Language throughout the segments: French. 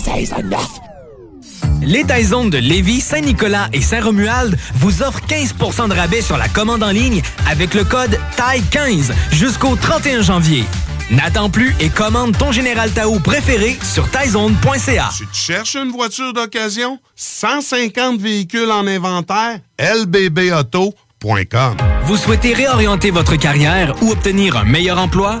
slash people today. 96.9. Les Taizones de Lévis, Saint-Nicolas et Saint-Romuald vous offrent 15% de rabais sur la commande en ligne avec le code TAI15 jusqu'au 31 janvier. N'attends plus et commande ton Général Tao préféré sur taizone.ca. Tu te cherches une voiture d'occasion? 150 véhicules en inventaire? lbbauto.com Vous souhaitez réorienter votre carrière ou obtenir un meilleur emploi?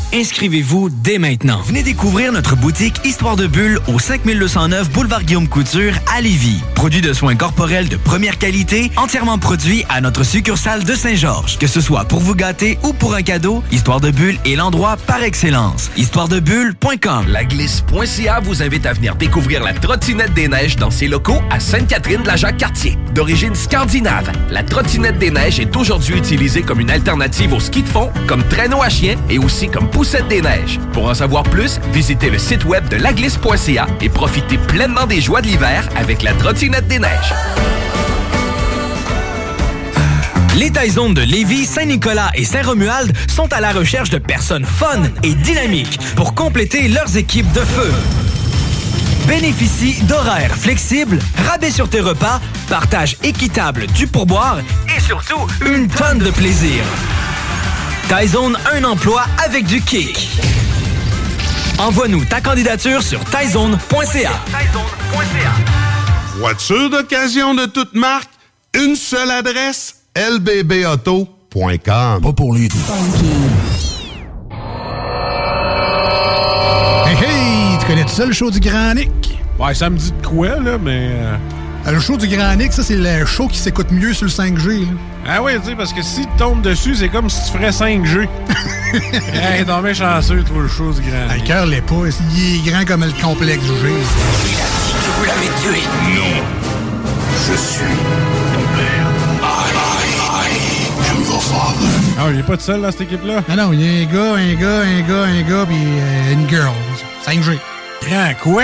inscrivez-vous dès maintenant. Venez découvrir notre boutique Histoire de Bulle au 5209 Boulevard Guillaume Couture à Lévis. Produit de soins corporels de première qualité, entièrement produit à notre succursale de Saint-Georges. Que ce soit pour vous gâter ou pour un cadeau, Histoire de Bulle est l'endroit par excellence. Histoiredebulle.com La glisse.ca vous invite à venir découvrir la trottinette des neiges dans ses locaux à Sainte-Catherine-de-la-Jacques-Cartier. D'origine scandinave, la trottinette des neiges est aujourd'hui utilisée comme une alternative au ski de fond, comme traîneau à chien et aussi comme Pour en savoir plus, visitez le site web de laglisse.ca et profitez pleinement des joies de l'hiver avec la trottinette des neiges. Les Taizones de Lévis, Saint-Nicolas et Saint-Romuald sont à la recherche de personnes fun et dynamiques pour compléter leurs équipes de feu. Bénéficie d'horaires flexibles, rabais sur tes repas, partage équitable du pourboire et surtout une tonne de plaisir. Taizone, un emploi avec du kick. Envoie-nous ta candidature sur taizone.ca. Voiture d'occasion de toute marque? Une seule adresse? lbbauto.com Pas pour les Hey, hey! Tu connais tout ça, le show du Grand Nick? Ouais, ça me dit de quoi, là, mais... Le show du Grand Nick, ça, c'est le show qui s'écoute mieux sur le 5G. là. Ah oui, tu sais, parce que si tu tombes dessus, c'est comme si tu ferais 5G. hey, t'es bien chanceux, toi, le show du grand. Ah, Le cœur l'est pas. Il est grand comme le complexe du G. Vous l'avez tué. Non. Je suis ton père. I, I, I am your father. Ah, il est pas tout seul dans cette équipe-là? Ah non, il y a un gars, un gars, un gars, un gars, puis euh, une girl. 5G. Grand quoi?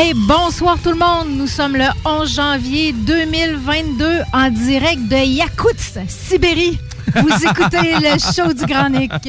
Hey, bonsoir tout le monde. Nous sommes le 11 janvier 2022 en direct de Yakoutsk, Sibérie. Vous écoutez le show du Grand Nick.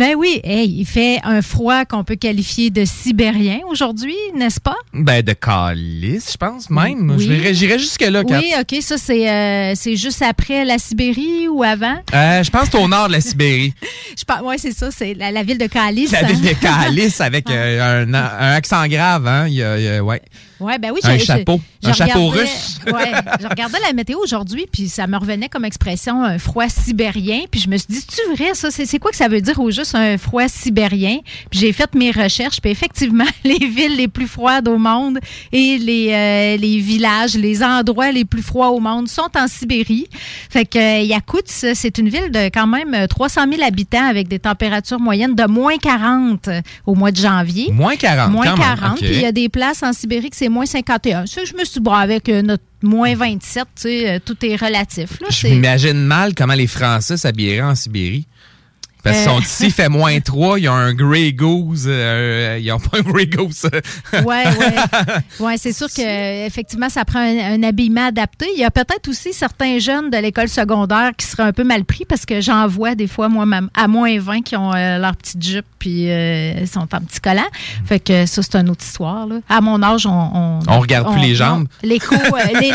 Ben oui, hey, il fait un froid qu'on peut qualifier de sibérien aujourd'hui, n'est-ce pas? Ben, de calice, je pense même. Oui. J'irais- jusque-là. Oui, OK, ça c'est euh, c'est juste après la Sibérie ou avant? Euh, je pense que c'est au nord de la Sibérie. Ouais, c'est ça, c'est la, la ville de Calice. La hein? ville de Calice avec euh, un, un accent grave, hein? Il y a- il y a- ouais. Ouais, ben oui, Un je- je- chapeau. je Un chapeau russe. ouais, je regardais la météo aujourd'hui, puis ça me revenait comme expression un froid sibérien. Puis je me suis dit, c'est vrai ça? C'est quoi que ça veut dire au juste un froid sibérien? Puis j'ai fait mes recherches, puis effectivement, les villes les plus froides au monde et les euh, les villages, les endroits les plus froids au monde sont en Sibérie. Fait que euh, Yakoutsk, c'est une ville de quand même 300 000 habitants avec des températures moyennes de moins 40 au mois de janvier. Moins 40, Moins quand même. 40. OK. Puis il y a des places en Sibérie que c'est moins 51. Ça, je me suis dit, bon, avec euh, notre moins 27, tu sais, euh, tout est relatif. Là, Je m'imagine mal comment les Français s'habilleraient en Sibérie. Parce qu'ils Euh. sont ici, il fait moins 3, ils ont un Grey Goose. euh, ils n'ont pas un Grey Goose. Ouais, ouais. Ouais, c'est sûr que effectivement, ça prend un, un habillement adapté. Il y a peut-être aussi certains jeunes de l'école secondaire qui seraient un peu mal pris parce que j'en vois des fois, moi, à moins 20, qui ont euh, leur petite jupe puis euh, sont en petit collant. Fait que ça, c'est une autre histoire. Là. À mon âge, on... On, On regarde plus les jambes. les-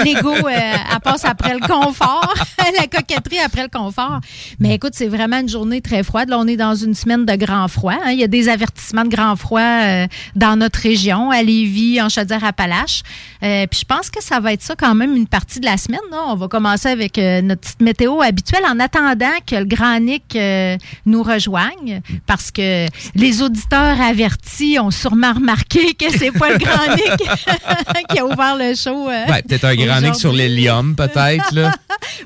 l'ego, elle passe après le confort. la coquetterie après le confort. Mais écoute, c'est vraiment une journée très froide. Là, on est dans une semaine de grand froid. hein. Il y a des avertissements de grand froid euh, dans notre région, à Lévis, en Chaudière-Appalaches. Euh, puis je pense que ça va être ça quand même une partie de la semaine. là. On va commencer avec euh, notre petite météo habituelle en attendant que le Grand Nick euh, nous rejoigne parce que les auditeurs avertis ont sûrement remarqué que c'est pas le Grand Nick qui a ouvert le show. peut-être un grand Nick sur l'hélium, peut-être.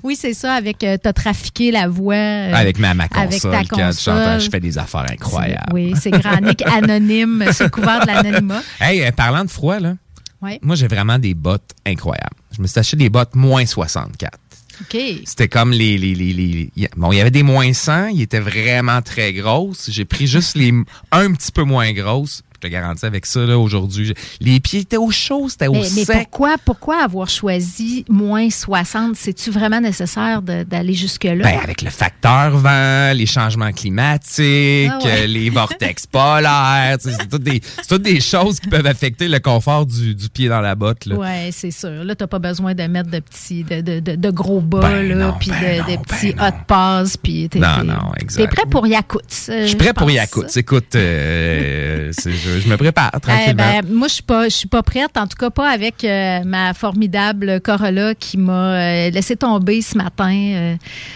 Oui, c'est ça, avec t'as trafiqué la voix. Avec ma, ma avec console, ta quand console. chante, je fais des affaires incroyables. Oui, c'est Nick anonyme, sous couvert de l'anonymat. Hey, euh, parlant de froid, là, Oui. moi, j'ai vraiment des bottes incroyables. Je me suis acheté des bottes moins 64. OK. C'était comme les, les, les, les- Bon, il y avait des moins 100, ils étaient vraiment très grosses. J'ai pris juste les un petit peu moins grosses. Je te garantis avec ça, là, aujourd'hui. Les pieds étaient au chaud, c'était au Mais, mais sec. pourquoi, pourquoi avoir choisi moins 60? C'est-tu vraiment nécessaire d'aller jusque-là? Ben, avec le facteur vent, les changements climatiques, Ah ouais. les vortex polaires, tu c'est toutes, des- c'est toutes des choses qui peuvent affecter le confort du, du pied dans la botte. Oui, c'est sûr. Là, t'as pas besoin de mettre de petits, de, de, de, de gros bas, Ben là, puis ben de, non, petits ben hot paws, puis t'es, Non, t'es- non, exact. T'es prêt pour Yakoutsk. euh, Je suis prêt pour. Yakoutsk. Écoute, euh, je, je me prépare Eh tranquillement. ben, moi, je suis pas, je suis pas prête. En tout cas, pas avec euh, ma formidable Corolla qui m'a euh, laissé tomber ce matin. euh,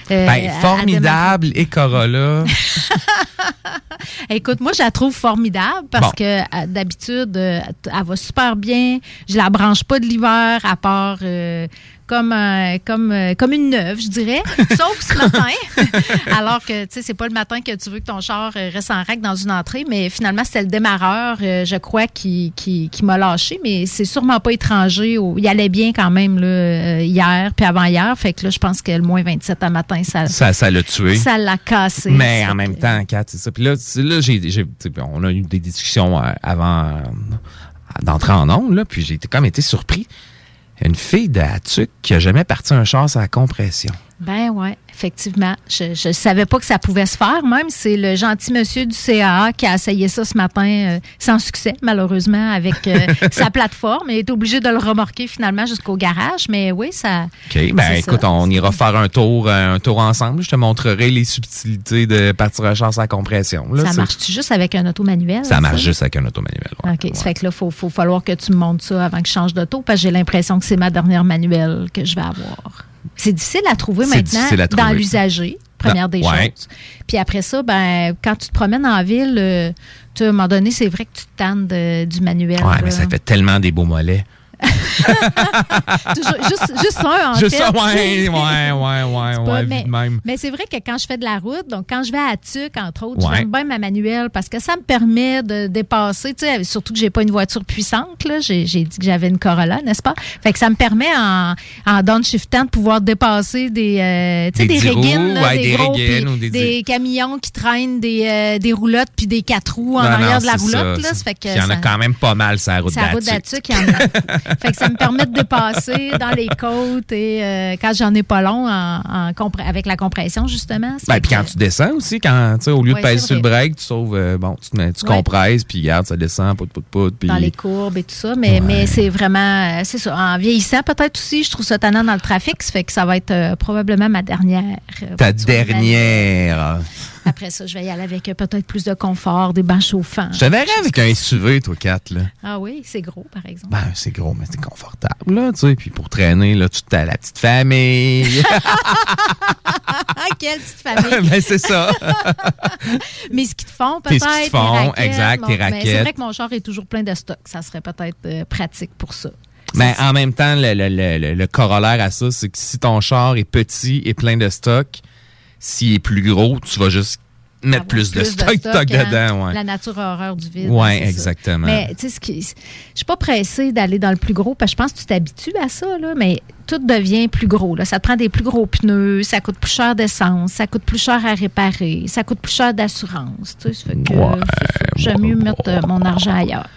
Ben, formidable et Corolla. Écoute, moi, je la trouve formidable parce Bon. que d'habitude, elle va super bien. Je la branche pas de l'hiver à part comme, un- comme, euh, comme une neuve, je dirais. Sauf ce matin. Alors que, tu sais, c'est pas le matin que tu veux que ton char euh, reste en règle dans une entrée, mais finalement, c'était le démarreur, euh, je crois, qui, qui, qui m'a lâché. Mais c'est sûrement pas étranger. au- Il allait bien quand même là, euh, hier puis avant-hier. Fait que là, je pense que le moins 27 à matin, ça Ça, ça l'a tué. ça l'a cassé. Mais en même temps, Kat, c'est ça. Puis là, là sais, on a eu des discussions euh, avant euh, d'entrer en ondes, là, puis j'ai été- comme été surpris. Une fille de Hatuc qui a jamais parti un char à la compression. Ben ouais, effectivement. Je ne savais pas que ça pouvait se faire. Même c'est le gentil monsieur du CAA qui a essayé ça ce matin euh, sans succès, malheureusement, avec euh, sa plateforme. Il est obligé de le remorquer finalement jusqu'au garage. Mais oui, ça. OK, ben écoute, ça. on ira faire un tour, euh, un tour ensemble. Je te montrerai les subtilités de partir un char à compression. là. ça marche-tu juste avec un auto manuel? Ça marche juste avec un automanuel. ouais. OK. Ça fait que là, il faut, faut falloir que tu me montres ça avant que je change d'auto parce que j'ai l'impression que c'est ma dernière manuelle que je vais avoir. C'est difficile à trouver maintenant dans l'usager, première des ouais. choses. Puis après ça, ben, quand tu te promènes en ville, euh, tu, à un moment donné, c'est vrai que tu te tannes de- du manuel. Là. mais ça fait tellement des beaux mollets. Juste, juste un, en Juste fait. ça, ouais, ouais, ouais, ouais, C'est pas- ouais, mais même. c'est vrai que quand je fais de la route, donc quand je vais à Tuc, entre autres, Ouais. j'aime bien ma manuelle parce que ça me permet de dépasser, tu sais, surtout que j'ai pas une voiture puissante, là. J'ai dit que j'avais une Corolla, n'est-ce pas? Fait que ça me permet en, en downshiftant de pouvoir dépasser des, euh, tu sais, Des roues, régines, là, ouais, des, des gros, régines puis ou des des, camions qui traînent des, euh, des roulottes puis des quatre roues en Non, non, arrière de la roulotte, ça. là. Ça fait que Il y en a ça- quand même pas mal la route d'Attuc, il y en a. fait que ça me permet de dépasser dans les côtes et euh, quand j'en ai pas long en, avec la compression, justement. Ben, puis quand tu descends aussi, quand, tu sais, au lieu Ouais, de c'est sur le break, tu sauves, euh, bon, tu, Ouais. compresses, puis regarde, ça descend, pout, pout, pout. Puis... dans les courbes et tout ça, mais, mais c'est vraiment, euh, c'est ça. En vieillissant, peut-être aussi, je trouve ça tannant dans le trafic, ça fait que ça va être euh, probablement ma dernière. Ta dernière. Après ça, je vais y aller avec peut-être plus de confort, des bancs chauffants. Je te verrais avec un SUV, toi, 4, là. Ah oui, c'est gros, par exemple. Ben, c'est gros, mais c'est confortable, là, tu sais. Puis pour traîner, là, tu as la petite famille. Ah, quelle petite famille! ben, c'est ça. Mes skis de fond, Tes peut-être. skis de fond, mes raquettes, exact, tes Mais c'est raquettes. vrai que mon char est toujours plein de stock. Ça serait peut-être euh, pratique pour ça. Mais en même temps, le, le- le- le- le corollaire à ça, c'est que si ton char est petit et plein de stock, s'il est plus gros, tu vas juste mettre plus, de stock, stock hein. dedans. Ouais, La nature a horreur du vide. C'est ça. exactement. Mais tu sais, je suis pas pressée d'aller dans le plus gros parce que je pense que tu t'habitues à ça, là, mais tout devient plus gros. Là. Ça te prend des plus gros pneus, ça coûte plus cher d'essence, ça coûte plus cher à réparer, ça coûte plus cher d'assurance. Tu sais, ça fait que Ouais, j'aime mieux mettre euh, mon argent ailleurs.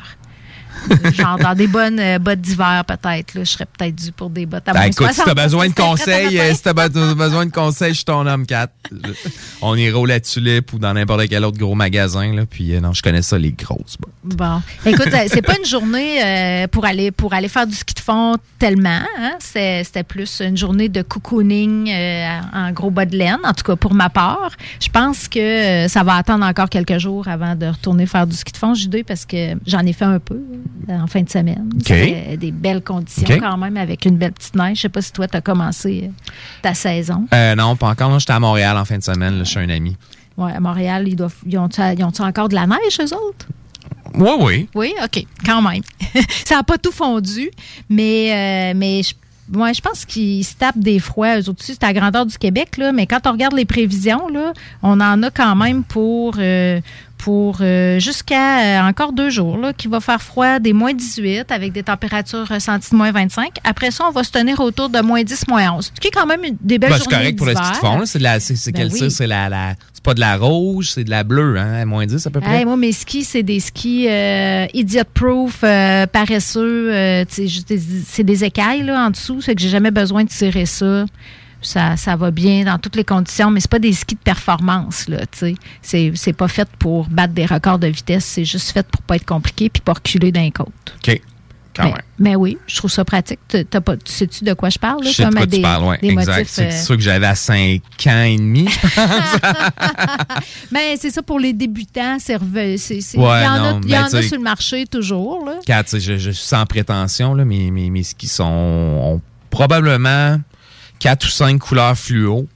Genre dans des bonnes euh, bottes d'hiver, peut-être. là. Je serais peut-être dû pour des bottes à Ben, écoute, si 60, t'as besoin de conseils, euh, si t'as be- besoin de conseils, je suis ton homme 4. On ira au La Tulipe ou dans n'importe quel autre gros magasin, là. Puis, euh, non, je connais ça, les grosses. bottes. Bon. Écoute, c'est pas une journée euh, pour aller pour aller faire du ski de fond tellement. Hein? C'était plus une journée de cocooning en gros bas de laine, en tout cas pour ma part. Je pense que ça va attendre encore quelques jours avant de retourner faire du ski de fond, Judée, parce que j'en ai fait un peu en fin de semaine. C'était des belles conditions quand même avec une belle petite neige. Je sais pas si toi, tu as commencé euh, ta saison. Euh, non, pas encore. J'étais à Montréal en fin de semaine. là, Je suis un ami. Ouais, à Montréal, ils, doivent, ils ont-tu ont-tu encore de la neige, eux autres? Oui, oui. Oui, OK, quand même. ça n'a pas tout fondu, mais, euh, mais je, ouais, je pense qu'ils se tapent des froids. Eux autres c'est à la grandeur du Québec, là, mais quand on regarde les prévisions, là, on en a quand même pour, euh, pour euh, jusqu'à euh, encore deux jours, là, qui va faire froid des moins 18 avec des températures ressenties de moins 25. Après ça, on va se tenir autour de moins 10, moins 11, ce qui est quand même une- des belles Ben, c'est correct pour le ski de fond. là. C'est de la, c'est, c'est Ben quel oui. tir? C'est la, la- c'est pas de la rouge, c'est de la bleue, hein? à Moins 10 à peu près. Hey, moi, mes skis, c'est des skis euh, idiot-proof, paresseux. c'est des écailles là, en dessous, c'est que j'ai jamais besoin de tirer ça. Ça, ça va bien dans toutes les conditions, mais c'est pas des skis de performance. Là, tu sais. c'est, c'est pas fait pour battre des records de vitesse, c'est juste fait pour pas être compliqué puis pas reculer d'un côte. OK. Quand mais, même. mais oui, je trouve ça pratique. T'as- pas, tu sais-tu de quoi je parle? Là, Je sais de quoi des, tu parles, ouais, des exact. motifs, C'est euh, sûr que j'avais à 5 ans et demi, je pense. Ben, c'est ça pour les débutants. C'est, Ouais, il y en, a, non, il y en ben, tu a sur le marché toujours. Là. Sais, je, je suis sans prétention, là, mais mes, mes skis sont ont probablement 4 ou 5 couleurs fluo.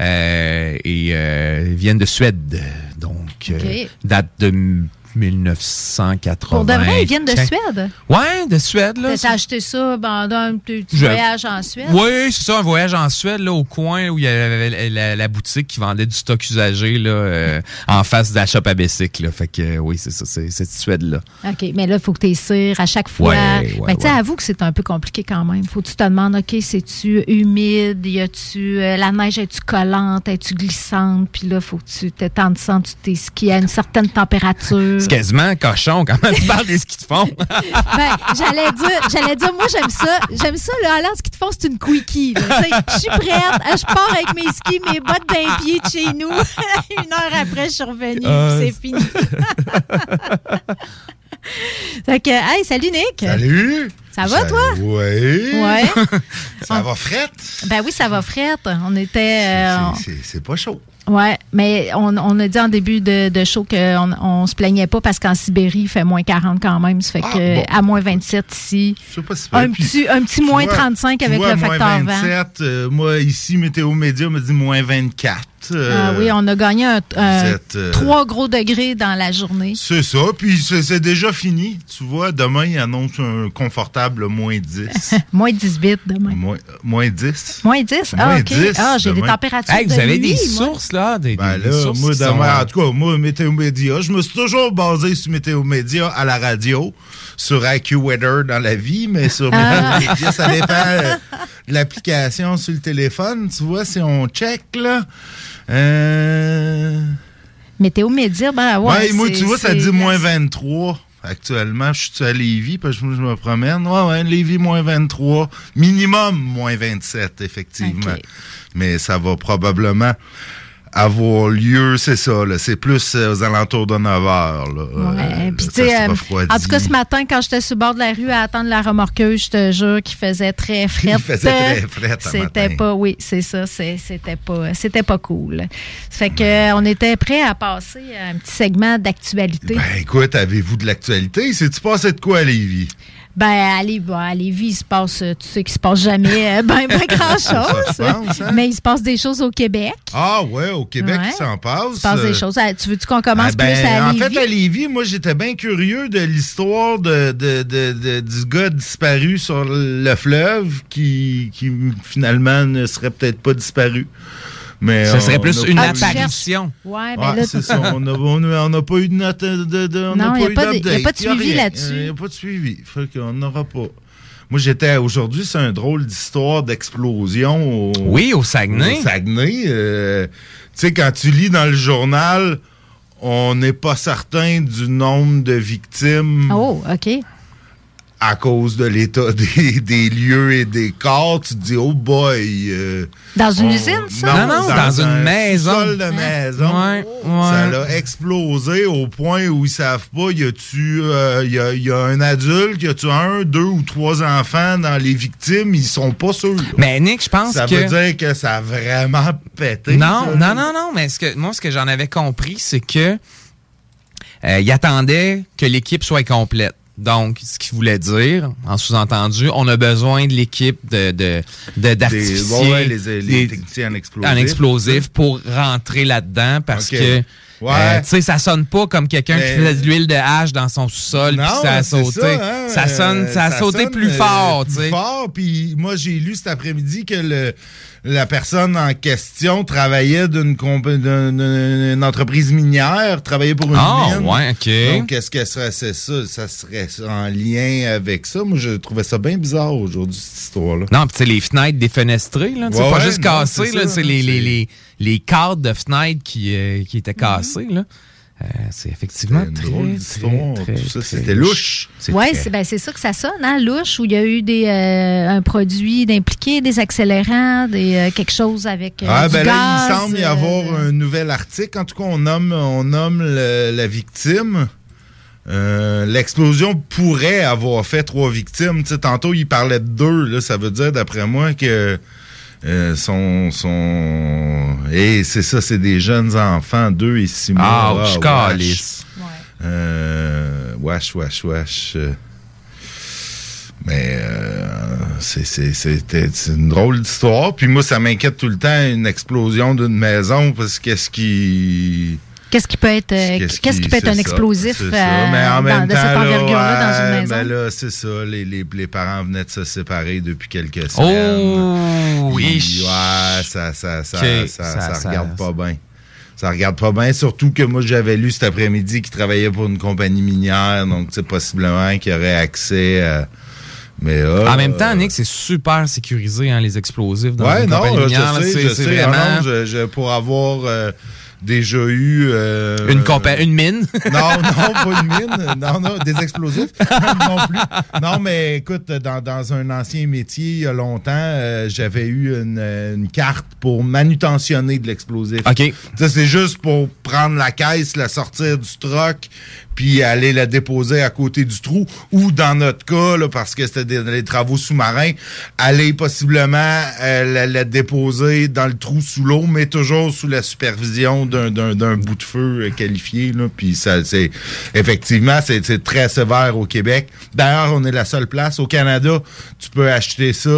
euh, et euh, viennent de Suède. Donc, euh, OK. date de 1980. Pour de vrai, ils viennent de Suède? Ouais, de Suède. Là, T'as acheté ça pendant un petit voyage en Suède? Oui, c'est ça, un voyage en Suède, là, au coin où il y avait la, la- la boutique qui vendait du stock usagé, là, euh, en face de la shop à là. Fait que, euh, oui, c'est ça, c'est cette Suède-là. OK, mais là, il faut que tu essires à chaque fois. Ouais, ouais, mais tu sais, ouais. avoue que c'est un peu compliqué quand même. Faut que tu te demandes, OK, c'est-tu humide? Y a-tu, euh, la neige, est-tu collante? Es-tu glissante? Puis là, faut que tu t'étendes ça tu tes à une certaine température. C'est quasiment cochon quand même, tu parles des skis de fond. Ben, j'allais dire, j'allais dire, moi, j'aime ça. J'aime ça, là, aller en ski de fond, c'est une quickie. Je suis prête. Je pars avec mes skis, mes bottes d'un pied de chez nous. une heure après, je suis revenue. Ah, puis c'est fini. fait que, hey, salut, Nick. Salut! Ça va, toi? Oui. Ouais. Ça va frette? Ben oui, ça va frette. On était. euh, C'est pas chaud. Ouais, mais on, on a dit en début de, de show qu'on on se plaignait pas parce qu'en Sibérie, il fait moins 40 quand même. Ça fait Ah, que bon. à moins 27 ici. Pas si. Un petit, un petit moins vois- 35 tu avec vois, le facteur moins vent. 27, euh, moi, ici, Météo Média me dit moins 24. Euh, Ah oui, on a gagné un, un- vous êtes, euh, 3 gros degrés dans la journée. C'est ça, puis c'est déjà fini. Tu vois, demain, il annonce un confortable moins 10. moins 18 demain. moins, moins 10. Moins 10? Ah, Moins OK. 10 ah, j'ai des températures. Hey, vous de avez nuit, des moi. sources, là? Des, Ben des là, sources moi, demain, sont, en tout cas, moi, Météo Média, je me suis toujours basé sur Météo Média à la radio, sur AccuWeather dans la vie, mais sur Ah. Météo Média, ça dépend euh, de l'application sur le téléphone. Tu vois, si on check, là. Euh... Météo Média, ben ouais. Ouais, moi, tu vois, ça dit moins 23 Actuellement, je suis à Lévis, parce que je me promène. Ouais, ouais, Lévis, moins 23. Minimum, moins 27, effectivement. Mais ça va probablement avoir lieu, c'est ça, là. C'est plus euh, aux alentours de 9 heures, là. Ouais, Euh, puis euh, en tout cas, ce matin, quand j'étais sur le bord de la rue à attendre la remorqueuse, je te jure qu'il faisait très frais. Il faisait très frais, C'était pas, oui, c'est ça, c'était pas, c'était pas cool. Ça fait que, on était prêt à passer à un petit segment d'actualité. Ben, écoute, avez-vous de l'actualité? C'est-tu passé de quoi à Lévis? Ben, à Lévis, à Lévis, il se passe, euh, tu sais qu'il se passe jamais euh, ben, ben grand-chose. Hein? Mais il se passe des choses au Québec. Ah ouais, au Québec, Ouais. il s'en passe. Il se passe des Euh, choses. Tu veux-tu qu'on commence Ah, ben, plus à en Lévis? fait, à Lévis, moi, j'étais bien curieux de l'histoire de- de- de- du gars disparu sur le fleuve qui, qui finalement ne serait peut-être pas disparu. Mais Ça on- serait plus une apparition. Ouais, ben Ouais, là, c'est ça. On n'a on pas eu de note de. de on Non, n'a y a pas de- a pas suivi là-dessus. Il n'y a pas de suivi. Fait qu'on n'aura pas. Moi, j'étais aujourd'hui, c'est un drôle d'histoire d'explosion. Au, Oui, au Saguenay. Au Saguenay. euh, tu sais, quand tu lis dans le journal, on n'est pas certain du nombre de victimes Oh, OK. À cause de l'état des, des lieux et des corps. Tu te dis, oh boy. euh, Dans une on- usine, ça? Non, non, dans une un maison. sous-sol de maison. Ouais, ouais. Ça l'a explosé au point où ils savent pas, y a-tu euh, y a, y a un adulte, y a-tu un, deux ou trois enfants dans les victimes, ils sont pas sûrs. Mais Nick, je pense ça que... veut dire que ça a vraiment pété. Non, ça. non, non, non, mais ce que, moi, ce que j'en avais compris, c'est que euh, il attendait que l'équipe soit complète. Donc, ce qu'il voulait dire, en sous-entendu, on a besoin de l'équipe de, de, de- Des- ouais, ouais, les, les des- techniciens en explosif. en explosif pour rentrer là-dedans parce que Ouais. euh, tu sais ça sonne pas comme quelqu'un Mais- qui faisait de l'huile de hache dans son sous-sol puis ça a sauté. Ça, hein, Ça sonne euh, ça a sauté sonne, plus euh, fort, plus tu sais. fort, puis moi j'ai lu cet après-midi que le, la personne en question travaillait d'une d'une- entreprise minière, travaillait pour une Ah, mine. ouais, OK. Donc est-ce que serait c'est ça, ça serait en lien avec ça? Moi je trouvais ça bien bizarre aujourd'hui cette histoire-là. Non, puis les fenêtres défenestrées, là, Ouais, pas ouais, juste c'est là, c'est les, c'est- les, les, les cadres de fenêtres qui, euh, qui étaient cassés, là. Euh, c'est effectivement une très, drôle très, d'histoire, très, tout ça, très c'était louche. C'est Oui, très- c'est ben, c'est ça que ça sonne, hein, louche, où il y a eu des, euh, un produit d'impliqué, des accélérants, des, euh, quelque chose avec euh, Ah, du ben là, il gaz, semble y euh, avoir un nouvel article. En tout cas, on nomme, on nomme le- la victime. Euh, L'explosion pourrait avoir fait trois victimes. Tantôt, il parlait de deux. Là, ça veut dire, d'après moi, que euh, son... son... Et c'est ça, c'est des jeunes enfants, deux et six mois. Ah, je wesh. calisse. Euh, wesh, wesh, wesh. Euh, Mais euh, c'est- c'est c'était- une drôle d'histoire. Puis moi, ça m'inquiète tout le temps, une explosion d'une maison, parce que qu'est-ce qui... Qu'est-ce qui peut être, euh, Qu'est-ce qui peut être un ça, explosif euh, ça. Mais en dans- même de temps, cette là, envergure-là dans une maison? ben là, c'est ça. Les, les, les parents venaient de se séparer depuis quelques semaines. Oh, oui. Ouais, ça, ça, ça, ça, ça- ça ça- regarde pas bien. Ça regarde pas bien, surtout que moi, j'avais lu cet après-midi qu'il travaillait pour une compagnie minière, donc c'est possiblement qu'il aurait accès à... Mais, euh, En même temps, Nick, c'est super sécurisé, hein, les explosifs dans ouais, une non, compagnie là, minière, je sais, c'est- je sais. vraiment non, je- je- pour avoir euh, déjà eu... euh, une, compa- une mine? non, non, pas une mine. Non, non, des explosifs. non plus. Non, mais écoute, dans, dans un ancien métier, il y a longtemps, euh, j'avais eu une, une carte pour manutentionner de l'explosif. OK. Ça, c'est juste pour prendre la caisse, la sortir du troc, puis aller la déposer à côté du trou, ou dans notre cas, là, parce que c'était des, des travaux sous-marins, aller possiblement euh, la, la déposer dans le trou sous l'eau, mais toujours sous la supervision d'un- d'un d'un bout de feu euh, qualifié. Là, puis ça, c'est effectivement, c'est c'est très sévère au Québec. D'ailleurs, on est la seule place au Canada. Tu peux acheter ça.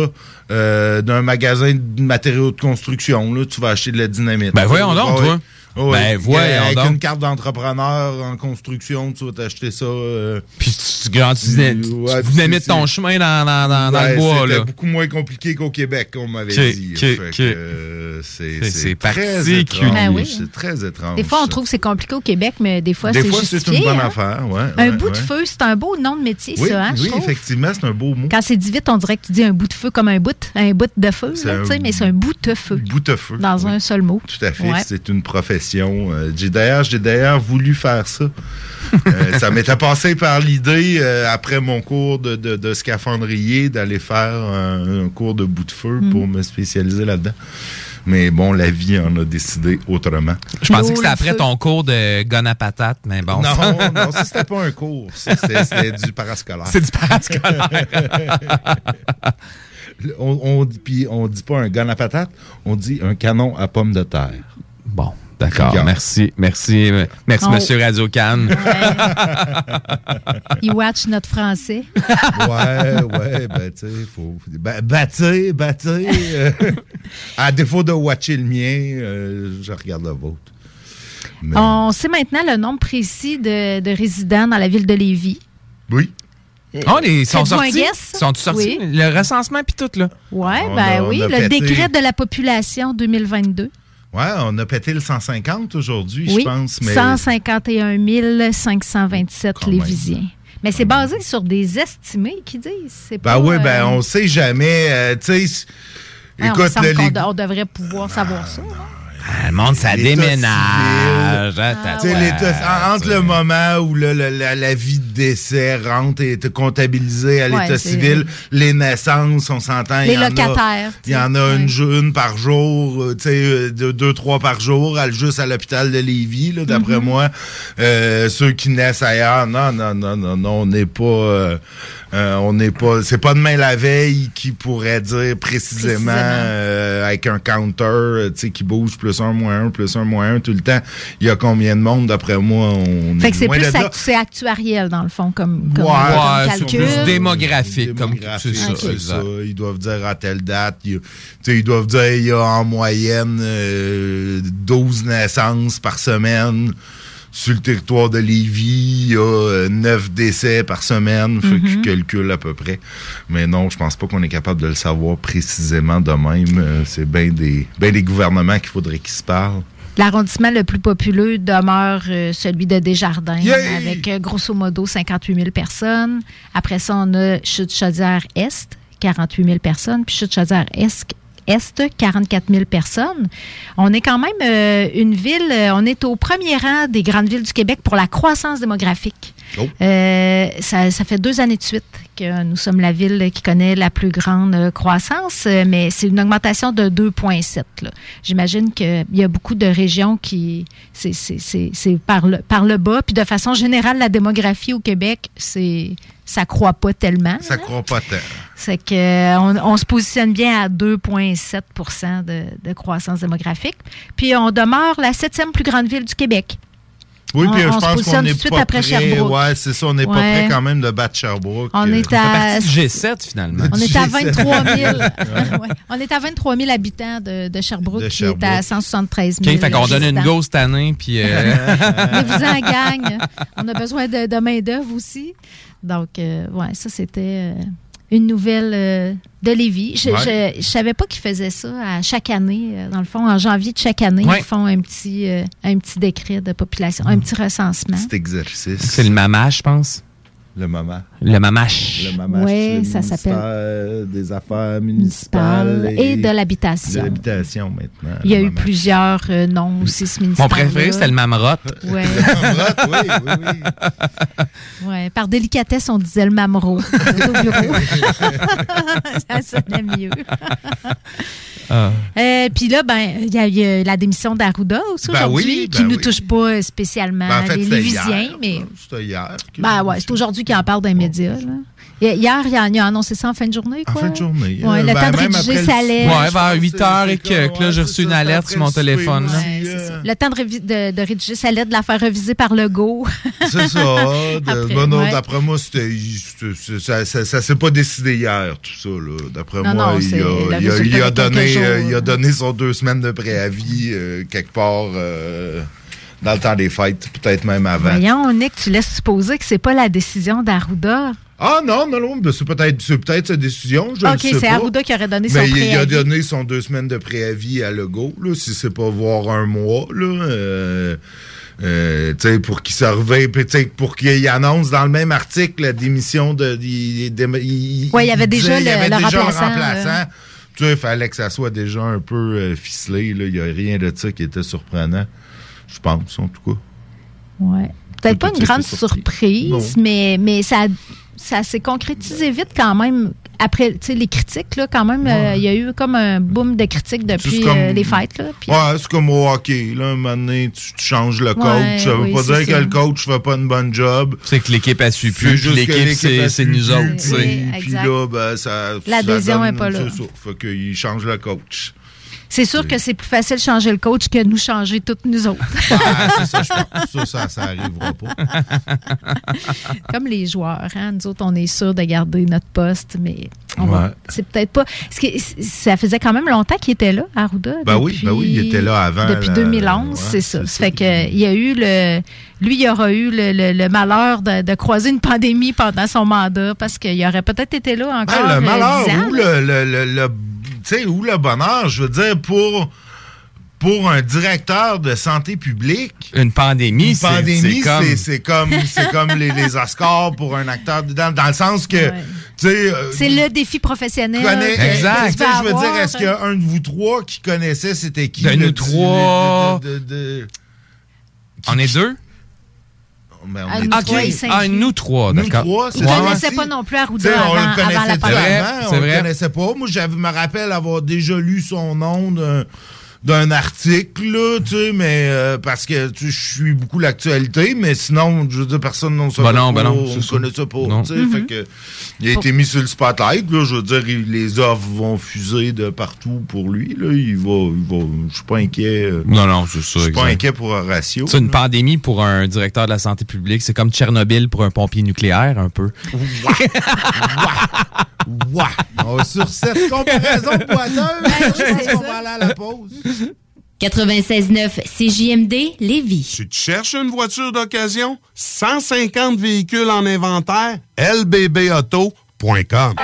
euh, d'un magasin de matériaux de construction, là, tu vas acheter de la dynamite. Ben, voyons donc, Ouais. toi. Ouais. Ben, voyons Avec donc. une carte d'entrepreneur en construction, tu vas t'acheter ça. euh, Puis tu, tu, tu, tu, Ouais, tu puis dynamites c'est- ton chemin dans, dans, dans, dans Ouais, le bois. C'était Là. beaucoup moins compliqué qu'au Québec, on m'avait dit. euh, c'est C'est- c'est c'est très particulier. étrange. Ben oui. C'est très étrange. Des fois, on trouve que c'est compliqué au Québec, mais des fois, Des c'est fois, c'est une bonne hein. affaire. Ouais, un ouais, bout de feu, c'est un beau nom de métier, Oui, ça, hein, oui effectivement, c'est un beau mot. Quand c'est dit vite, on dirait que tu dis un bout de feu comme un bout, un bout de feu, mais c'est un bout de feu. Bout de feu. Dans oui. un seul mot. Tout à fait, c'est une profession. Euh, j'ai d'ailleurs, j'ai d'ailleurs voulu faire ça. Euh, ça m'était passé par l'idée, euh, après mon cours de, de, de scaphandrier, d'aller faire un, un cours de bout de feu Mm. pour me spécialiser là-dedans. Mais bon, la vie en a décidé autrement. Je pensais que c'était après ton cours de gun à patate, mais bon. Non, non, ça, c'était pas un cours. C'était du parascolaire. C'est du parascolaire. on, on, dit- puis on dit pas un gun à patate, on dit un canon à pommes de terre. Bon, d'accord. Merci, merci, euh, merci, Oh. Monsieur Radio Can. Il watch notre français. Ouais, ouais, ben, tu sais, faut. Ben, tu sais, tu sais, euh, à défaut de watcher le mien, euh, je regarde le vôtre. Mais- On sait maintenant le nombre précis de, de résidents dans la ville de Lévis. Oui. Oh, les, ils sont Faites-vous un sortis? Sont sortis? Oui. Le recensement puis tout, là? Ouais, ben oui, le pété. décret de la population 2022. Ouais, on a pété le 150 aujourd'hui, oui, je pense. Mais 151 527 Lévisiens. Mais c'est basé sur des estimés qui disent. C'est Ben pas, oui, ben euh, on sait jamais. euh, tu sais, on me écoute, qu'on les- on devrait pouvoir savoir ça. Ah, le monde, ça déménage. Ah, ouais, entre le moment où le- le- la, la vie de décès rentre et est comptabilisée à l'État civil, les naissances, on s'entend. Les il y en a- locataires, Il y en a une, une par jour, euh, tu sais, euh, deux, deux, trois par jour, juste à l'hôpital de Lévis, là, d'après Mhm. moi. Euh, ceux qui naissent ailleurs, non, non, non, non, non, on n'est pas... euh, euh, on n'est pas... C'est pas demain la veille qui pourrait dire précisément, Précisément. euh, avec un counter, euh, tu sais, qui bouge plus un, moins un, plus un, moins un tout le temps. Il y a combien de monde, d'après moi? On Fait est que c'est plus actu- c'est actuariel, dans le fond, comme, comme, Ouais, comme calcul. plus démographique, comme c'est ça, ça. Ils doivent dire à telle date. il y a- tu sais, ils doivent dire il y a en moyenne euh, 12 naissances par semaine. Sur le territoire de Lévis, il y a euh, 9 décès par semaine. Que je calcule à peu près. Mais non, je pense pas qu'on est capable de le savoir précisément de même. Euh, C'est bien des, ben des gouvernements qu'il faudrait qu'ils se parlent. L'arrondissement le plus populeux demeure euh, celui de Desjardins, Yay! avec euh, grosso modo 58 000 personnes. Après ça, on a Chute-Chaudière-Est, 48 000 personnes, puis Chute-Chaudière-Est, Est, 44 000 personnes. On est quand même euh, une ville, euh, on est au premier rang des grandes villes du Québec pour la croissance démographique. Oh. Euh, ça, ça fait deux années de suite que nous sommes la ville qui connaît la plus grande croissance, mais c'est une augmentation de 2,7. là. J'imagine qu'il y a beaucoup de régions qui. C'est c'est- c'est- c'est par le, par le bas. Puis de façon générale, la démographie au Québec, c'est ça croît pas tellement. Ça croit pas tant. C'est que euh, on se positionne bien à 2,7 de, de croissance démographique. Puis on demeure la septième plus grande ville du Québec. Oui, On- puis on je se pense qu'on tout est de suite pas après prêt. Sherbrooke. Ouais, c'est ça, on n'est pas prêt quand même de battre Sherbrooke. On Euh, est à partie du G7, finalement. On est à G7. 23 000. Ouais. On est à 23 000 habitants de, de Sherbrooke, De qui est à Sherbrooke. 173 OK, 000. fait qu'on donne une go cette année, puis... euh, Mais vous en gagne. On a besoin de, de main-d'œuvre aussi. Donc, euh, ouais, ça, c'était euh, une nouvelle euh, de Lévis. Je Ouais. ne savais pas qu'ils faisaient ça à chaque année. euh, Dans le fond, en janvier de chaque année, Ouais. ils font un petit, euh, un petit décret de population, un petit recensement. Petit exercice. c'est le mamache, je pense. Le moment. Le mamache. Le le ça s'appelle- des Affaires Municipal municipales et de de l'habitation. l'habitation maintenant. Il y a Le eu plusieurs euh, noms aussi, ce ministère. Mon préféré, c'était le mamerotte. Ouais. oui, oui, oui. Ouais, par délicatesse, on disait le. C'était au bureau. ça sonnait mieux. Ah. Euh, Puis là, ben, il y a eu la démission d'Arruda aussi Ben aujourd'hui, oui, qui ben ne nous oui. touche pas spécialement Ben, en fait, les Lévisiens, mais. C'était hier. ben, ouais, c'est aujourd'hui qu'il en parle dans les médias. là. Hier, il a, annoncé ça en fin de journée. En Quoi? fin de journée. Ouais, Euh, le ben, temps de rédiger sa le- lettre. Ouais, vers pense 8 que heures c'est et comme- que, que là, j'ai reçu une alerte sur mon téléphone. Le temps de, révi- de- de rédiger sa lettre, de la faire reviser par le go. C'est ça. ben. D'après moi, ça, ça, ça s'est pas décidé hier, tout ça. D'après moi, non, il, c'est a, le il, a, résultat il a de quelques donné, jours, euh, il a donné son deux semaines de préavis euh, quelque part euh, dans le temps des fêtes, peut-être même avant. Voyons, Nick, tu laisses supposer que c'est pas la décision d'Arruda. Ah non, non, non, ben, c'est peut-être c'est peut-être sa décision. Je OK, c'est. Arruda qui aurait donné son Mais il, a préavis. donné son deux semaines de préavis à Legault, là, si c'est pas voir un mois, là. euh, euh, tu sais, pour qu'il sais, pour qu'il annonce dans le même article la démission de. il- il- il- Ouais, il y avait disait- déjà il le- avait le déjà un remplaçant, remplaçant. Tu sais, il fallait que ça soit déjà un peu euh, ficelé, là. Il n'y a rien de ça qui était surprenant. Je pense, en tout cas. Ouais. Peut-être pas une grande surprise, mais, mais ça, ça s'est concrétisé vite quand même. Après tu sais, les critiques, là, quand même, euh, il y a eu comme un boom de critiques depuis comme- euh, les fêtes. Là, Ouais, c'est comme au hockey. Là, un moment donné, tu, tu changes le coach. Ouais, ça veut oui, pas dire ça. que le coach fait pas une bonne job. C'est que l'équipe a su plus, l'équipe, c'est nous autres. Puis là, ben, ça. L'adhésion ça est donne- pas là. C'est ça. Fait qu'il change le coach. C'est sûr que c'est plus facile de changer le coach que nous changer toutes nous autres. Ah, c'est ça, je pense. Ça, ça, ça arrivera pas. Comme les joueurs, hein? nous autres, on est sûr de garder notre poste, mais Ouais. c'est peut-être pas. parce que ça faisait quand même longtemps qu'il était là, Arruda. Ben oui, depuis- ben oui, il était là avant Depuis la- 2011, ouais, c'est ça. Ça fait que il y a eu le. Lui, il aura eu le, le- le malheur de, de croiser une pandémie pendant son mandat parce qu'il aurait peut-être été là encore. Ben, euh, le malheur 10 ans, ou le, le- tu sais, ou le bonheur, je veux dire, pour, pour un directeur de santé publique, Une pandémie, Une c'est pandémie, c'est comme... c'est comme, c'est comme les, les Oscars pour un acteur dedans, dans le sens que, tu sais, euh, C'est le défi professionnel. exact. Tu tu sais, vas je veux dire, est-ce qu'il y a un de vous trois qui connaissait c'était qui? De le nous petit- trois. de- de- de- On est deux? Ben, à, nous okay. trois à nous trois, d'accord. Nous trois, ne connaissait pas non plus Arruda avant, on le avant la pandémie. On ne connaissait pas. Moi, je me rappelle avoir déjà lu son nom d'un d'un article, là, tu sais, mais euh, parce que tu sais, je suis beaucoup l'actualité, mais sinon, je veux dire, personne ne Ben non, ben non, on ne ça. pas, tu sais, fait que il a été mis sur le spotlight, là, je veux dire, il- les offres vont fuser de partout pour lui, là, il va, il va, je suis pas inquiet, euh, Non, non, c'est ça. je suis pas inquiet pour Horatio. C'est une pandémie pour un directeur de la santé publique. C'est comme Tchernobyl pour un pompier nucléaire, un peu. Ouah! Oh, sur cette comparaison boiteuse, je pense qu'on va aller à la pause. 96.9 CJMD Lévis. Tu cherches une voiture d'occasion, 150 véhicules en inventaire, lbbauto.com.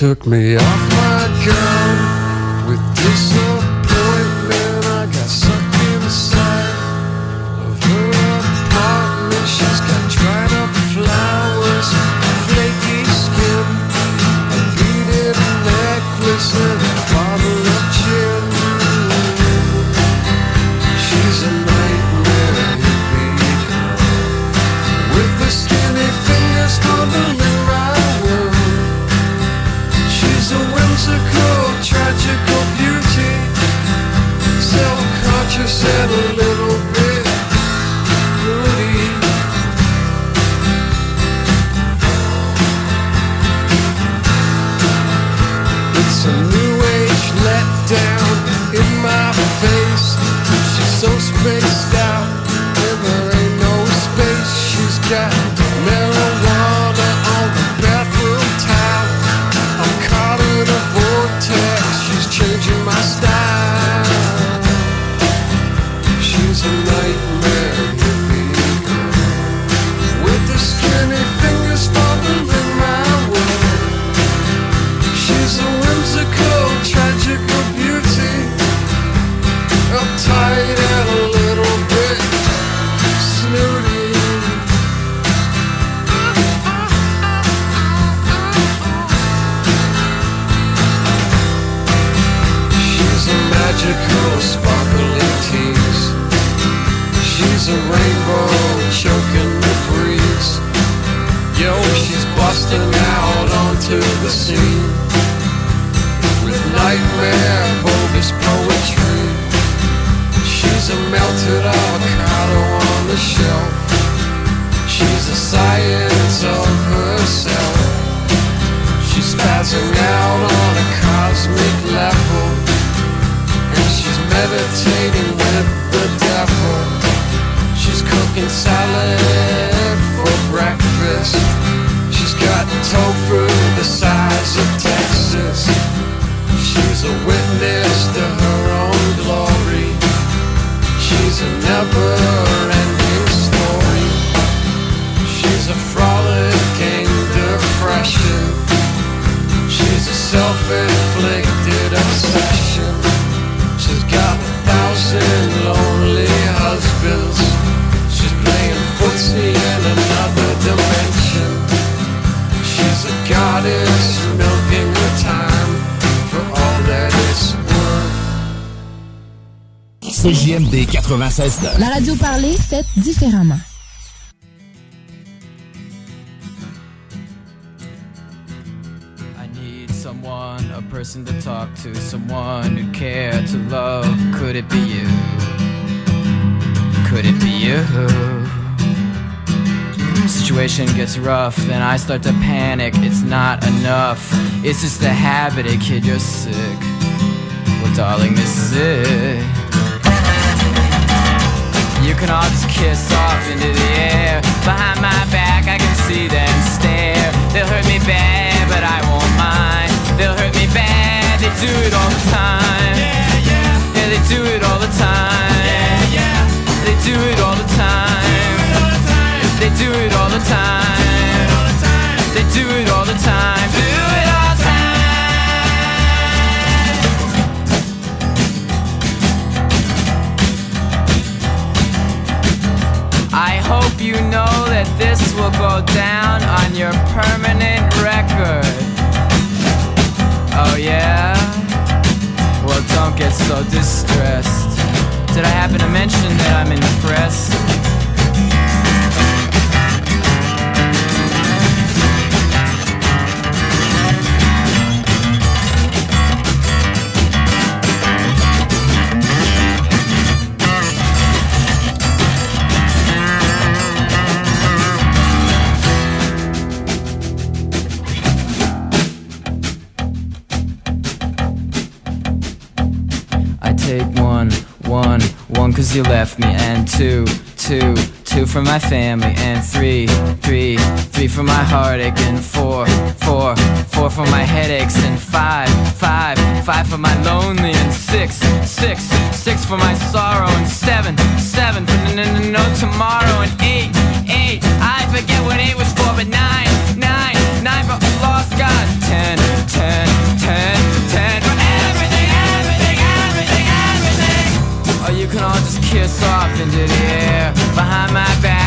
took me off 96.9. La radio parlée, faite différemment. I need someone, a person to talk to, someone who care to love. Could it be you? Could it be you? Situation gets rough, then I start to panic. It's not enough. It's just a habit, a kid, you're sick. Well, darling, this is it. You can all just kiss off into the air. Behind my back, I can see them stare. They'll hurt me bad, but I won't mind. They'll hurt me bad, they do it all the time. Yeah, yeah. Yeah, they do it all the time. Yeah, yeah. They do it all the time. They do it all the time. They do it all the time. Hope you know that this will go down on your permanent record. Oh yeah? Well, don't get so distressed. Did I happen to mention that I'm in cause you left me. And two, two, two for my family. And three, three, three for my heartache. And four, four, four for my headaches. And five, five, five for my lonely. And six, six, six for my sorrow. And seven, seven for n- n- n- no tomorrow. And eight, eight, I forget what eight was for. But nine, nine, nine for lost God. Ten, ten, off into the air. Behind my back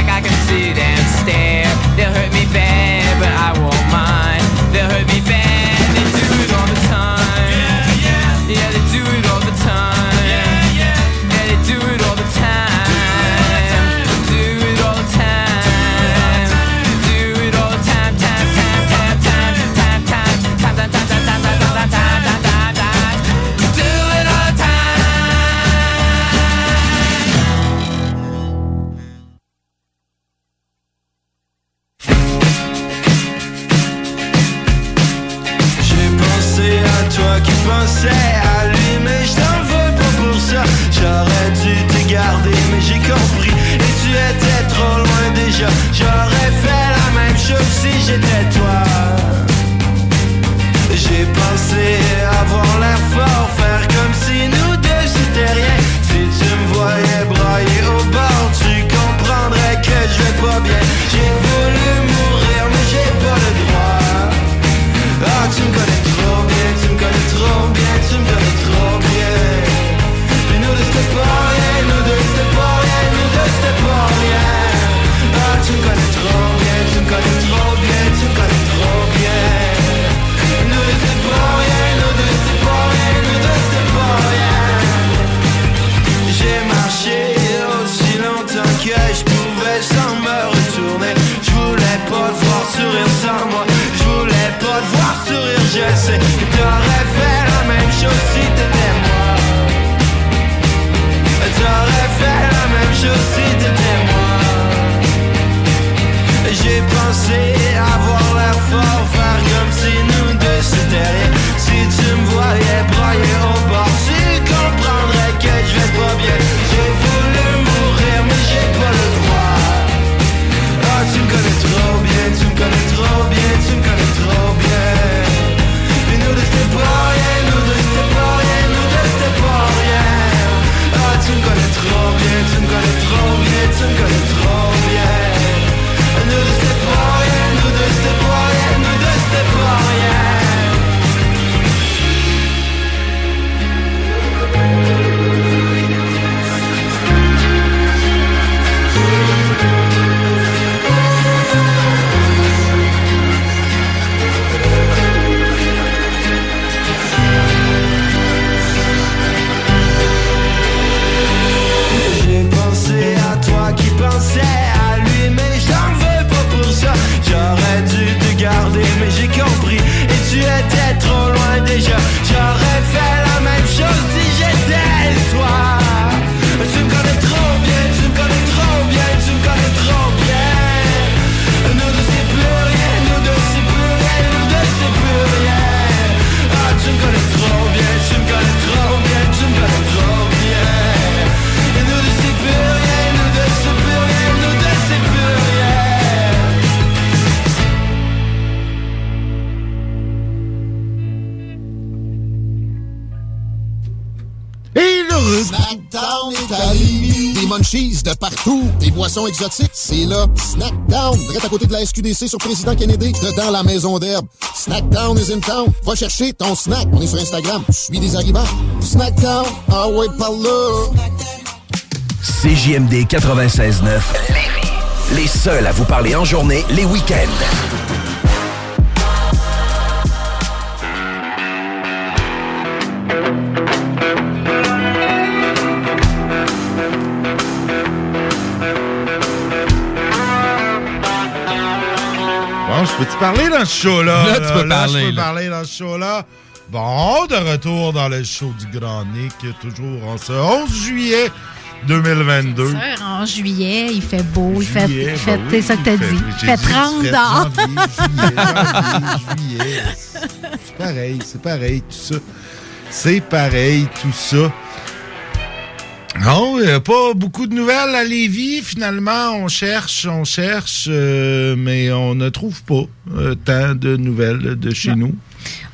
boissons. C'est là. Snackdown. Direct à côté de la SQDC sur Président Kennedy. Dedans la maison d'herbe. Snackdown is in town. Va chercher ton snack. On est sur Instagram. Suis des arrivants. Snackdown. Ah ouais, par là. CJMD 96.9. Les seuls à vous parler en journée, les week-ends. Je peux-tu parler dans ce show-là? Là, tu peux parler, Je peux là. parler dans ce show-là. Bon, de retour dans le show du Grand Nick, toujours en ce 11 juillet 2022. Sûr, en juillet, il fait beau, il fait, Juillet, il fait ben c'est oui, ça que t'as dit. Il fait dit 30 du dehors. janvier, janvier, juillet. C'est pareil, c'est pareil, tout ça. C'est pareil, tout ça. Non, il n'y a pas beaucoup de nouvelles à Lévis. Finalement, on cherche, on cherche, euh, mais on ne trouve pas euh, tant de nouvelles de chez nous.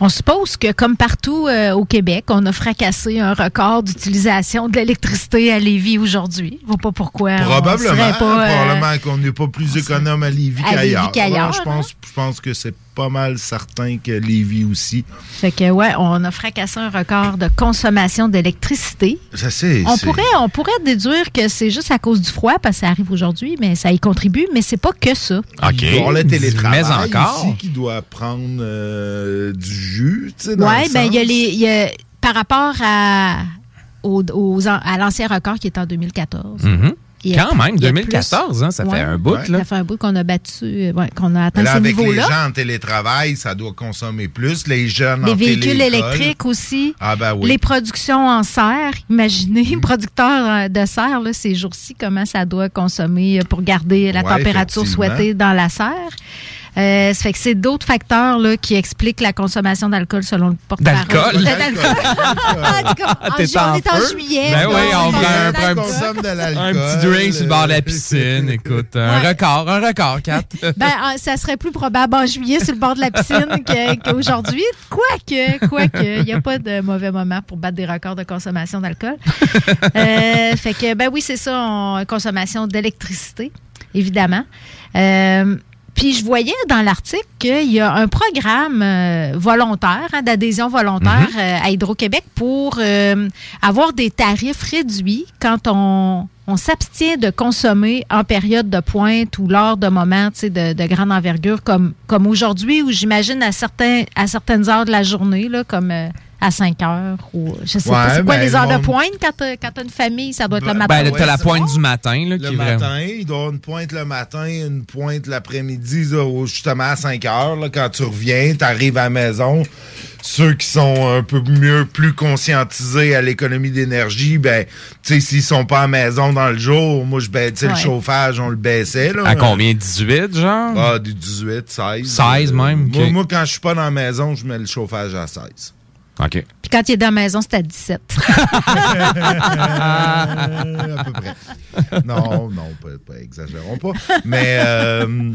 On suppose que, comme partout euh, au Québec, on a fracassé un record d'utilisation de l'électricité à Lévis aujourd'hui. Je vois pas pourquoi. Probablement, pas, euh, probablement qu'on n'est pas plus économe à Lévis à Lévis qu'ailleurs. qu'ailleurs, je, pense, je pense que c'est pas mal certain que Lévis aussi. Fait que, ouais, on a fracassé un record de consommation d'électricité. Ça, c'est. On pourrait, on pourrait déduire que c'est juste à cause du froid, parce que ça arrive aujourd'hui, mais ça y contribue, mais c'est pas que ça. Y avoir le télétravail Mais encore? aussi qui doit prendre euh, du jus, tu sais, dans Oui, ben il y a les. il y a- par rapport à, aux, à l'ancien record qui est en 2014. Mhm. Quand même, il y a 2014, hein, ça fait un bout, là. Ça fait un bout qu'on a battu, euh, ouais, qu'on a atteint là, ce avec les gens en télétravail, ça doit consommer plus. Les jeunes Les en véhicules électriques aussi. Ah ben oui. Les productions en serre. Imaginez, producteur euh, de serre, là, ces jours-ci, comment ça doit consommer euh, pour garder la température souhaitée dans la serre. Euh, ça fait que c'est d'autres facteurs là, qui expliquent la consommation d'alcool selon le porte-parole. D'alcool? En en T'es ju- on est en juillet. Ben oui, on prend un, petit, consomme de l'alcool. un petit drink sur le bord de la piscine. Écoute, un Ouais. record, un record, Kat. Ben, euh, ça serait plus probable en juillet sur le bord de la piscine que- qu'aujourd'hui. Quoique, quoique, il n'y a pas de mauvais moment pour battre des records de consommation d'alcool. Euh, fait que, ben oui, c'est ça, on- consommation d'électricité, évidemment. Euh, puis je voyais dans l'article qu'il y a un programme euh, volontaire, hein, d'adhésion volontaire euh, à Hydro-Québec pour euh, avoir des tarifs réduits quand on, on s'abstient de consommer en période de pointe ou lors de moments de, de grande envergure comme, comme aujourd'hui ou j'imagine à, certains, à certaines heures de la journée, là, comme euh, à 5 heures ou je sais pas. C'est quoi ben, les heures de pointe quand t'as quand t'as une famille? Ça doit être le matin. Ben, t'as la pointe du matin, là, qui Le vraiment- matin, il doit y avoir une pointe le matin, une pointe l'après-midi, justement à 5 heures. là, quand tu reviens, tu arrives à la maison. Ceux qui sont un peu mieux, plus conscientisés à l'économie d'énergie, ben, tu sais, s'ils sont pas à la maison dans le jour, moi, je baissais le chauffage, on le baissait. Là, À combien? 18, genre? Ah, du 18, 16. 16 même, Moi, moi, quand je suis pas dans la maison, je mets le chauffage à 16. OK. Puis quand il est dans la maison, c'est à 17. à peu près. Non, non, pas, pas exagérons pas. Mais euh,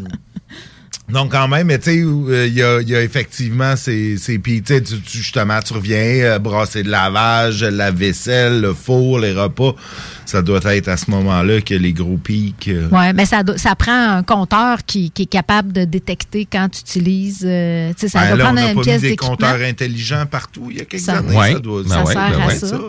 donc quand même, mais tu sais, euh, il y, a, il y a effectivement ces, ces puis tu sais, tu- tu- justement, tu reviens, euh, brasser le lavage, la vaisselle, le four, les repas. Ça doit être à ce moment-là que les gros pics. euh, Oui, mais ça, ça prend un compteur qui, qui est capable de détecter quand tu utilises. euh, tu sais, ça ben doit là, on prendre n'a une pas mis pièce des compteurs intelligents partout il y a quelques Ça- années. Ouais. Ça doit, Ben Ça ouais, sert ben à ouais. ça.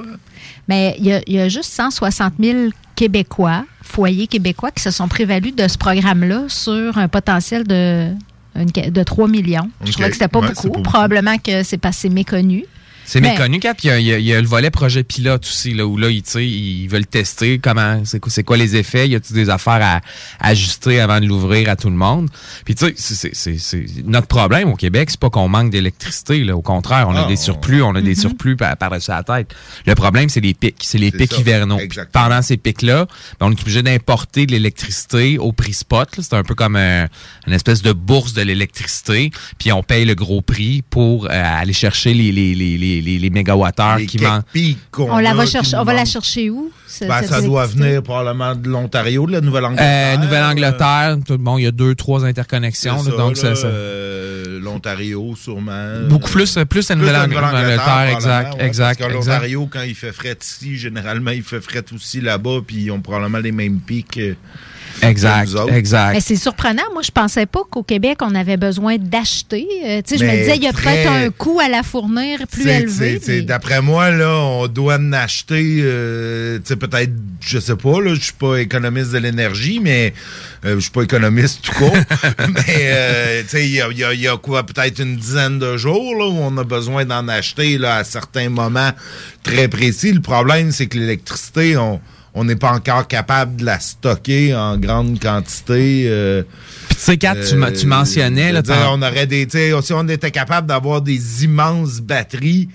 Mais il y, a, il y a juste 160 000 Québécois, foyers québécois, qui se sont prévalus de ce programme-là sur un potentiel de, une- de 3 millions. Je trouvais que c'était Ouais, pas beaucoup. Probablement que c'est passé méconnu. C'est Mais- méconnu, Cap. Il y, a, il y a- il y a le volet projet pilote aussi, là, où là, ils, tu sais, ils veulent tester comment, c'est quoi, c'est quoi les effets, il y a des affaires à, à ajuster avant de l'ouvrir à tout le monde? Puis tu sais, c'est- c'est- c'est- c'est- notre problème au Québec, c'est pas qu'on manque d'électricité, là. Au contraire, on a Ah, des surplus, on a des Mhm. surplus par, par-dessus la tête. Le problème, c'est les pics. C'est les pics ça, hivernaux. Puis Pendant ces pics-là, ben, on est obligé d'importer de l'électricité au prix spot. là. C'est un peu comme un- une espèce de bourse de l'électricité. Puis on paye le gros prix pour euh, aller chercher les, les, les, les, les, les mégawattheures Les qui manquent. On, la va chercher, on va la chercher où? ce- Ben, ça doit venir probablement de l'Ontario, de la Euh, Nouvelle-Angleterre. Nouvelle-Angleterre, tout- bon, il y a deux, trois interconnexions. C'est là, ça, donc, ça, là, ça- euh, L'Ontario, sûrement. Beaucoup plus, plus la Nouvelle-Angleterre, exact, probablement, ouais, exact, Parce que exact. l'Ontario, quand il fait fret ici, généralement, il fait fret aussi là-bas, puis ils ont probablement les mêmes pics. Exact, exact. Mais c'est surprenant. Moi, je pensais pas qu'au Québec, on avait besoin d'acheter. Euh, tu sais, je me disais, il y a très- peut-être un coût à la fournir plus élevé. mais- D'après moi, là, on doit en acheter, euh, tu sais, peut-être, je sais pas, là, je suis pas économiste de l'énergie, mais euh, je suis pas économiste tout court. mais, euh, tu sais, il y a, il y a- il y a quoi, peut-être une dizaine de jours, là, où on a besoin d'en acheter, là, à certains moments très précis. Le problème, c'est que l'électricité, on on n'est pas encore capable de la stocker en grande quantité. euh, Puis tu sais, Kat, tu, tu mentionnais, là, dire, on aurait des, si on était capable d'avoir des immenses batteries,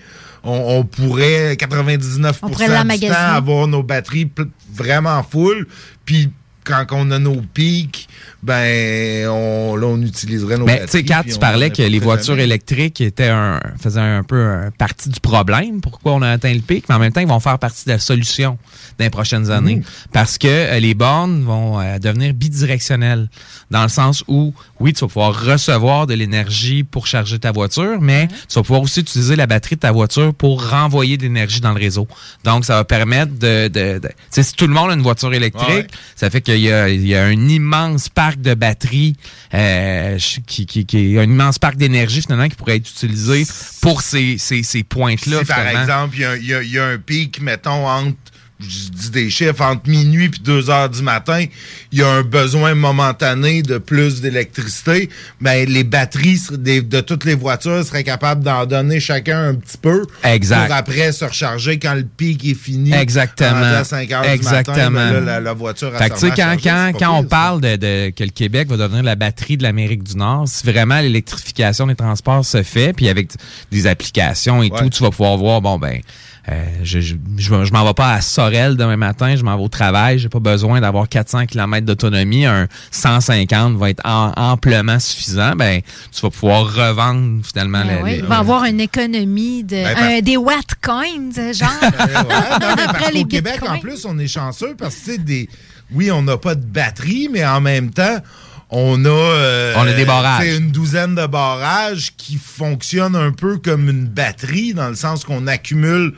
on, on pourrait 99% On pourrait du temps avoir nos batteries vraiment full, puis quand on a nos pics, ben on, là, on utiliserait nos Mais tu batteries. sais, Kat, puis tu parlais que les voitures jamais. électriques étaient un, faisaient un peu un partie du problème, pourquoi on a atteint le pic, mais en même temps, ils vont faire partie de la solution dans les prochaines années. Mhm. Parce que euh, les bornes vont euh, devenir bidirectionnelles, dans le sens où, oui, tu vas pouvoir recevoir de l'énergie pour charger ta voiture, mais tu vas pouvoir aussi utiliser la batterie de ta voiture pour renvoyer de l'énergie dans le réseau. Donc, ça va permettre de... de, de- tu sais, si tout le monde a une voiture électrique, Ouais. ça fait qu'il y a, il y a un immense parc de batteries, euh, qui, qui, un immense parc d'énergie finalement qui pourrait être utilisé pour ces, ces, ces pointes-là. Si, par exemple, il y y a un pic, mettons, entre, je dis des chiffres, entre minuit puis 2 heures du matin, il y a un besoin momentané de plus d'électricité, ben les batteries de toutes les voitures seraient capables d'en donner chacun un petit peu Exact. pour après se recharger quand le pic est fini. Exactement. à 5 heures Exactement. du matin, ben là, la, la voiture Fait que, quand, quand, quand on parle de, de- que le Québec va devenir la batterie de l'Amérique du Nord, si vraiment l'électrification des transports se fait, puis avec des applications et Ouais. tout, tu vas pouvoir voir, bon, ben, euh, je, je, je, je m'en vais pas à Sorel demain matin, je m'en vais au travail, j'ai pas besoin d'avoir 400 km d'autonomie, un 150 va être am- amplement suffisant, ben, tu vas pouvoir revendre finalement Ben le- oui, il va y avoir une économie de Ben, parce- des Wattcoins, genre. Ouais, non, mais parce les qu'au Québec, en plus, on est chanceux parce que, tu sais, des... oui, on n'a pas de batterie, mais en même temps, on a, euh, On a des barrages. une douzaine de barrages qui fonctionnent un peu comme une batterie, dans le sens qu'on accumule.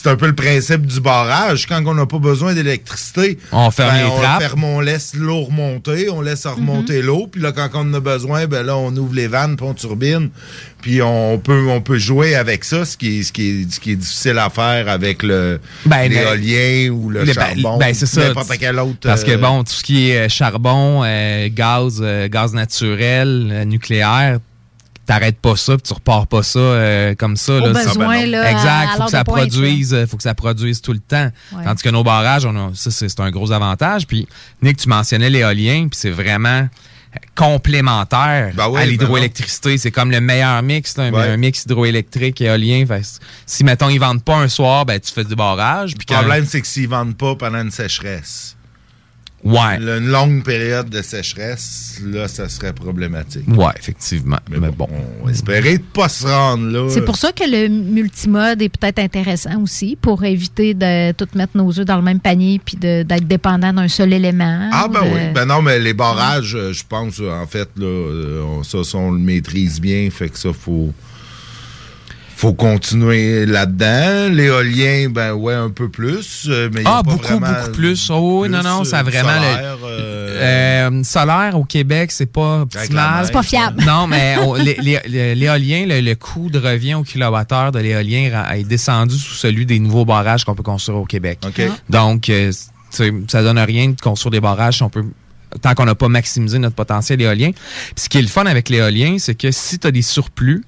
C'est un peu le principe du barrage. Quand on n'a pas besoin d'électricité, On ferme les on, trappes. ferme, on laisse l'eau remonter, on laisse remonter l'eau, puis là, quand on en a besoin, ben là, on ouvre les vannes, puis on turbine, puis on peut, on peut jouer avec ça, ce qui est, ce qui est, ce qui est difficile à faire avec le Ben, l'éolien ou le ben, charbon, ben, c'est ça. n'importe quel autre. Parce que euh, bon, tout ce qui est euh, charbon, euh, gaz, euh, gaz naturel, euh, nucléaire, t'arrêtes pas ça, puis tu repars pas ça euh, comme ça. Au là. besoin, Ça, ben là, exact. à faut que ça pointe, produise, euh, faut que ça produise tout le temps. Ouais. Tandis que nos barrages, on a- ça c'est un gros avantage. Puis Nick, tu mentionnais l'éolien, puis c'est vraiment euh, complémentaire Ben oui, à ben l'hydroélectricité. c'est comme le meilleur mix, là, un, Ouais. un mix hydroélectrique éolien. Fait que si mettons ils vendent pas un soir, ben tu fais du barrage. Le quand- problème, c'est que s'ils vendent pas pendant une sécheresse, Ouais. une longue période de sécheresse, là, ça serait problématique. Ouais, effectivement. Mais, bon. On va espérer de pas se rendre là. C'est pour ça que le multimode est peut-être intéressant aussi pour éviter de tout mettre nos œufs dans le même panier puis d'être dépendant d'un seul élément. Ah ou ben de- oui. Ben non, mais les barrages, euh, je pense, euh, en fait, là, euh, on- ça, ça, on le maîtrise bien. Fait que ça, faut. Faut continuer là-dedans. L'éolien, ben ouais, un peu plus. euh, Mais il y a Ah, pas beaucoup, vraiment beaucoup plus. Oh, oui, non, non, ça a euh, vraiment. le- solaire, euh, Euh, solaire au Québec, c'est pas optimal. C'est pas fiable. Non, mais l'éolien, le, le coût de revient au kilowattheure de l'éolien est descendu sous celui des nouveaux barrages qu'on peut construire au Québec. OK. Donc, euh, ça donne rien de construire des barrages si on peut tant qu'on n'a pas maximisé notre potentiel éolien. Puis ce qui est le fun avec l'éolien, c'est que si tu as des surplus,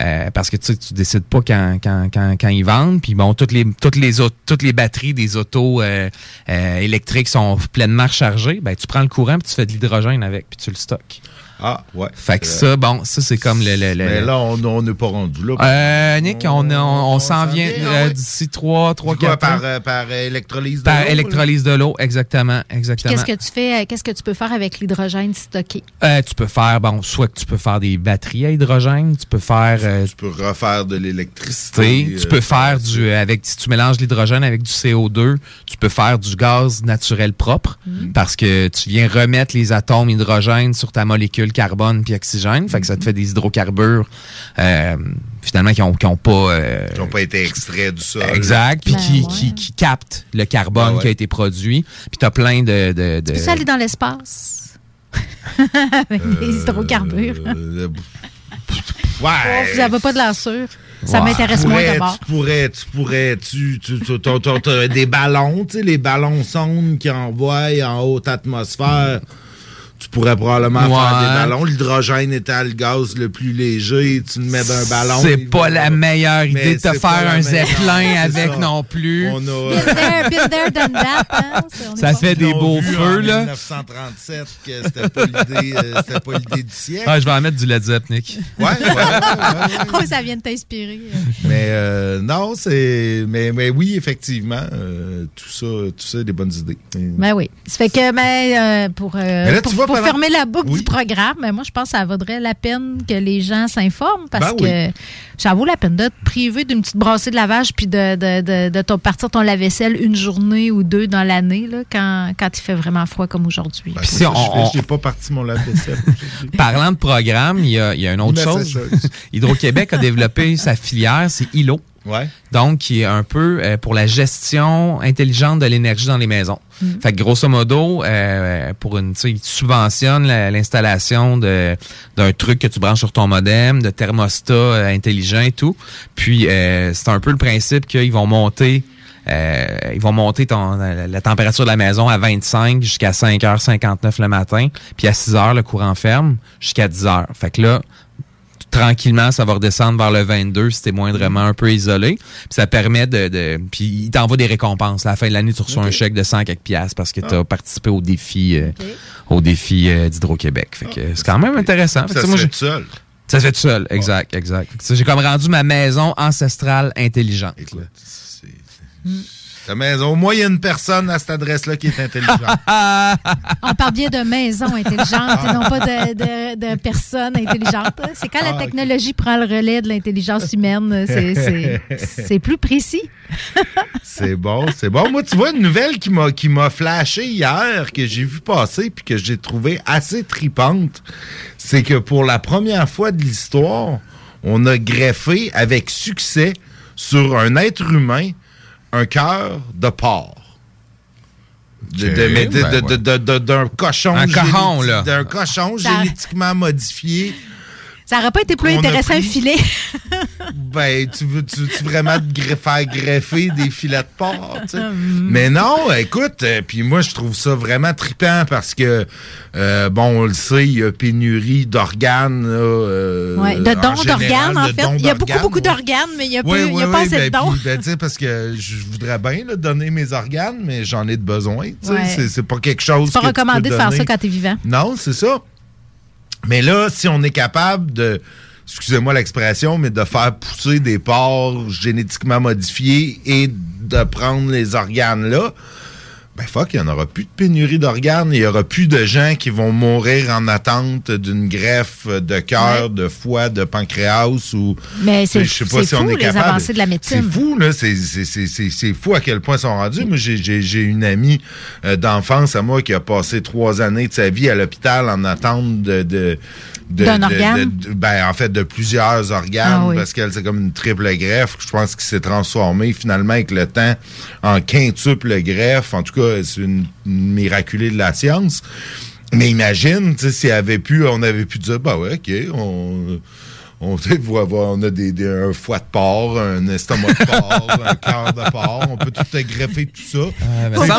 euh, parce que tu tu décides pas quand, quand, quand, quand ils vendent. Puis bon, toutes les, toutes les, toutes les batteries des autos euh, euh, électriques sont pleinement rechargées. Ben, tu prends le courant puis tu fais de l'hydrogène avec puis tu le stockes. Ah, ouais. Fait que ça, bon, ça, c'est comme le... le, le- Mais là, on on n'est pas rendu là. Euh, Nick, on, on, on s'en vient vient, ah euh, ouais. d'ici 3, 3, Du quoi, 4 par, ans. euh, par électrolyse de Par l'eau, là? électrolyse de l'eau, exactement, exactement. Qu'est-ce que tu fais? Qu'est-ce que tu peux faire avec l'hydrogène stocké? Euh, tu peux faire, bon, soit que tu peux faire des batteries à hydrogène, tu peux faire... euh, Tu peux refaire de l'électricité. tu sais, tu euh, peux faire du... euh, avec Si tu mélanges l'hydrogène avec du CO2, tu peux faire du gaz naturel propre Mm. parce que tu viens remettre les atomes hydrogène sur ta molécule carbone puis oxygène. Fait que ça te fait des hydrocarbures, euh, finalement, qui n'ont qui ont pas... euh, Qui n'ont pas été extraits du sol. Exact, puis Ben qui, ouais. qui, qui captent le carbone Ben ouais. qui a été produit. Puis tu as plein de... de, de- Tu peux aller dans l'espace? avec des hydrocarbures. Euh, ouais. Oh, ça va pas de sûr. Ça m'intéresse moins d'abord. Tu pourrais, tu pourrais, tu, tu, tu t'as des ballons, tu sais, les ballons sondes qui envoient en haute atmosphère. Tu pourrais probablement Ouais. faire des ballons. L'hydrogène étant le gaz le plus léger, tu le mets d'un ballon. C'est pas va- la meilleure idée Mais de te faire un zeppelin avec ça. non plus. On a, Been there, been there, done that. hein? On Ça fait des beaux feux, là. 1937 que c'était pas l'idée, euh, c'était pas l'idée du siècle. Ah, je vais en mettre du Led Zeppelin, Nick. Ouais, ouais, ouais, ouais, ouais. Oh, ça vient de t'inspirer. Mais euh, non, c'est. Mais, mais oui, effectivement, euh, tout ça, tout ça, des bonnes idées. Ben oui. Ça fait que, ben, euh, pour, euh, Mais là, tu pour pendant- fermer la boucle Oui. du programme, moi, je pense que ça vaudrait la peine que les gens s'informent parce Ben oui. que ça vaut la peine de te priver d'une petite brassée de lavage puis de, de, de, de ton- partir ton lave-vaisselle une journée ou deux dans l'année là, quand, quand il fait vraiment froid comme aujourd'hui. Ben, si je j'ai pas parti mon lave-vaisselle. Parlant de programme, il y a, il y a une autre chose. Hydro-Québec a développé sa filière, c'est ILO. Ouais. Donc, qui est un peu euh, pour la gestion intelligente de l'énergie dans les maisons. Fait que grosso modo, euh, pour une, tu la- l'installation de d'un truc que tu branches sur ton modem, de thermostat euh, intelligent et tout. Puis euh, c'est un peu le principe qu'ils vont monter. euh, ils vont monter ton, la, température de la maison à 25 jusqu'à 5h59 le matin, puis à 6h le courant ferme jusqu'à 10h. Fait que là, tranquillement, ça va redescendre vers le 22 si t'es moindrement un peu isolé. Puis ça permet de... de puis il t'envoie des récompenses. À la fin de l'année, tu reçois un chèque de 100 quelques piastres parce que tu as participé au défi, euh, au défi euh, d'Hydro-Québec. Fait que c'est quand même intéressant. Fait que, Ça moi, tout seul. Ça se fait tout seul, exact, exact. J'ai comme rendu ma maison ancestrale intelligente. Ta maison. Au moins, il y a une personne à cette adresse-là qui est intelligente. On parle bien de maison intelligente et non pas de, de, de personne intelligente. C'est quand la Ah, technologie prend le relais de l'intelligence humaine, c'est- c'est c'est plus précis. C'est bon, c'est bon. Moi, tu vois, une nouvelle qui m'a qui m'a flashé hier, que j'ai vu passer, puis que j'ai trouvé assez tripante, c'est que pour la première fois de l'histoire, on a greffé avec succès sur un être humain un cœur de porc. De- de- Ok, mais de- ben D'un cochon, Un cochon, généti- là. D'un cochon Ça- génétiquement modifié. Ça aurait pas été plus intéressant un filet. Ben, tu veux, tu, tu vraiment te faire greffer des filets de porc, tu sais? Mm. Mais non, écoute, euh, puis moi, je trouve ça vraiment trippant parce que, euh, bon, on le sait, il y a pénurie d'organes. euh, Ouais, de dons d'organes, en de fait. dons Il y a beaucoup, beaucoup ouais. d'organes, mais il n'y a, il y a pas assez de ben, dons. puis, ben, parce que je voudrais bien là, donner mes organes, mais j'en ai de besoin. tu sais. Ouais. C'est- pas quelque chose C'est pas que tu peux recommandé de faire ça quand tu es vivant. Non, c'est ça. Mais là, si on est capable de, excusez-moi l'expression, mais de faire pousser des porcs génétiquement modifiés et de prendre les organes là, ben fuck, il n'y en aura plus de pénurie d'organes. Il n'y aura plus de gens qui vont mourir en attente d'une greffe de cœur, de foie, de pancréas ou. Mais c'est- Je sais pas c'est si on fou, est les capable. avancées de la médecine. C'est fou, là. C'est- c'est- C'est c'est- c'est fou à quel point ils sont rendus. Moi, j'ai- j'ai j'ai une amie euh, d'enfance à moi qui a passé trois années de sa vie à l'hôpital en attente de- D'un de- organe? de- de- ben, en fait, de plusieurs organes, Ah oui. parce qu'elle, c'est comme une triple greffe. Je pense qu'il s'est transformé finalement avec le temps en quintuple greffe. En tout cas, c'est une, une miraculée de la science. Mais imagine, tu sais, si avait pu, on avait pu dire, bah ouais, OK, on, On, on a des, des- un foie de porc, un estomac de porc, un cœur de porc. On peut tout te greffer tout ça.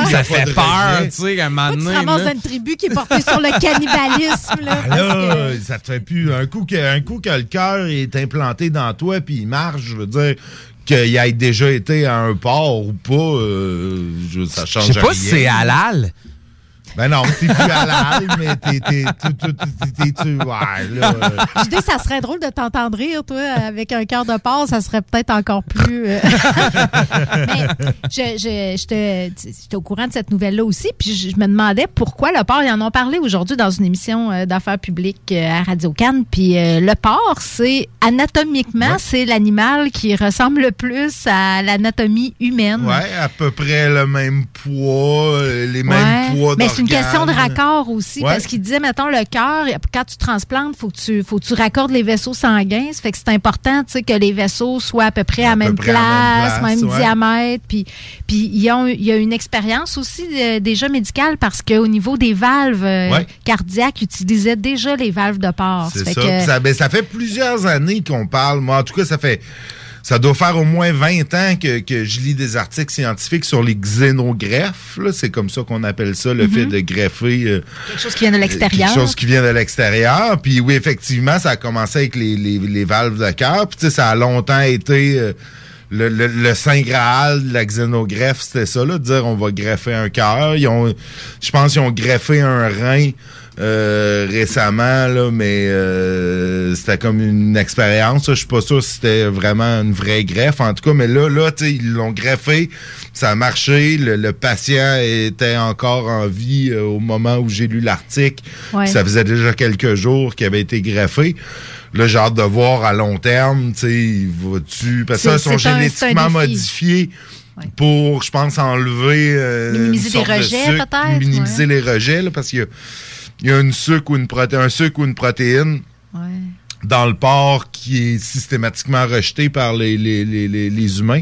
a ça fait de peur, tu sais, à un moment Tu donné. là. une tribu qui est portée sur le cannibalisme. Là, Ah là, que- ça te fait plus. Un coup que, un coup que le cœur est implanté dans toi puis il marche, je veux dire, qu'il ait déjà été à un port ou pas, euh, je- ça change Je sais pas rien. si c'est halal. Ben non, t'es plus halal, mais t'es, t'es, ouais, Je dis, ça serait drôle de t'entendre rire, toi, avec un cœur de porc, ça serait peut-être encore plus. euh, Mais je, je, j'étais, j'étais au courant de cette nouvelle-là aussi, puis je, je me demandais pourquoi le porc. Ils en ont parlé aujourd'hui dans une émission euh, d'affaires publiques euh, à Radio Cannes. Puis euh, le porc, c'est anatomiquement, c'est l'animal qui ressemble le plus à l'anatomie humaine. ouais, à peu près le même poids, les mêmes Ouais. poids Mais une question de raccord aussi, Ouais. parce qu'il disait, mettons, le cœur, quand tu transplantes, faut que tu, faut que tu raccordes les vaisseaux sanguins. Ça fait que c'est important, tu sais, que les vaisseaux soient à peu près à, la même près place, à même place, même ouais. diamètre. Puis, puis il y a une expérience aussi euh, déjà médicale parce qu'au niveau des valves euh, Ouais. cardiaques, ils utilisaient déjà les valves de porc. C'est ça. ça, ben, ça fait plusieurs années qu'on parle. Moi, en tout cas, ça fait. Ça doit faire au moins 20 ans que, que je lis des articles scientifiques sur les xénogreffes. C'est comme ça qu'on appelle ça, le Mhm. fait de greffer euh, quelque chose qui vient de l'extérieur. quelque chose qui vient de l'extérieur. Puis oui, effectivement, ça a commencé avec les, les- les valves de cœur. Puis tu sais, ça a longtemps été euh, le, le- le saint graal de la xénogreffe, c'était ça, là, de dire on va greffer un cœur. Ils ont, je pense qu'ils ont greffé un rein. Euh, récemment là mais euh, c'était comme une expérience je suis pas sûr si c'était vraiment une vraie greffe en tout cas mais là là ils l'ont greffé ça a marché le, le patient était encore en vie euh, au moment où j'ai lu l'article. Ouais. ça faisait déjà quelques jours qu'il avait été greffé. Là, j'ai hâte de voir à long terme, tu sais, vas-tu... Parce que ça, ils sont génétiquement modifiés pour, je pense, enlever... euh, Minimiser les rejets, peut-être, Minimiser les rejets, là, parce qu'il y a, il y a une sucre ou une un sucre ou une protéine dans le porc qui est systématiquement rejeté par les, les, les, les, humains.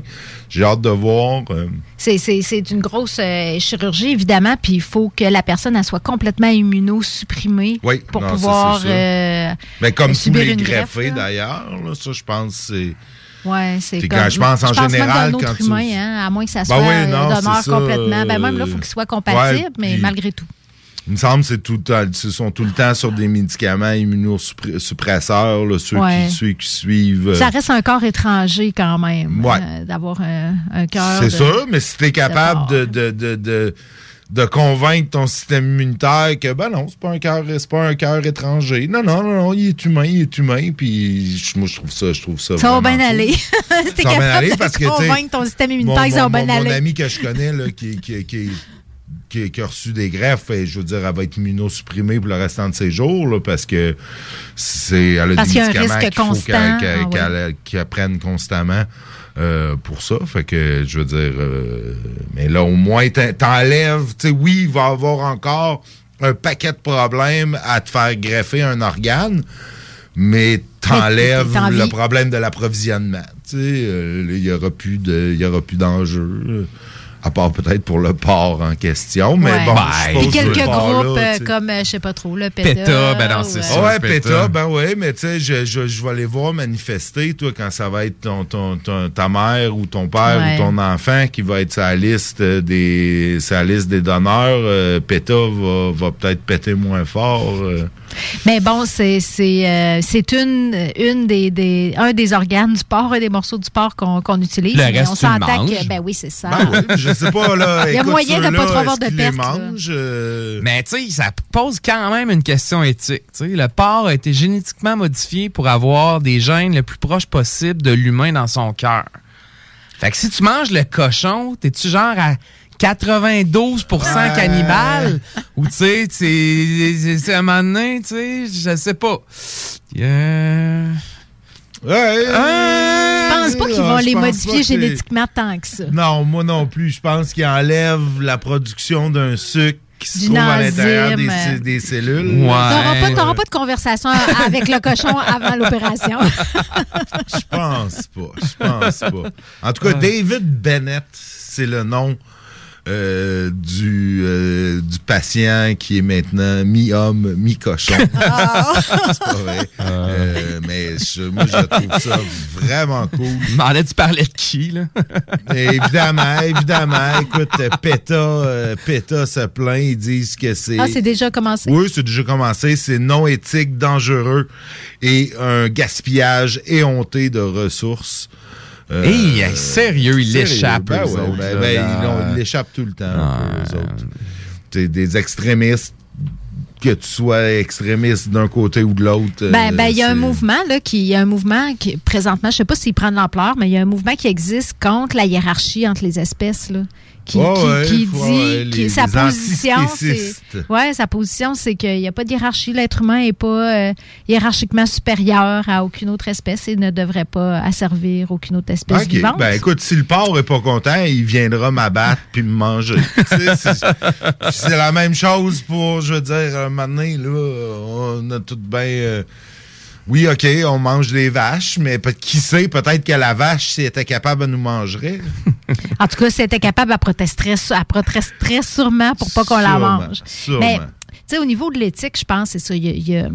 J'ai hâte de voir... euh, C'est, une grosse euh, chirurgie, évidemment, puis il faut que la personne elle soit complètement immunosupprimée Oui, pour non, ça, pouvoir sûr. euh, mais comme tous les greffés, d'ailleurs, là, ça, je pense, c'est... Ouais, c'est comme, je pense en général, quand tu- hein, à moins que ça Ben soit oui, euh, non, demeure ça, complètement. Ben même là, il faut qu'il soit compatible, ouais, mais malgré tout. Il me semble que c'est tout le temps, ils sont tout le temps sur des médicaments immunosuppresseurs, là, ceux, Ouais. qui, ceux qui suivent. euh, Ça reste un corps étranger quand même, Ouais. euh, d'avoir un, un cœur. C'est de- ça, mais si tu es capable de, de, de, de, de convaincre ton système immunitaire que, ben non, c'est pas un cœur, c'est pas un cœur étranger. Non, non, non, non, il est humain, il est humain, puis je- moi, je trouve ça, je trouve ça. Ça va bien cool. aller. T'es Ça va bien capable aller de parce que, tu sais, convaincre ton système Mon, immunitaire, ça va mon- bien mon aller. ami que je connais, là, qui, qui, qui, qui, qui a reçu des greffes, et je veux dire, elle va être immunosupprimée pour le restant de ses jours, là, parce que c'est, elle a Parce des y a un médicaments risque qu'il faut constant. qu'elle, qu'elle- Ah ouais. qu'elle- qu'elle prenne constamment. euh, pour ça, fait que je veux dire, euh, mais là au moins t'en- t'enlèves, tu sais, oui, il va y avoir encore un paquet de problèmes à te faire greffer un organe, mais t'enlèves le problème de l'approvisionnement. Tu sais, euh, il y aura plus de, y aura plus d'enjeu. À part peut-être pour le porc en question, mais Ouais. bon, Ben, je Puis quelques groupes euh, comme, euh, je sais pas trop, le PETA. PETA, ben non, c'est ça. Ouais, PETA. PETA, ben oui, mais tu sais, je, je, je vais aller voir manifester, toi, quand ça va être ton, ton, ton- ta mère ou ton père Ouais. ou ton enfant qui va être sa liste des sa liste des donneurs, euh, PETA va, va peut-être péter moins fort. euh. Mais bon, c'est c'est euh, c'est une une des, des un des organes du porc, un des morceaux du porc qu'on qu'on utilise. Le reste, on ben oui, c'est ça. Ben oui, je sais pas, là. Il y a écoute, moyen de pas trop avoir de là? mangent, euh, Mais tu sais, ça pose quand même une question éthique. tu sais. Le porc a été génétiquement modifié pour avoir des gènes le plus proche possible de l'humain dans son cœur. Fait que si tu manges le cochon, t'es-tu genre à 92% cannibale? Ou tu sais, c'est- à un moment donné, tu sais, je sais pas. Euh, Ouais, Je pense pas qu'ils vont je les modifier génétiquement tant que ça. Non, moi non plus. Je pense qu'ils enlèvent la production d'un sucre qui se trouve à l'intérieur des, cellules. Ouais. T'auras pas, t'auras pas de conversation avec le cochon avant l'opération. Je pense pas. Je pense pas. En tout cas, David Bennett, c'est le nom euh, du, euh, du patient qui est maintenant mi-homme, mi-cochon. Ah. C'est pas vrai. Euh, mais je- moi, je trouve ça vraiment cool. Demandais, tu parlais de qui, là? Évidemment, évidemment. Écoute, euh, PETA, euh, PETA se plaint. Ils disent que c'est. Ah, c'est déjà commencé? Oui, c'est déjà commencé. C'est non éthique, dangereux et un gaspillage éhonté de ressources. Euh, Hey, hey, sérieux, ils l'échappent, Ben eux ouais, autres, ben- ben, ils l'échappent tout le temps, eux autres. T'sais, des extrémistes, que tu sois extrémiste d'un côté ou de l'autre. Ben, euh, ben, il y a un mouvement, là, qui, il y a un mouvement qui, présentement, je sais pas s'il prend de l'ampleur, mais il y a un mouvement qui existe contre la hiérarchie entre les espèces, là. Qui, qui- ouais, qui ouais, dit, ouais, qui- sa position, ouais, sa position, c'est qu'il n'y a pas de hiérarchie. L'être humain n'est pas euh, hiérarchiquement supérieur à aucune autre espèce et ne devrait pas asservir aucune autre espèce OK. vivante. Ben écoute, si le porc est pas content, il viendra m'abattre puis me manger. C'est la même chose pour, je veux dire, un moment donné, là, on a tout bien. euh, oui, OK, on mange des vaches, mais qui sait, peut-être que la vache, si elle était capable, elle nous mangerait. En tout cas, si elle était capable, elle protesterait, elle protesterait sûrement pour pas qu'on la mange. sûrement. Mais, tu sais, au niveau de l'éthique, je pense, c'est ça. Il y a, il y a-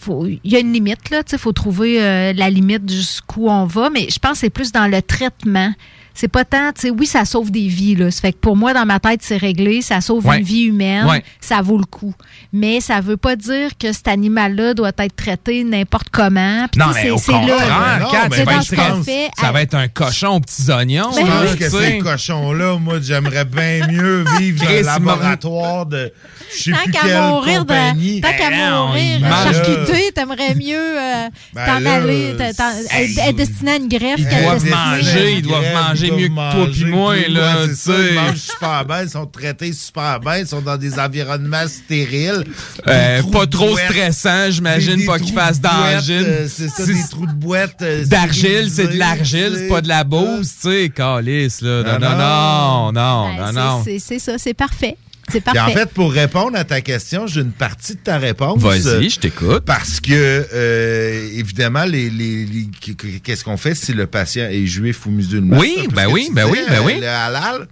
faut- il y a une limite, là. Il faut trouver euh, la limite jusqu'où on va. Mais je pense que c'est plus dans le traitement. C'est pas tant, tu sais, oui, ça sauve des vies, là. Ça fait que pour moi, dans ma tête, c'est réglé. Ça sauve Ouais. une vie humaine. Ouais. Ça vaut le coup. Mais ça veut pas dire que cet animal-là doit être traité n'importe comment. Non, tu mais au c'est- c'est là, contraire, là. Kat, C'est ça va dans être ce qu'on très- fait. ça va être un cochon aux petits oignons. Ben Je pense que tu ces cochons-là, moi, j'aimerais bien mieux vivre dans un laboratoire de je sais Tant plus qu'à quelle mourir, de, tant qu'à Ben non, mourir charcuté, t'aimerais mieux euh, Ben t'en aller, être, destiné à une greffe ils qu'à doivent manger, ils doivent manger mieux que toi puis moi, là, Ouais, ça. Ils mangent super bien, ils sont traités super bien, ils sont dans des environnements stériles. Euh, pas trop stressant, j'imagine, pas qu'ils fassent d'argile. euh, C'est ça, des trous de boîte. euh, D'argile, c'est de l'argile, c'est pas de la bouse, tu sais, calice, là. Non, non, non, non, Ben, non, c'est- C'est ça, c'est parfait. C'est parfait. en fait, pour répondre à ta question, j'ai une partie de ta réponse. Vas-y, je t'écoute. Parce que, euh, évidemment, les, les- les- qu'est-ce qu'on fait si le patient est juif ou musulman? Oui, ben que oui, ben disais, oui, ben oui. Le halal.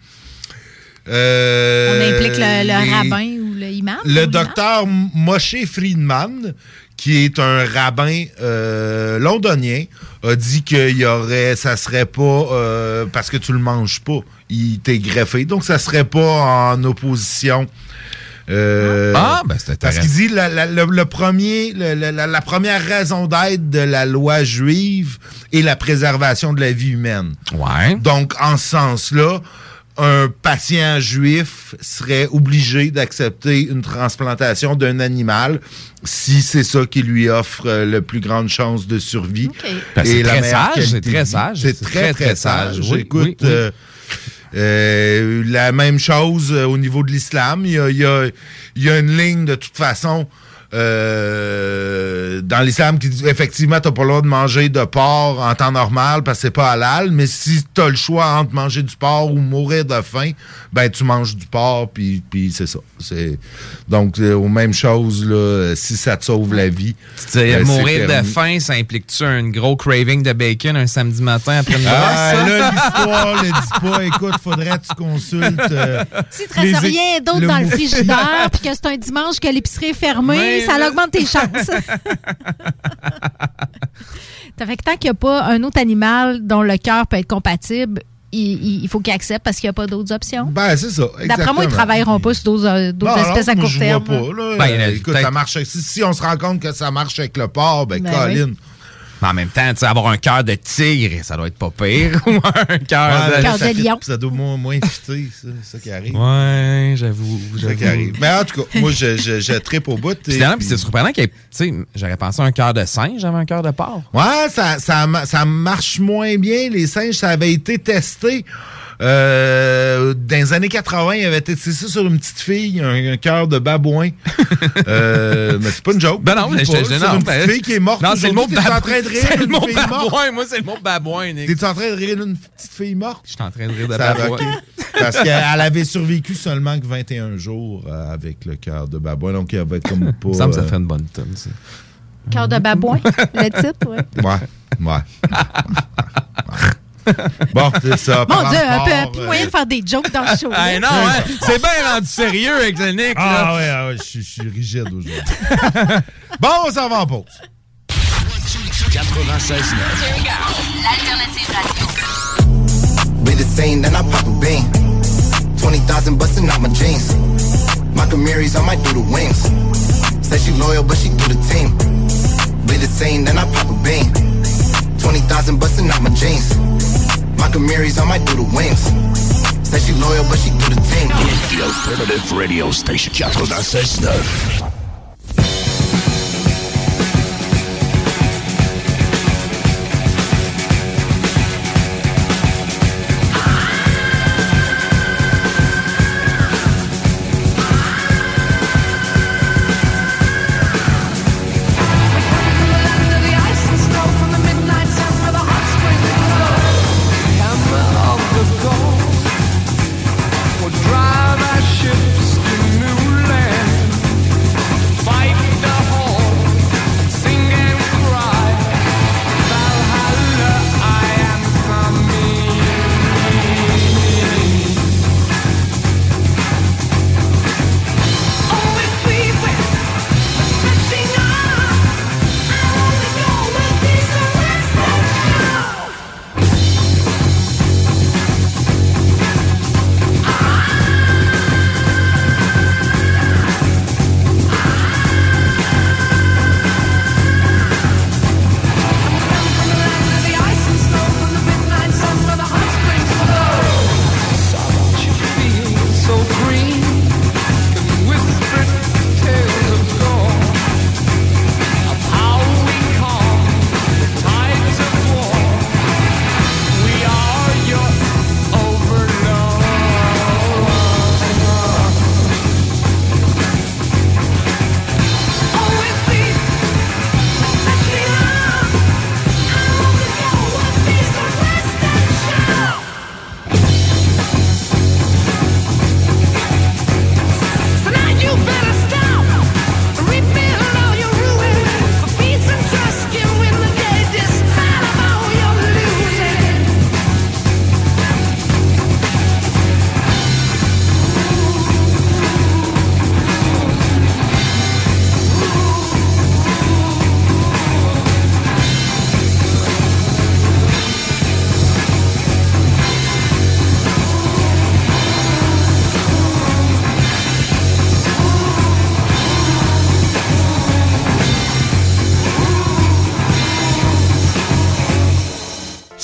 Euh, On implique le, le les- rabbin ou le imam. Le docteur Moshe Friedman, qui est un rabbin euh, londonien, a dit que y aurait, ça serait pas euh, parce que tu le manges pas, il t'est greffé, donc ça serait pas en opposition. Euh, Ah, ben, c'est Parce qu'il dit la, la- le, le premier, le- la, la première raison d'être de la loi juive est la préservation de la vie humaine. Ouais. Donc, en ce sens-là, un patient juif serait obligé d'accepter une transplantation d'un animal si c'est ça qui lui offre euh, le plus grande chance de survie. Ben, c'est très sage, c'est très sage, C'est très, très, sage. sage. Oui, Écoute, oui, oui. euh, euh, la même chose euh, au niveau de l'islam. Il y a, il y a- il y a une ligne de toute façon euh, dans l'islam qui dit effectivement t'as pas le droit de manger de porc en temps normal parce que c'est pas halal, mais si t'as le choix entre manger du porc ou mourir de faim, ben tu manges du porc puis, puis c'est ça. C'est donc euh, aux mêmes choses là, si ça te sauve la vie. Euh, mourir de faim, ça implique-tu un gros craving de bacon un samedi matin après une Ah, ça? là, l'histoire le dit pas. Écoute, faudrait que tu consultes. euh, Si tu rien d'autre le dans le frigidaire puis que c'est un dimanche que l'épicerie est fermée, Ça augmente tes chances. Ça fait que tant qu'il n'y a pas un autre animal dont le cœur peut être compatible, il, faut qu'il accepte parce qu'il n'y a pas d'autres options. Ben, c'est ça. D'après moi, ils ne travailleront pas sur d'autres euh, espèces non, à court je terme. vois pas, là. Ben, Euh, écoute, ça marche. Si, si on se rend compte que ça marche avec le porc, ben, Ben Colin. Mais en même temps, tu sais, avoir un cœur de tigre, ça doit être pas pire. Ou un cœur Ouais, de... Ça de lion. Ça doit moins, moins fitter, ça, c'est ça qui arrive. Ouais, j'avoue. C'est ça qui arrive. Mais en tout cas, moi, je, je, je trippe au bout. Puis c'est surprenant qu'il y ait- tu sais, j'aurais pensé à un cœur de singe, j'avais un cœur de porc. Ouais, ça, ça, ça marche moins bien. Les singes, ça avait été testé. Euh, dans les années 80, il avait testé ça sur une petite fille, un, un cœur de babouin. euh, mais c'est pas une joke. Ben non, je- non, une petite fille qui est morte. Non, c'est le mot aujourd'hui. T'es en train de rire C'est le mot babouin. Moi, c'est le mot babouin, Nick. T'es en train de rire d'une petite fille morte? Je suis en train de rire de Ça, babouin. Parce qu'elle avait survécu seulement que 21 jours euh, avec le cœur de babouin. Donc, il y avait comme pas. Il me ça euh, fait une bonne tonne, ça. Cœur de babouin, le titre, oui. Ouais, ouais. Bon, c'est ça. Mon Dieu, un peu, plus moyen de faire des jokes dans le show. Ah, non, hein? C'est bien rendu sérieux avec le Nick, Ah là. ouais, ah ouais, je suis- je suis rigide aujourd'hui. bon, on s'en va en pause. 96 L'alternative radio. Be the same, then I pop a bean. 20,000 busting out my jeans. My Camaries, I might do the wings. Say she loyal, but she do the team. Be the same, then I pop a bean. 20,000 busting out my jeans. My I might do the wings. Say she loyal, but she do the team. The Alternative Radio Station 96.9. Drive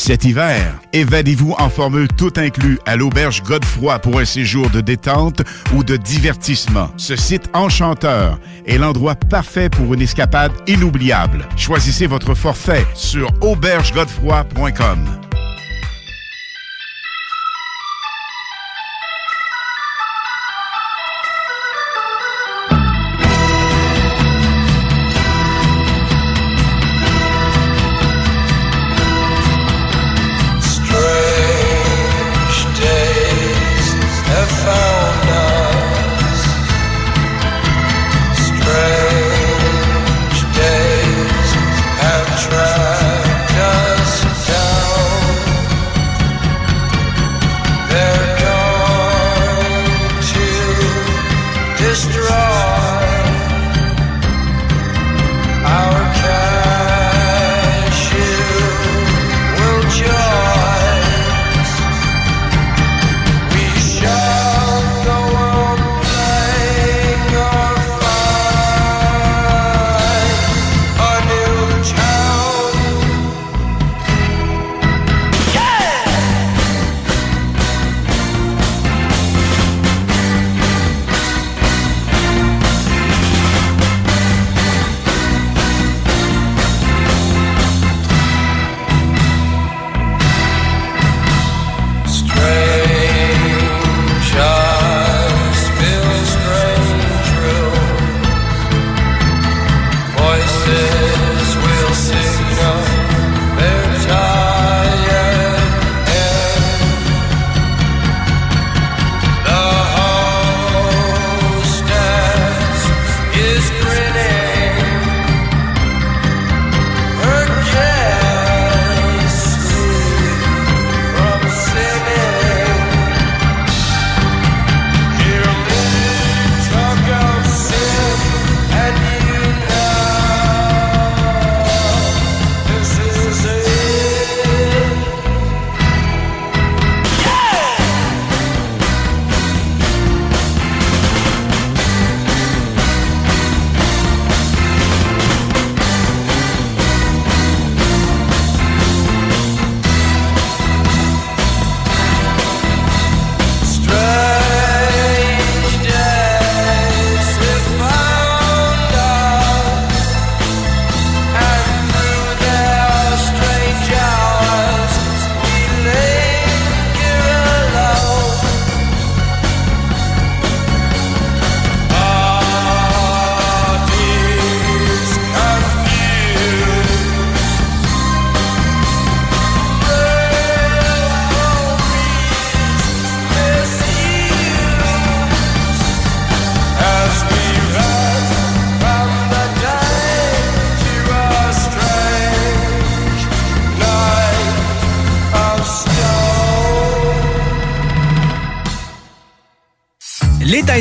Cet hiver, évadez-vous en formule tout inclus à l'auberge Godefroy pour un séjour de détente ou de divertissement. Ce site enchanteur est l'endroit parfait pour une escapade inoubliable. Choisissez votre forfait sur aubergegodefroy.com.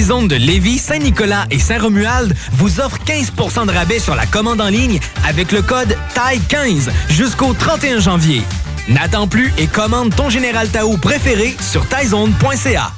Taizones de Lévis, Saint-Nicolas et Saint-Romuald vous offrent 15% de rabais sur la commande en ligne avec le code TAI15 jusqu'au 31 janvier. N'attends plus et commande ton Général Tao préféré sur taizone.ca.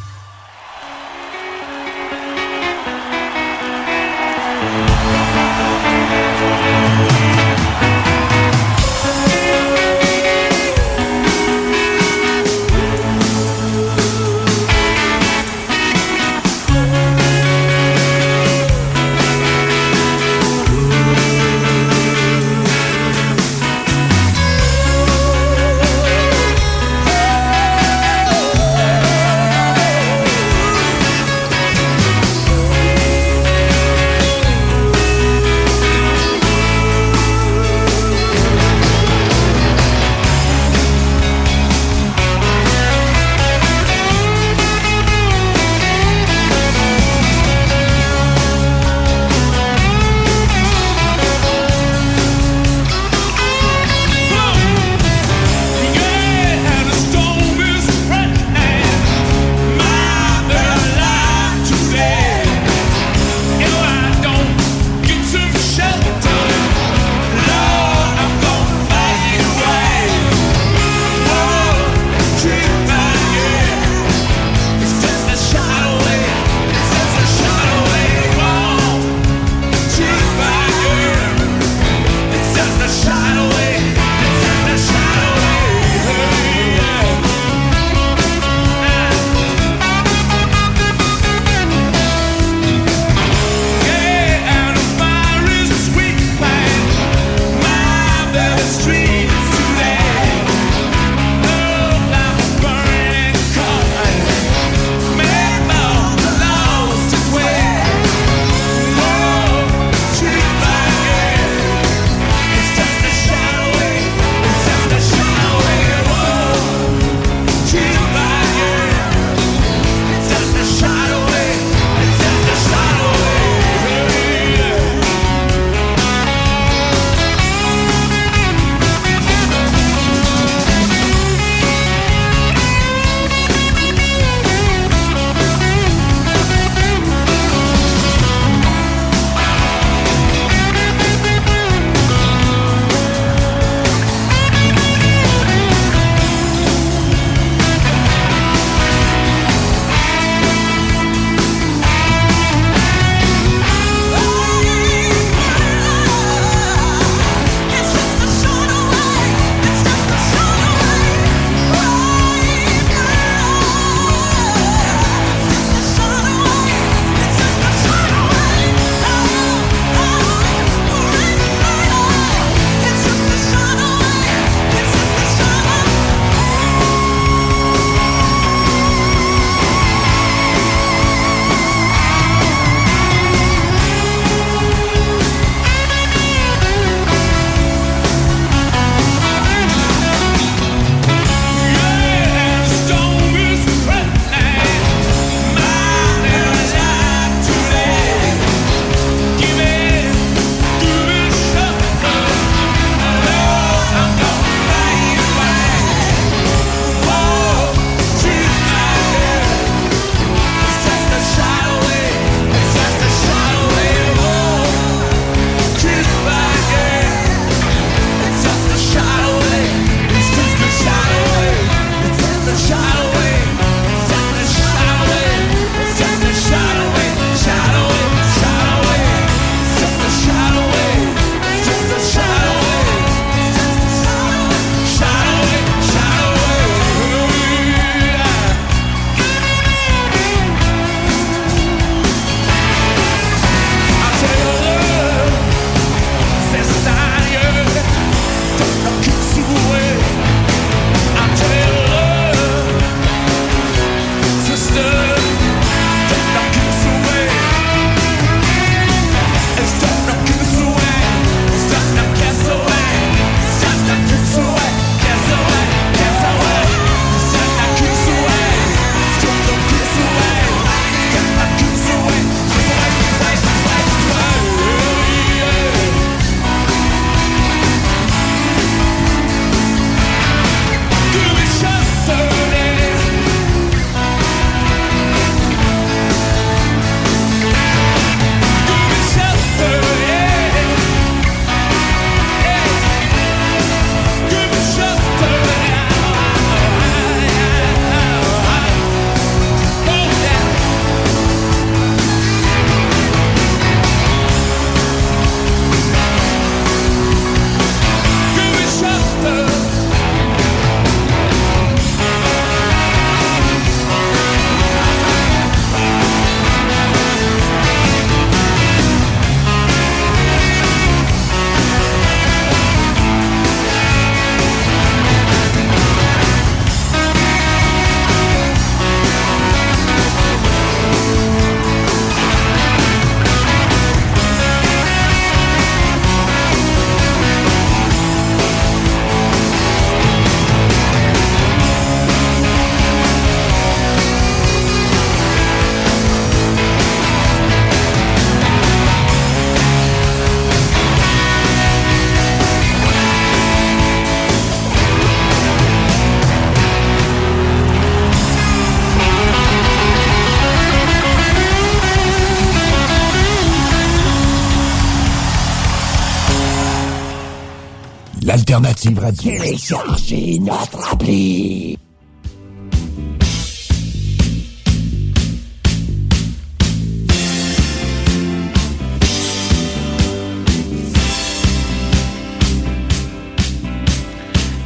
l'alternative radio. Téléchargez notre appli.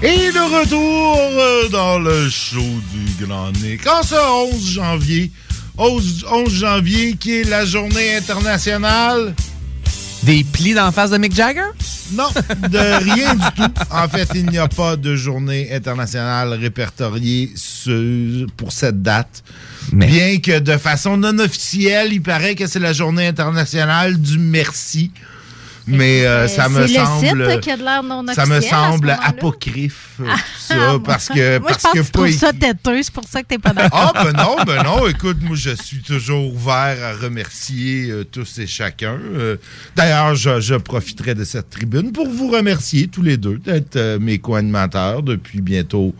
Et de retour euh, dans le show du Grand Nick. En ce 11 janvier, 11, 11 janvier qui est la journée internationale. Des plis d'en face de Mick Jagger? Non, de rien du tout. En fait, il n'y a pas de journée internationale répertoriée ce- pour cette date. Bien que de façon non officielle, il paraît que c'est la journée internationale du merci. Mais euh, ça me semble. le site qui a de l'air non ça me semble apocryphe, euh, tout ça, Ah, parce bon. que. Moi, parce je pense que que tu pas ça têteux, c'est pour ça que t'es pas d'accord. ah, ben non, ben non. Écoute, moi, je suis toujours ouvert à remercier euh, tous et chacun. Euh, D'ailleurs, je, je profiterai de cette tribune pour vous remercier tous les deux d'être euh, mes co-animateurs depuis bientôt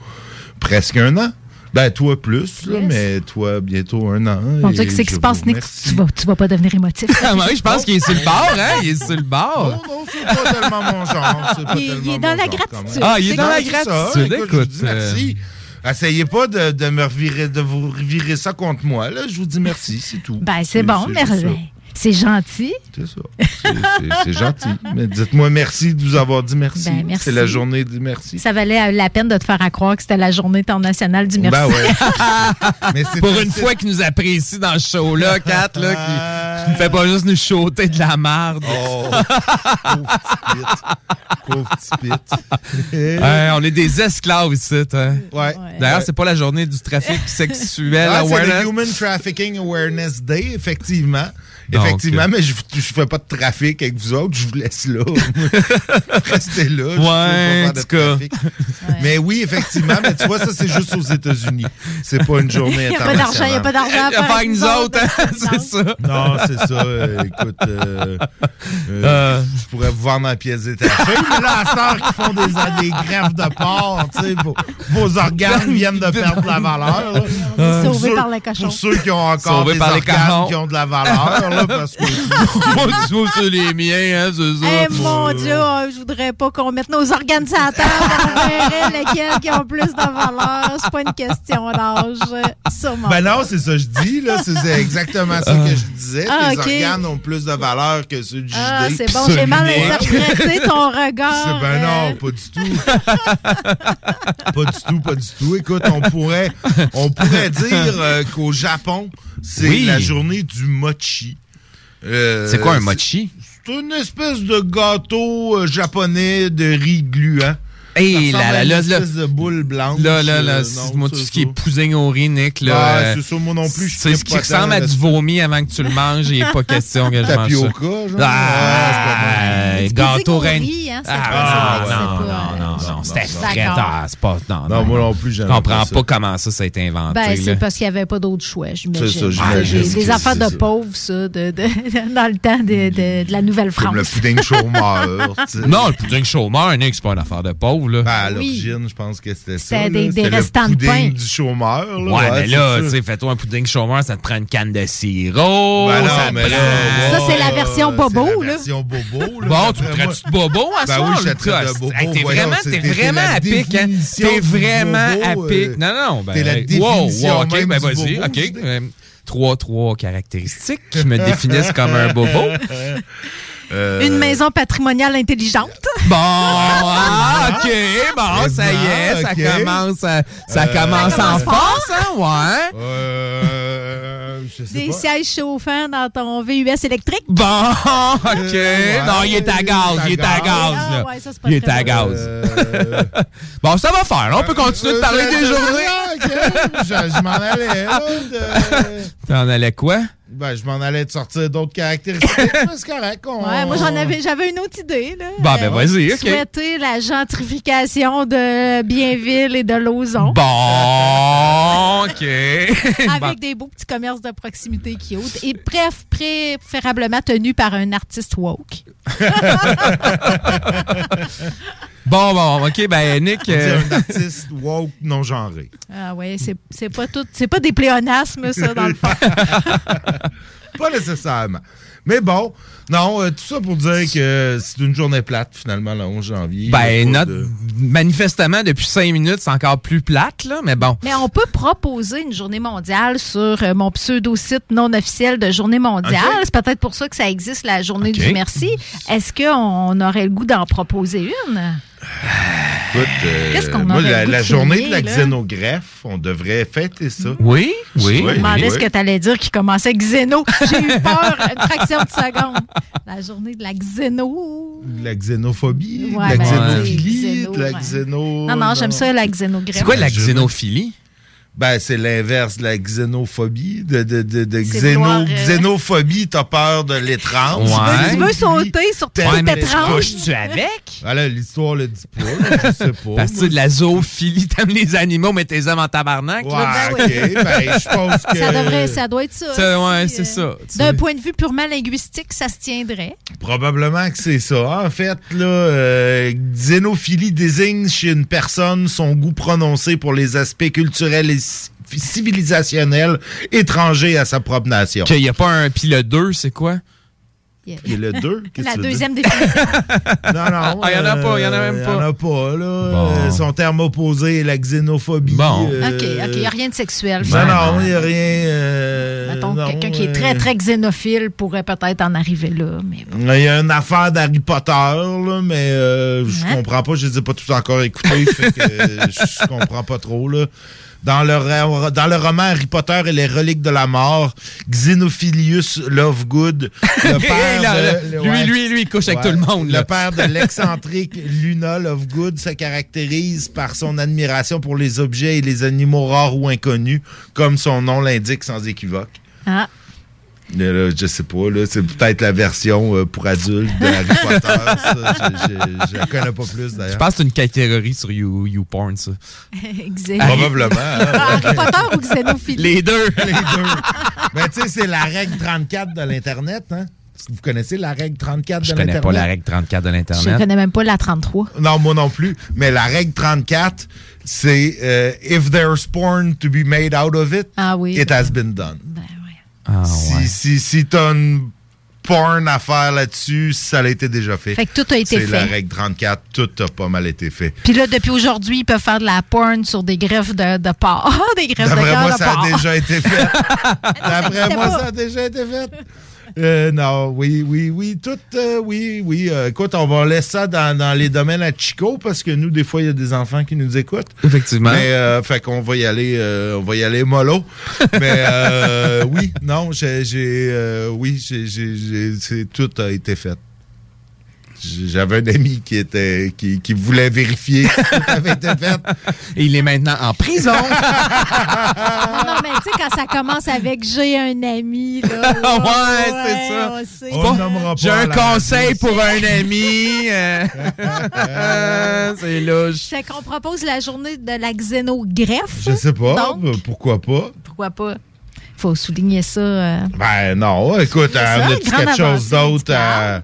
presque un an. Ben, toi plus, là, Yes. mais toi bientôt un an. Mon Dieu, qu'est-ce qui je se passe, Nick? Tu vas, tu vas pas devenir émotif. Ah, oui, je pense qu'il est sur le bord, hein? Il est sur le bord. Non, non, c'est pas tellement mon genre. pas Il- est dans mon la gratitude. Ah, il est dans la gratitude. Écoute, je vous Écoute, dis merci. euh, Essayez pas de, de me revirer, de vous revirer ça contre moi. Là. Je vous dis merci, c'est tout. Ben, c'est bon, ça. C'est gentil. C'est ça. C'est- gentil. Mais dites-moi merci de vous avoir dit merci. Ben, merci. C'est la journée du merci. Ça valait la peine de te faire à croire que c'était la journée internationale du merci. Ben ouais. Mais c'est Pour un une fois qu'il nous apprécie dans ce show-là, Kat, là, qui, ne fait pas juste nous shooter de la marde. Oh, pauvre petit pit. Ouais, on est des esclaves ici. Hein. Ouais. D'ailleurs, c'est pas la journée du trafic sexuel Ah, c'est awareness. le Human Trafficking Awareness Day, effectivement. Donc, effectivement, euh, mais je ne fais pas de trafic avec vous autres, je vous laisse là. Restez là. je veux pas Ouais, en de tout cas. trafic. Mais oui, effectivement, mais tu vois, ça, c'est juste aux États-Unis. C'est pas une journée Il n'y a pas d'argent, il n'y a pas d'argent. Il y a pas avec nous autres, hein, c'est ça. Non, c'est ça. euh, écoute, euh, euh, Euh. je pourrais vous vendre en pièces détachées. Mais là, à qui font des, des greffes de porc, tu sais, vos, vos organes viennent de perdre de la valeur. par le cochon. Pour ceux qui ont encore Sauvé des les organes qui ont de la valeur, là, parce que... Moi, tu vois, c'est les miens, hein, c'est ça. Eh mon Dieu, oh, je voudrais pas qu'on mette nos organisateurs on verrait lesquels qui ont plus de valeur. C'est pas une question d'âge. Sûrement. Ben non, c'est ça que je dis, là. C'est exactement ça que je disais. Ah, Tes ok. organes ont plus de valeur que ceux du Ah, c'est bon, j'ai mal interprété ton regard. C'est ben euh, non, pas du tout. pas du tout, pas du tout. Écoute, on pourrait, on pourrait dire euh, qu'au Japon, c'est Oui. la journée du mochi. Euh, C'est quoi un mochi? C'est une espèce de gâteau euh, japonais de riz gluant. Hey, Ça là, ressemble à là, une là, espèce de boule blanche. Là, là, là, euh, c'est- non, moi, tout ce qui est pouding au riz, Nick, là. Ouais, euh, c'est ça, moi non plus, je C'est ce qui ressemble à du vomi avant que tu le manges, il n'est pas question que je mange ça. Tapioca, genre? Ah, peux gâteau reine. hein, c'est Ah, pas- c'est non, non, euh, non, non, c'était frais. Ah, C'est pas. Non, Non, moi non plus, Je comprends pas comment ça, ça a été inventé. Ben, c'est là. parce qu'il n'y avait pas d'autre choix, j'imagine. C'est ça, Des- affaires de pauvres, ça, dans le temps de, la Nouvelle-France. Comme le pudding chômeur. tu sais. Non, le pudding chômeur, Nick, c'est pas une affaire de pauvre, là. Ben, à Oui. l'origine, je pense que c'était ça. C'était des- des restants de le pain. du chômeur. Là. Ouais, mais là, tu sais, fais-toi un pudding chômeur, ça te prend une canne de sirop. Ben non, ça te mais prend- là, Ça, c'est la version bobo, la là. version bobo. Là, Bon, tu moi- traites de bobo à Ben soir? oui, je là, traite de toi? bobo. Hey, T'es vraiment, t'es vraiment à pic, hein? T'es vraiment à euh, pic. Non, non, ben. t'es la wow, définition wow, OK, même ben vas-y, OK. Euh, Trois, trois caractéristiques qui me définissent comme un bobo. Euh, Une maison patrimoniale intelligente. Bon, ah, OK, bon, ça y est, ça commence, à- ça Euh, commence Ça en commence fort. force, hein, ouais. Euh, je sais Des pas. sièges chauffants dans ton VUS électrique. Bon, OK. ouais, non, il est à gaz, il est à gaz, Ah, ouais, ça, Il est à gaz. Euh, Bon, ça va faire. On peut continuer de parler des euh, journées. ok, Je, je m'en allais. T'en allais quoi? Ben, je m'en allais de sortir d'autres caractéristiques. c'est correct. on- Ouais, moi, j'en avais, j'avais une autre idée. Là. Bon, ben, vas-y, OK. Souhaiter la gentrification de Bienville et de Lauson. Bon, OK. Avec Bon. des beaux petits commerces de proximité qui ouvrent. Et bref, préférablement tenus par un artiste woke. Bon, bon, OK, ben, Nick. Euh, un artiste woke non genré. Ah ouais, c'est, c'est pas tout, c'est pas des pléonasmes, ça, dans le fond. Pas nécessairement. Mais bon, non, euh, tout ça pour dire que c'est une journée plate, finalement, le 11 janvier. Ben, notre- de- manifestement, depuis cinq minutes, c'est encore plus plate, là, mais bon. Mais on peut proposer une journée mondiale sur euh, mon pseudo-site non officiel de journée mondiale. C'est peut-être pour ça que ça existe, la journée du merci. Est-ce qu'on aurait le goût d'en proposer une? Écoute, euh, Qu'est-ce qu'on moi, la, journée de la là? xénogreffe, on devrait fêter ça. Oui, oui. Je me demandais ce que tu allais dire qui commençait Xéno. J'ai eu peur une fraction de seconde. La journée de la Xéno. La xénophobie, Ouais, de la ben, xénophilie, xéno, de la ouais. xéno... Non, non, j'aime ça, la xénogreffe. C'est quoi la xénophilie? Ben, c'est l'inverse de la xénophobie. De, de, de, de xéno, euh, xénophobie, t'as peur de l'étrange. Ouais. Tu veux sauter sur tout Ouais, étrange? couches-tu avec? Voilà, l'histoire le dit pas, je sais pas. Parce que tu sais, de la zoophilie, t'aimes les animaux, mais t'es hommes en tabarnak. Ouais, là. ok, ben, je pense que... Ça, devrait, ça doit être ça. Ça, ouais, aussi, c'est euh, ça. Tu D'un point de vue purement linguistique, ça se tiendrait. Probablement que c'est ça. En fait, là, euh, xénophilie désigne chez une personne son goût prononcé pour les aspects culturels et ci- civilisationnels étrangers à sa propre nation. Qu'il n'y a pas un. Puis le 2, c'est quoi? Puis le 2, qu'est-ce La deuxième définition. Non, non. Ah, y en a pas, y en a même euh, pas. Y en a pas, là. Bon. Euh, son terme opposé est la xénophobie. Bon. euh, OK, OK. Il n'y a rien de sexuel. Non, non, il n'y a rien. euh, Mettons, quelqu'un qui est très, très xénophile pourrait peut-être en arriver là. Mais bon. Il y a une affaire d'Harry Potter, là, mais euh, je Hein? comprends pas. Je les ai pas tous encore écoutés, fait que je comprends pas trop. Là. Dans le, dans le roman Harry Potter et les reliques de la mort, Xenophilius Lovegood, le père Là, de, lui, ouais. lui, lui, il couche avec Ouais. tout le monde. Le père de l'excentrique Luna Lovegood se caractérise par son admiration pour les objets et les animaux rares ou inconnus, comme son nom l'indique sans équivoque. Ah. Mais là, je sais pas, là, c'est peut-être la version euh, pour adultes de Harry Potter. ça. Je, je, je la connais pas plus Je d'ailleurs. pense que c'est une catégorie sur You, YouPorn, ça. Xé- Probablement. hein. Harry Potter ou xénophilie? Les deux. Les deux. Mais tu sais, c'est la règle 34 de l'Internet. Hein? Vous connaissez la règle 34 Je de connais l'Internet? pas la règle 34 de Je l'Internet. connais même pas la 33. Non, moi non plus. Mais la règle 34, c'est euh, if there's porn to be made out of it, Ah oui. it has been done. Ah, si ouais. si, si t'as une porn à faire là-dessus, ça a été déjà fait. Fait que tout a été C'est la fait. règle 34, tout a pas mal été fait. Puis là, depuis aujourd'hui, ils peuvent faire de la porn sur des greffes de, de porc. des greffes de D'après cœur moi, de ça porc. a déjà été fait. D'après moi, ça a déjà été fait. Euh, non, oui, oui, oui, tout, euh, oui, oui. Euh, écoute, on va laisser ça dans, dans les domaines à Chico parce que nous, des fois, il y a des enfants qui nous écoutent. Effectivement. Mais, euh, fait qu'on va y aller, euh, on va y aller mollo. Mais, euh, oui, non, j'ai, euh, oui, j'ai- c'est- tout a été fait. J'avais un ami qui était, qui, qui voulait vérifier si tout avait été fait. Et il est maintenant en prison. Non, non, mais tu sais, quand ça commence avec j'ai un ami, là. Ouais, c'est ça. on sait. On nommera pas J'ai un conseil radio. pour un ami. euh. c'est louche. C'est qu'on propose la journée de la xénogreffe. Je sais pas, Donc, euh, pourquoi pas. pourquoi pas? faut souligner ça. euh. Ben non, écoute, on grande quelque chose d'autre à...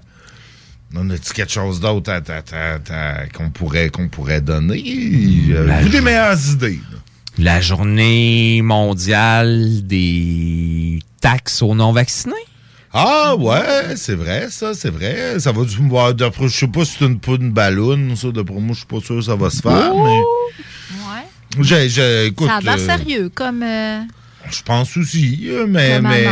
On a-tu quelque chose d'autre à- à- à- à- qu'on pourrait, qu'on pourrait donner? Euh, Vous des meilleures idées. là. La journée mondiale des taxes aux non-vaccinés? Ah ouais, c'est vrai, ça, c'est vrai. Ça va du. d'après- Je sais pas si c'est une, pas une balloune, ça. D'après moi, je suis pas sûr que ça va se faire, mais. Ouais. J'ai, j'ai- écoute. ça a l'air euh, sérieux comme. euh, Je pense aussi, euh, mais. Mais...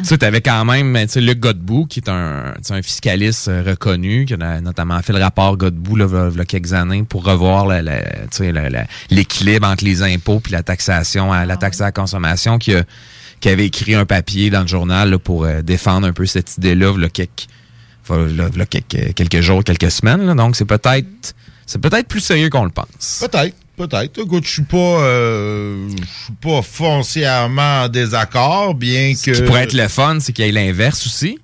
Tu sais, t'avais quand même tu sais, Luc Godbout, qui est un, tu sais, un fiscaliste euh, reconnu, qui a notamment fait le rapport Godbout là, v'là- v'là quelques années pour revoir la- la- tu sais, la- la- l'équilibre entre les impôts puis la taxation, à, la taxe à la consommation, qui, a- qui avait écrit un papier dans le journal là, pour euh, défendre un peu cette idée-là v'là quelques, v'là- v'là quelques, quelques jours, quelques semaines. là. Donc, c'est peut-être c'est peut-être plus sérieux qu'on le pense. Peut-être, peut-être. Écoute, je suis pas, euh, je suis pas foncièrement en désaccord, bien que. Ce qui pourrait être le fun, c'est qu'il y ait l'inverse aussi.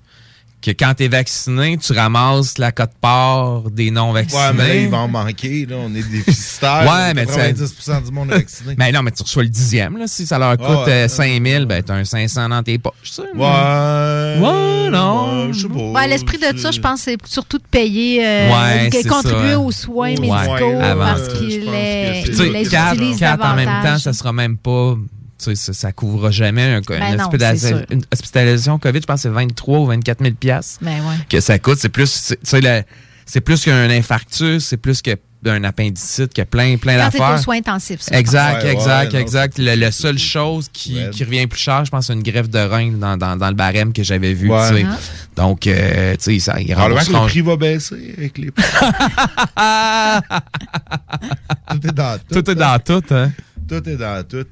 Que quand t'es vacciné, tu ramasses la cote-part des non-vaccinés. Ouais, mais il va en manquer, là. On est déficitaire. Ouais, mais tu sais- 90 du monde est vacciné. Mais non, mais tu reçois le dixième. Là. Si ça leur coûte Ah ouais. euh, 5 000, ben t'as un 500 dans tes poches. ça. Ouais. Ouais, non. Ouais, je sais pas. Ouais, l'esprit de ça, je pense, c'est surtout de payer, euh, Ouais, de contribuer ça. aux soins Ouais, médicaux avant. parce Euh, pense les, les quatre, utilisent quatre en même temps, davantage. ça sera même pas. Ça, ça couvre jamais un- Ben une, non, hospitalisation- c'est sûr. une hospitalisation COVID. Je pense que c'est 23 ou 24 000 piastres Ben ouais. que ça coûte. C'est plus, c'est- tu sais, la- c'est plus qu'un infarctus, c'est plus qu'un appendicite, que plein, plein Quand t'es d'affaires. aux soins intensifs. ça, Exact, Ouais, ouais, exact, non, exact. Le- La seule chose qui, qui revient plus cher, je pense, c'est une greffe de rein dans, dans, dans le barème que j'avais vu. Ouais. tu sais. Ah. Donc, euh, tu sais, ça, il Probablement que le prix va baisser avec les Tout est dans tout. Tout est dans tout, hein? Tout est dans tout.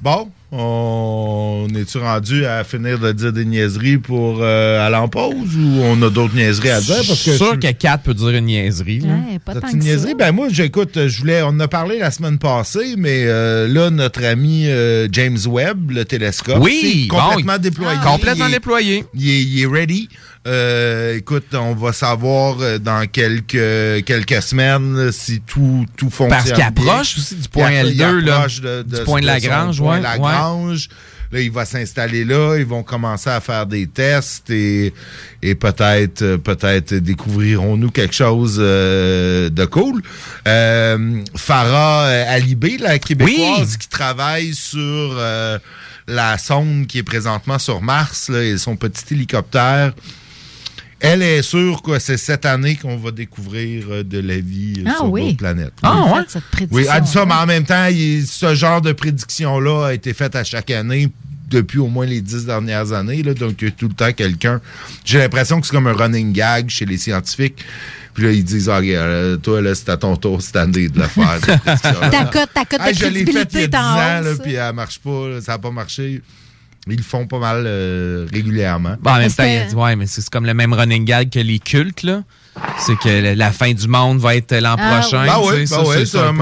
Bon, on est-tu rendu à finir de dire des niaiseries pour euh, aller en pause ou on a d'autres niaiseries à dire? Parce que Je suis sûr je- que 4 peut dire une niaiserie. là. Ouais, pas tant une que ça. Ben moi, j'écoute, je voulais, on en a parlé la semaine passée, mais euh, là, notre ami euh, James Webb, le télescope, Oui, c'est complètement bon, déployé. complètement Il est- déployé. Il est, il est ready. Euh, écoute, on va savoir euh, dans quelques quelques semaines euh, si tout tout fonctionne. Parce qu'il approche aussi du point Il L2, là, approche du point de son Lagrange, point ouais, Lagrange. Là, il va s'installer là, ils vont commencer à faire des tests et, et peut-être euh, peut-être découvrirons-nous quelque chose euh, de cool. Euh, Farah Alibé, la québécoise qui travaille sur euh, la sonde qui est présentement sur Mars là, et son petit hélicoptère. Elle est sûre que c'est cette année qu'on va découvrir euh, de la vie euh, Ah sur oui. d'autres planètes. Ah Oui. ouais? Cette prédiction. Oui, elle dit ça, mais en même temps, il- ce genre de prédiction-là a été faite à chaque année depuis au moins les dix dernières années. Là, donc, il y a tout le temps quelqu'un. J'ai l'impression que c'est comme un running gag chez les scientifiques. Puis là, ils disent, ah, regarde, euh, toi, là, c'est à ton tour cette année de le faire. cette prédiction-là. Ta cote, ta cote Ah, de je l'ai faite il y a crédibilité 10 est en ans, là, hausse. puis elle marche pas, là, ça n'a pas marché. Ils le font pas mal euh, régulièrement. Bon, en même Est-ce temps, que- il a dit, ouais, mais c'est comme le même running gag que les cultes, là. C'est que la- fin du monde va être l'an Ah, prochain. oui.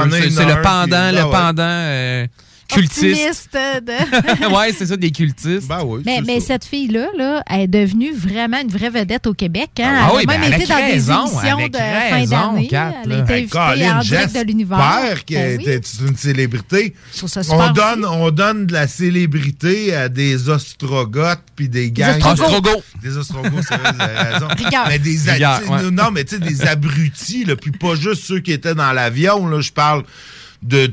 Ben ben c'est- le pendant, le ben ouais. pendant cultiste. Optimiste de... ouais, c'est ça, des cultistes. Ben oui, Mais, mais cette fille-là, là, elle est devenue vraiment une vraie vedette au Québec. Hein? Ah elle oui, a ben même avec été dans raison, des émissions de raison, fin d'année. Elle a été Hey, invitée Colin, en direct de l'univers. j'espère qu'elle Ben oui. était une célébrité. Ça On donne, aussi. on donne de la célébrité à des ostrogoths puis des gangs. Ostrogoths. Des ostrogoths, c'est vrai, vous avez raison. Rigueur. Mais des ouais. Non, mais tu sais, des abrutis, là, puis pas juste ceux qui étaient dans l'avion, là, je parle de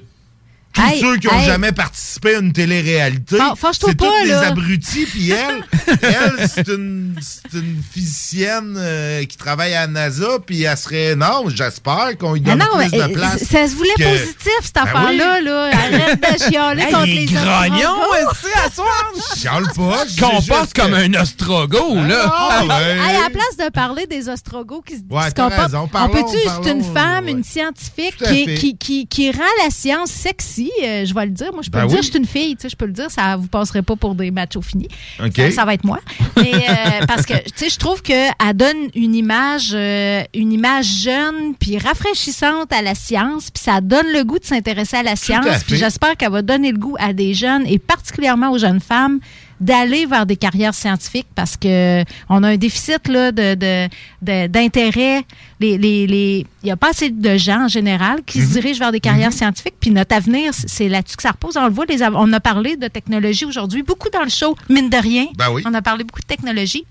tous ceux qui ont hey. jamais participé à une télé-réalité. C'est pas, tous des abrutis, puis elle, elle, c'est une, c'est une physicienne euh, qui travaille à NASA, puis elle serait, non, j'espère qu'on lui Ah donne non, plus mais, de place. euh, ça se voulait que- positif, cette Ben affaire-là. oui. Là. Arrête de chialer Hey, contre les grognon, aussi, à soir. Chiale pas. je dis Comporte juste comme que- un ostrogo, là. Ah, ouais. Hey, à la place de parler des ostrogos qui se, Ouais, comportent, on peut-tu, c'est une femme, ouais. une scientifique qui, qui, qui rend la science sexy, euh, je vais le dire. Moi, je peux Ben le dire, je suis une fille, tu sais, je peux le dire, ça vous passerez pas pour des machos finis. OK. Ça, ça va être moi. Mais euh, parce que, tu sais, je trouve qu'elle donne une image, euh, une image jeune puis rafraîchissante à la science, puis ça donne le goût de s'intéresser à la science. Puis j'espère qu'elle va donner le goût à des jeunes et particulièrement aux jeunes femmes d'aller vers des carrières scientifiques parce que on a un déficit là, de, de- de- d'intérêt. Les, les, les- il n'y a pas assez de gens en général qui Mhm. se dirigent vers des carrières scientifiques. Puis notre avenir, c'est- là-dessus que ça repose. On le voit, les, on a parlé de technologie aujourd'hui, beaucoup dans le show, mine de rien. Ben oui. On a parlé beaucoup de technologie.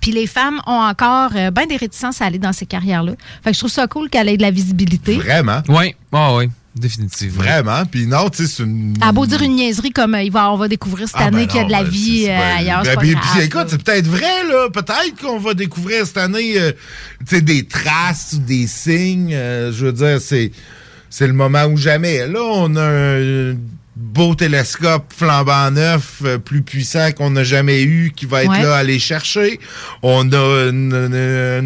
Puis les femmes ont encore euh, bien des réticences à aller dans ces carrières-là. Fait que je trouve ça cool qu'elle ait de la visibilité. Vraiment? Oui, oui, définitivement. Vraiment. Puis non, tu sais, c'est une. À beau dire une niaiserie comme euh, il va, on va découvrir cette Ah, ben année qu'il y a de la ben, vie c'est- euh, ben, ailleurs. ben, puis, écoute, c'est peut-être vrai, là. Peut-être qu'on va découvrir cette année euh, tu sais, des traces ou des signes. euh, je veux dire, c'est, c'est le moment ou jamais. Là, on a un beau télescope flambant neuf, euh, plus puissant qu'on n'a jamais eu, qui va être Ouais. là à aller chercher. On a une, une-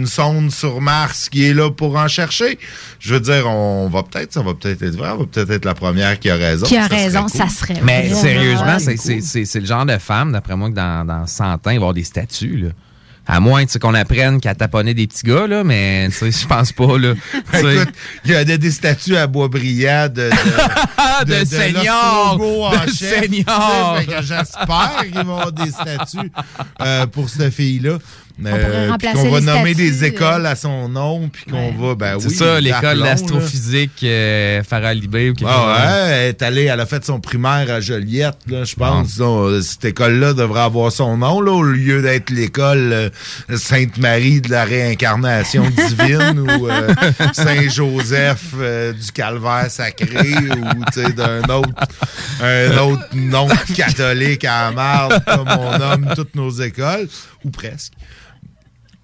une sonde sur Mars qui est là pour en chercher. Je veux dire, on va peut-être, ça va peut-être être vrai, on va peut-être être la première qui a raison. Qui a Ça serait raison, cool. ça serait Mais sérieusement, c'est- cool. c'est c'est- c'est le genre de femme, d'après moi, que dans, dans 100 ans, il va y avoir des statues. Là. À moins qu'on apprenne qu'à taponner des petits gars, là, mais tu sais, je pense pas. Là, sais. Écoute, il y a des, statues à Boisbriand de, de, De de seniors. que J'espère qu'ils vont avoir des statues euh, pour cette fille-là. Euh, qu'on va les nommer des écoles à son nom, puis qu'on va, ben C'est oui. ça, l'école d'astrophysique euh, Farah Libé ou quelque Ah chose. ouais, elle est allée, elle a fait son primaire à Joliette, là, je Ah. pense. Donc, cette école-là devrait avoir son nom, là, au lieu d'être l'école euh, Sainte-Marie de la réincarnation divine ou euh, Saint-Joseph euh, du calvaire sacré ou d'un autre, un autre nom catholique à la marde, comme on nomme toutes nos écoles, ou presque.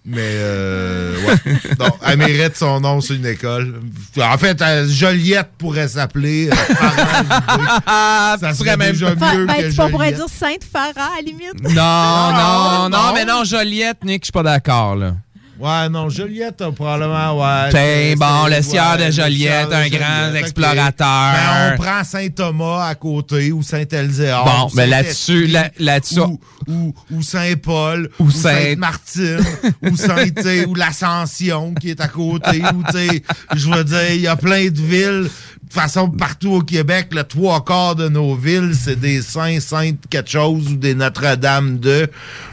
Mais, euh, ouais. Donc, elle mérite son nom sur une école. En fait, euh, Joliette pourrait s'appeler. euh, Farah Libé. ça serait même déjà mieux ben, que tu pourrais dire Sainte Farah, à la limite. Non, non, non, non. mais non, Joliette, Nick, je suis pas d'accord, là. Ouais, non, Joliette a probablement, ouais. Bon, le ouais, sieur de Joliette, un Joliette, grand explorateur. Ben, on prend Saint-Thomas à côté ou Saint-Elzéar. Bon, mais là-dessus, là- là-dessus- Ou, ou, ou Saint-Paul. Ou Saint- Sainte-Martine. ou Saint, sais, ou l'Ascension qui est à côté. ou, tu je veux dire, il y a plein de villes. De toute façon, partout au Québec, le trois quarts de nos villes, c'est des saints, saintes quelque chose, ou des Notre-Dame de,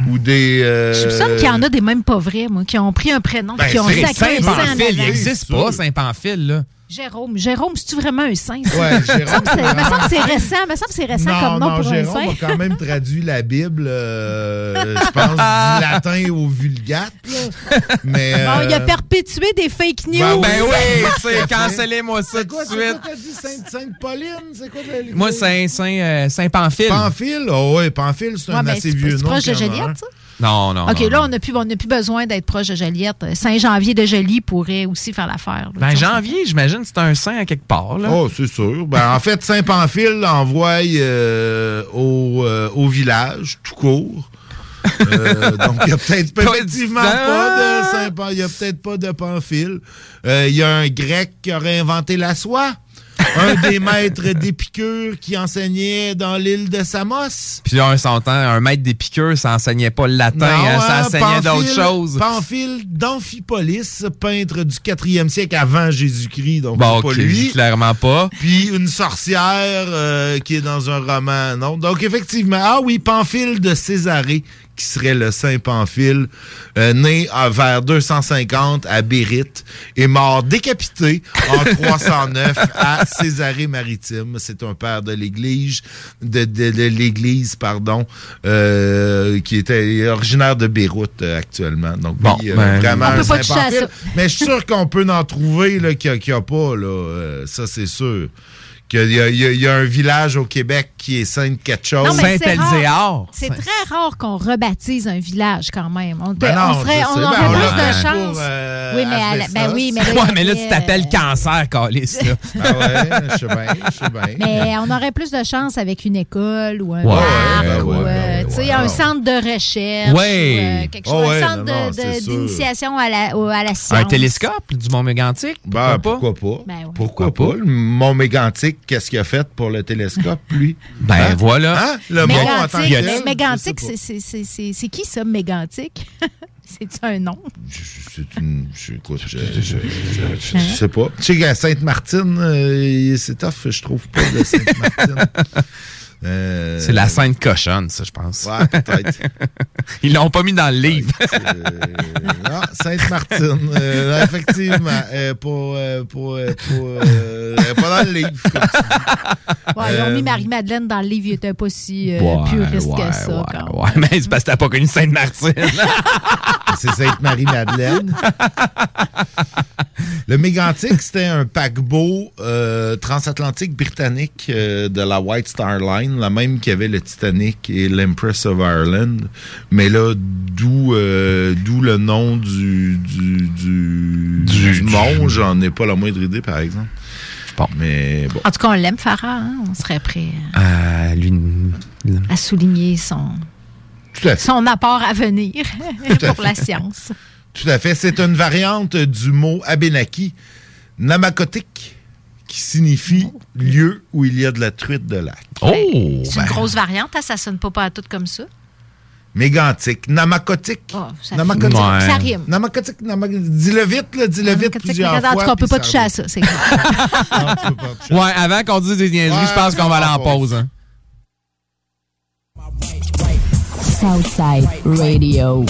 ou des... euh, Je me semble qu'il y en a des mêmes pas vrais, moi, qui ont pris un prénom Ben, qui ont sacré Saint-Pamphile, il n'existe pas, Saint-Pamphile, là. Jérôme. Jérôme, c'est-tu vraiment un saint? ça? Ouais, Jérôme, c'est- me semble que c'est récent. me semble que c'est récent non, comme nom non, pour Jérôme un a saint. quand même traduit la Bible, euh, je pense, du latin au vulgate. Mais, Bon, il a euh, perpétué des fake news. Ben, Ben oui, tu sais, cancellez-moi ça C'est tout quoi, de c'est quoi suite. t'as dit Sainte, Sainte-Pauline? C'est quoi le- Moi, Saint- Saint- euh, Saint-Pamphile. Pamphile? Oh oui, Pamphile, c'est Ouais, un ben, assez c'est- vieux c'est nom. proche de a Joliette, ça? Non, non. OK, non, là, non. on n'a plus, on n'a plus besoin d'être proche de Joliette. Saint-Janvier de Joly pourrait aussi faire l'affaire. Ben, janvier, j'imagine, c'est un saint à quelque part, là. Oh, c'est sûr. Ben, en fait, Saint-Pamphile envoie euh, au, euh, au village, tout court. Euh, donc, il n'y a peut-être Pas effectivement du pas de. Saint-Pamphile. Il n'y a peut-être pas de Pamphile. Euh, Il y a un grec qui aurait inventé la soie. Un des maîtres d'Épicure qui enseignait dans l'île de Samos. Puis là, on s'entend, un maître des piqûres, ça enseignait pas le latin, hein, ça hein, enseignait d'autres choses. Pamphile d'Amphipolis, peintre du 4e siècle avant Jésus-Christ, donc Bon, pas lui. clairement pas. Puis une sorcière euh, qui est dans un roman, non? Donc effectivement, ah oui, Pamphile de Césarée, qui serait le Saint Pamphile, euh, né vers 250 à Bérite, et mort décapité en 309 à Césarée-Maritime. C'est un père de l'Église, de, de- de l'Église, pardon, euh, qui était originaire de Beyrouth euh, actuellement. Donc Bon, ben, vraiment un Saint Pamphile. Mais je suis sûr qu'on peut en trouver qu'il n'y a, pas, là. Ça, c'est sûr. Qu'il y, a- y y un village au Québec qui est Sainte quelque chose. Saint-Elzéar. C'est très rare qu'on rebaptise un village quand même. On, Ben on non, ben, aurait on plus de chance. pour, euh, oui, mais, à la- ben oui, mais Ouais, mais là, tu t'appelles euh, cancer, Calis, là. Ah ouais, je sais bien, je sais bien. Mais on aurait plus de chance avec une école ou un Ouais, parc ouais, ou ouais, euh, ouais, tu sais, ouais, un centre de recherche Ouais. ou euh, quelque Oh, chose, ouais, un centre de- de- d'initiation à la, au- à la science. Un télescope du Mont Mégantic? Ben, Pourquoi pas? pourquoi pas? Ben. Pourquoi pas? Le Mont Mégantic, qu'est-ce qu'il a fait pour le télescope, lui? Ben Hein? voilà. Hein? Le mont en tant que Mégantic, c'est- qui ça, Mégantic? C'est-tu un nom? C'est une. Je, écoute, je, je, je- je- je sais pas. Tu sais Sainte-Martine, euh, c'est tough, je trouve pas de Sainte-Martine. Euh, C'est la Sainte Cochonne, ça, je pense. Ouais, peut-être. Ils l'ont pas mis dans le livre. Euh, non, Sainte-Martine. euh, effectivement. euh, pour, euh, pour, euh, pour, euh, pas dans le livre. comme tu dis. Ouais, ils ont Euh, mis Marie-Madeleine dans le livre, il était pas si euh, Ouais, puriste ouais, que ça. ouais, quand même. ouais, mais c'est parce que t'as pas connu Sainte-Martine. C'est Sainte-Marie-Madeleine. Le Mégantic, c'était un paquebot euh, transatlantique britannique euh, de la White Star Line, la même qui avait le Titanic et l'Empress of Ireland. Mais là, d'où euh, d'où le nom du, du, du, du mont, j'en ai pas la moindre idée, par exemple. Bon. Mais bon. En tout cas, on l'aime, Farah. hein? On serait prêt Euh, lui, à souligner son, Tout à fait. son apport à venir Tout à pour la science. Tout à fait. C'est une variante du mot Abenaki, Namakotik, qui signifie lieu où il y a de la truite de lac. Oh! C'est une grosse variante, hein? ça sonne pas pas à tout comme ça. Mégantic, Namakotik. Oh, ça, Namakotik. Ouais. ça rime. Namakotik, Nama- dis-le vite, là, dis-le vite plusieurs En tout fois. cas, on peut pas toucher à ça, c'est clair. Non, tu peux pas toucher. Ouais, avant qu'on dise des niaiseries, Ouais, je pense qu'on va aller en pause. hein. Southside Radio.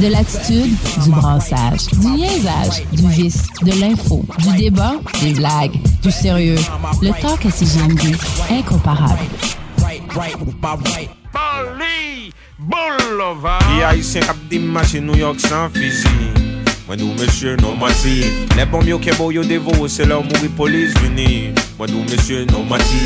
De l'attitude, du brassage, du niaisage, du vice, de l'info, du débat, des blagues, du sérieux. Le talk à CGMD, incomparable. Kap di mache New York san fizi Mwen mesye non mati Le bom yo ke bo yo devo Se lor mouri polis vini Mwen mati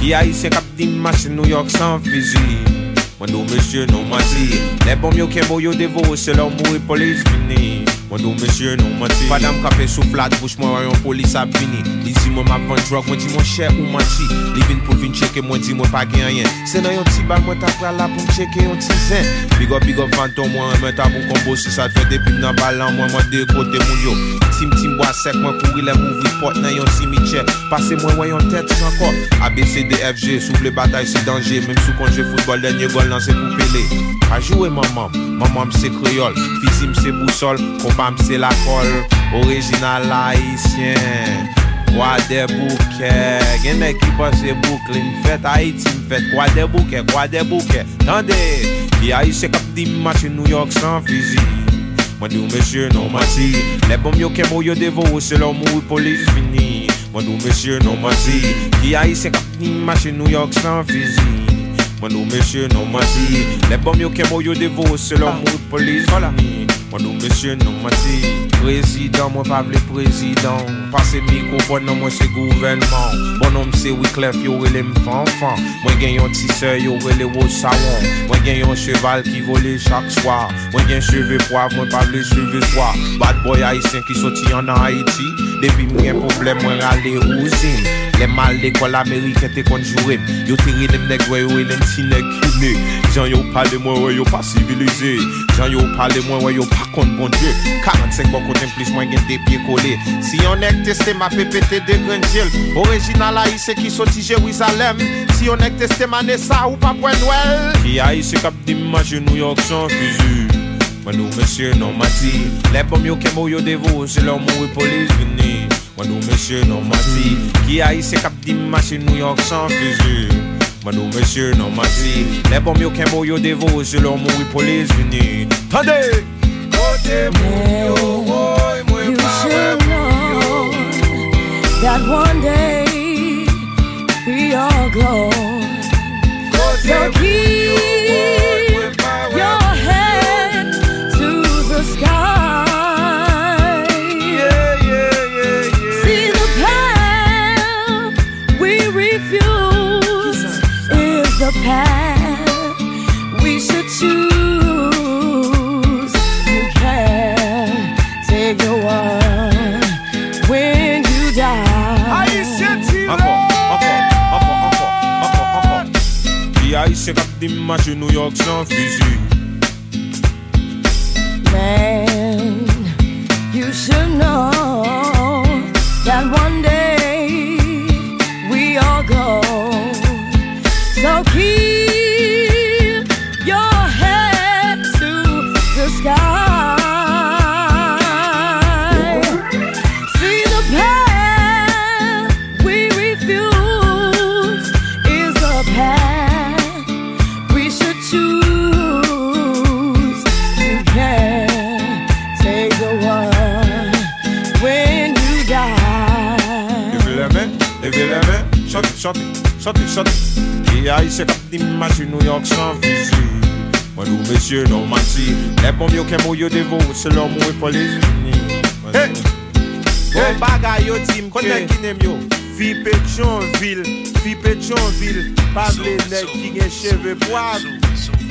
Ki haisyen kap di mache New York san fizi Mwen dou mesye non mati Le bom yo ke bo yo devo Se lor mouri polis vini Mwen dou mesye non mati Padam kape sou flat Bouch mwen rayon polis ap vini Li di mwen map van drog Mwen di mwen chè ou mati Li vin pou vin cheke Mwen di mwen pa gen yen Se nan yon ti bag Mwen ta pral la pou m cheke yon ti zen Big up big up fanton Mwen remen ta pou kombo Si sa te fè depim nan balan Mwen mwen de kote moun yo. Tim tim bois sek Mwen kouri le mouvri pot Nan yon simiche Pase mwen wè yon tèt sanko ABCDFG Souble batay si danje Mem sou konje football Denye gol nan se pou pele A joué maman. Maman se kriol Fizi se boussol fam se la kol Orijinal haisyen Kwa de bouke Gen nek ki pase boukle Mfet Haiti mfet Kwa de bouke, kwa de bouke Tande, ki haisyen kap di machi New York san fizi Mwen di ou mesye non mati Le bom yo kemo yo devou Se lom ou polis vini. Mwen di ou mesye non mati Ki haisyen kap di machi New York san fizi Mwen ou mesye non mati Le bom yo kemo yo devou Se lom ou polis vini. Mwen nou mesye non mati Prezident mwen pa vle prezident Pase mikrofon nan mwen se gouvenman Bon nom se Wyclef yo rele m fanfan Mwen gen yon tise yo rele wo sawon Mwen gen yon cheval ki vole chak swa Mwen gen cheve poav mwen pa vle cheve swa Bad boy haisyen ki soti an nan Haiti Depi mwen gen problem mwen rale ouzin Le mal l'ekol Ameriken te konjourim Yo tiri dem nek yo ti nek kine Jan yo pale mwen wè yo pa sivilize Jan yo pale mwen wè yo pa kont bon die 45 bon konten plis mwen gen de pie kole Si yon ek teste ma pepete de grenjil Original haïse ki soti Jerusalem Si yon ek teste ma nesa ou pa pwen wel Ki haïse kap di maje New York san fizu Mwen nou mesye non mati Le bom yo kemo yo devo Se lor mou e polis vini Mwen nou mesye non mati Ki haïse kap di New York san fizi Mwen nou mesye non mati Le bom yo kemo yo devo Se lor mou e polis vini! One day we all go. Keep kap di New York san fizi Man, you should know that one day men Chante, chante, chante, chante Ki haïse kap di mache New York san fizi Mwen nou mesye non mati Le bom yo kemo yo devo Se lor mou e polis vini Hey! Bon bagay yo tim. Ke Konnen ki nem yo. Fi Petionville Fi Petionville Pable nek ki gen cheve poav Men mwen gen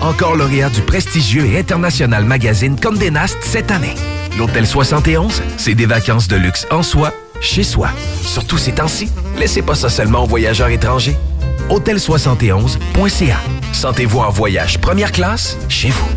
encore lauréat du prestigieux et international magazine Condé Nast cette année. L'Hôtel 71, c'est des vacances de luxe en soi, chez soi. Surtout ces temps-ci, laissez pas ça seulement aux voyageurs étrangers. Hôtel71.ca Sentez-vous en voyage première classe chez vous.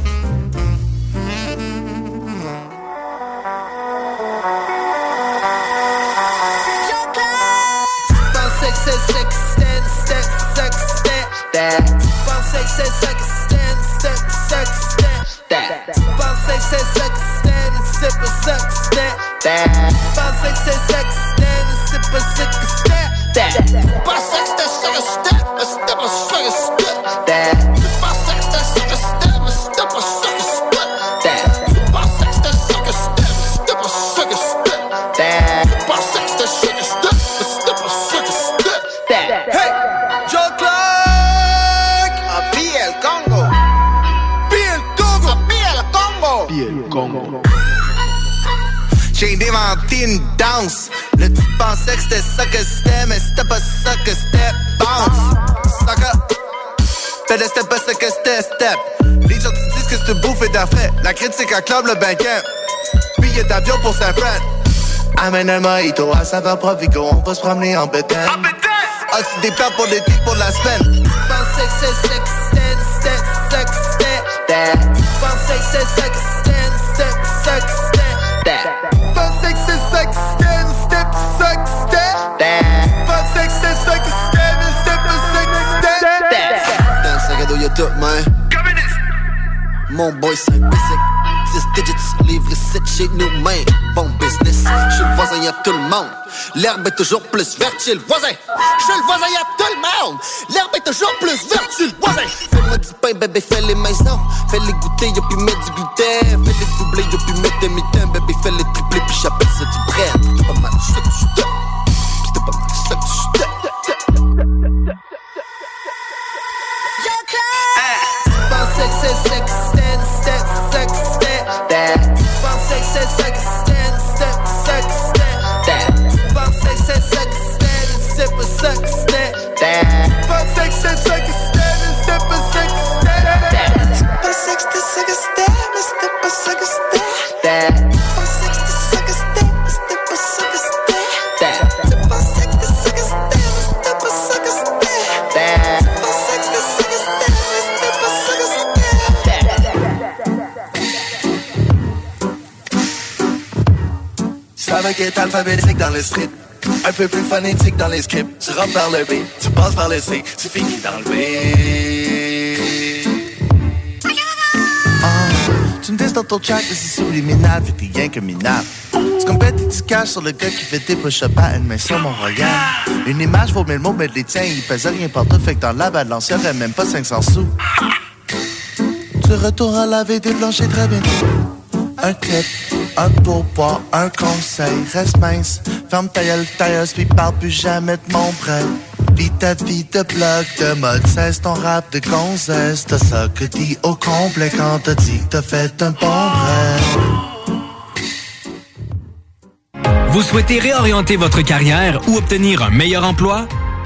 Pensais que c'est ça que stand, c'est pas ça que stand. Tu pensais que c'est ça que stand, c'est pas ça que stand. Tu pensais que c'était ça que stand, mais c'était pas ça que stand. Tu inventé une danse. Là, tu pensais que c'était ça que c'était, mais c'était pas ça que c'était. Bounce, sucker. Fais le step, pas ça que c'était, step. Les gens te disent que c'est bouffé d'affaires. La critique acclame le banquet. Billet d'avion pour Saint Fran. Amène un mojito à saveur Provigo, on va se promener en bétail. Ah, tu des plans pour l'été, pour la semaine. Pensais que c'est ça que c'était, c'était ça que c'était. Pensais que c'est ça que c'était, c'était man. Mon boy, c'est basic. 10 digits, livre 7 chez nous, man. Bon business. Chez le voisin, y'a tout le monde. L'herbe est toujours plus verte chez le voisin. Chez le voisin, y'a tout le monde. L'herbe est toujours plus verte chez le voisin. Fais-moi du pain, bébé, fais les maisons. Fais les goûter, y'a puis mettre du gluten. Fais les doubler, y'a puis mettre des mitaines. Bébé, fais les tripler, puis j'appelle ça du bread. Pas mal, ça que 26, c'est sextant, step, sextant, stat. 26, c'est sextant, step, sextant, stat. 26, c'est sextant, step, sextant, stat. 26, c'est step, sextant, Va qu'être alphabétique dans le street. Un peu plus phonétique dans les scripts. Tu rentres par le B, tu passes par le C, tu finis dans le B. Ah, tu me dis dans ton track que c'est subliminal, fait t'es rien que minable. Tu compètes et tu caches sur le gars qui fait tes push-ups à une main sur mon regard. Une image vaut mille mots, mais les tiens, ils pèsent rien partout, fait que dans la balance, y'aurait même pas 500 sous. Tu retournes à laver tes planchers très bientôt. Un clip, un pourboire, un conseil, reste mince. Ferme ta gueule, tailleuse, puis parle plus jamais de mon prêt. Vis ta vie de blog, de mode, cesse ton rap de gonzesse. T'as ça que dis au complet quand t'as dit que t'as fait un bon rêve. Vous souhaitez réorienter votre carrière ou obtenir un meilleur emploi?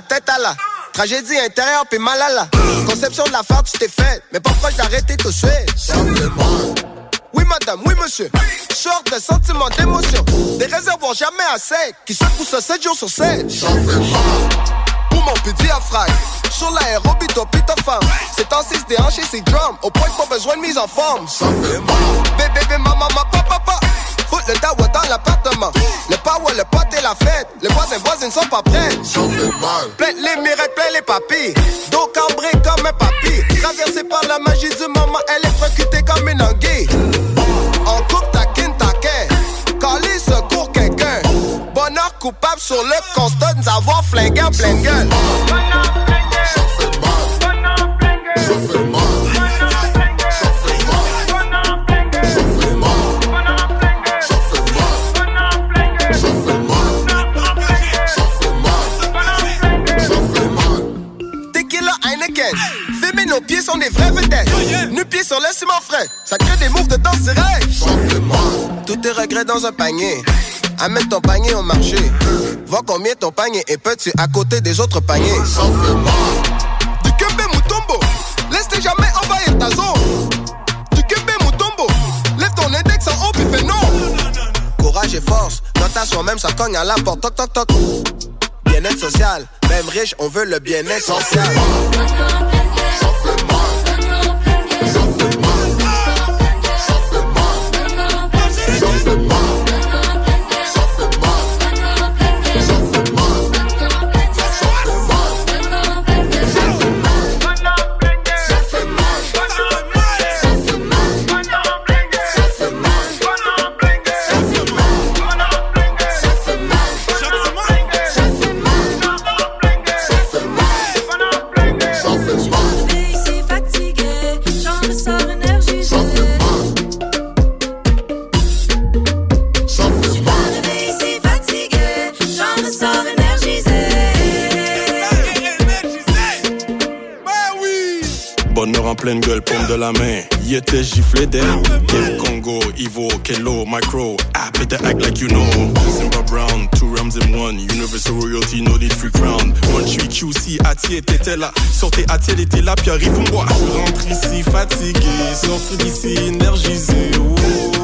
Tête, à la tragédie intérieure, puis mal à la conception de la farce, tu t'es fait. Mais pas proche d'arrêter tout de. Oui, madame, oui, monsieur. Short de sentiments, d'émotions. Des réservoirs jamais assez. Qui secouent ça 7 jours sur 7. Pour mon petit diaphragme. Sur l'aérobie, toi, pis ta femme. C'est en 6 déhanché, c'est drum. Au point pas besoin de mise en forme. Bébé, bébé, maman, papa, papa. Le dawa dans l'appartement. Le power, le pote et la fête. Les voisins, voisines sont pas prêts. Plein les mirettes, plein les papilles. Dos cambré comme un papy. Traversé par la magie du moment, électrocutée comme une anguille. On coupe ta kin, ta quai. Calé secours quelqu'un. Bonheur coupable sur le constat nous avoir flingué en pleine gueule. Nos pieds sont des vrais vedettes. Nu pieds frais. Ça crée des moves de danse direct. Chauffe-moi. Tous tes regrets dans un panier. Amène ton panier au marché. Vois combien ton panier est petit à côté des autres paniers. Du Kembe Mutombo. Laisse-les jamais envahir ta zone. Du Kembe Mutombo. Lève ton index en haut puis fais non. Courage et force. Dans ta soi-même, ça cogne à la porte. Toc, toc, toc. Bien-être social. Même riche, on veut le bien-être social. Bonheur en pleine gueule, paume de la main. Y était giflé d'air. Kim Congo, Ivo, Kelo, Micro. Ah, better act like you know. Simba Brown, two rams in one. Universal royalty, no need free crown. One tree QC, Ati était là. Sortez Ati, elle était là, puis arrive-moi. Je rentre ici fatigué, sortir d'ici énergisé. Oh.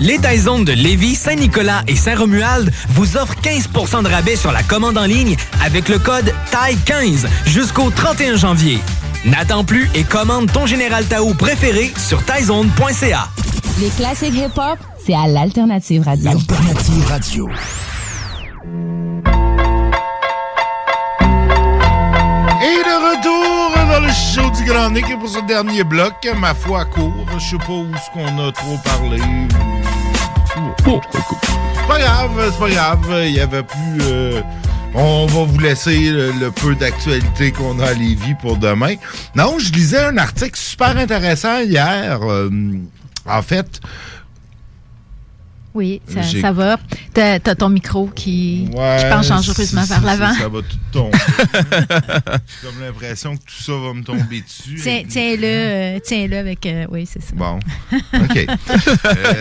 Les Taizones de Lévis, Saint-Nicolas et Saint-Romuald vous offrent 15% de rabais sur la commande en ligne avec le code TAI15 jusqu'au 31 janvier. N'attends plus et commande ton Général Tao préféré sur taizone.ca. Les classiques hip-hop, c'est à l'Alternative Radio. L'Alternative Radio. Et de retour dans le show du Grand Nick et pour ce dernier bloc, ma foi court. Je sais pas où ce qu'on a trop parlé. C'est pas grave, c'est pas grave. Il y avait plus. euh, on va vous laisser le, peu d'actualité qu'on a à Lévis pour demain. Non, je lisais un article super intéressant hier. euh, en fait, Oui, ça, va. T'as t'as ton micro qui, Ouais, qui penche dangereusement vers l'avant. Ça va tout tomber. J'ai comme l'impression que tout ça va me tomber dessus. Tiens- Tiens-le euh, tiens-le avec... euh, oui, c'est ça. Bon. OK.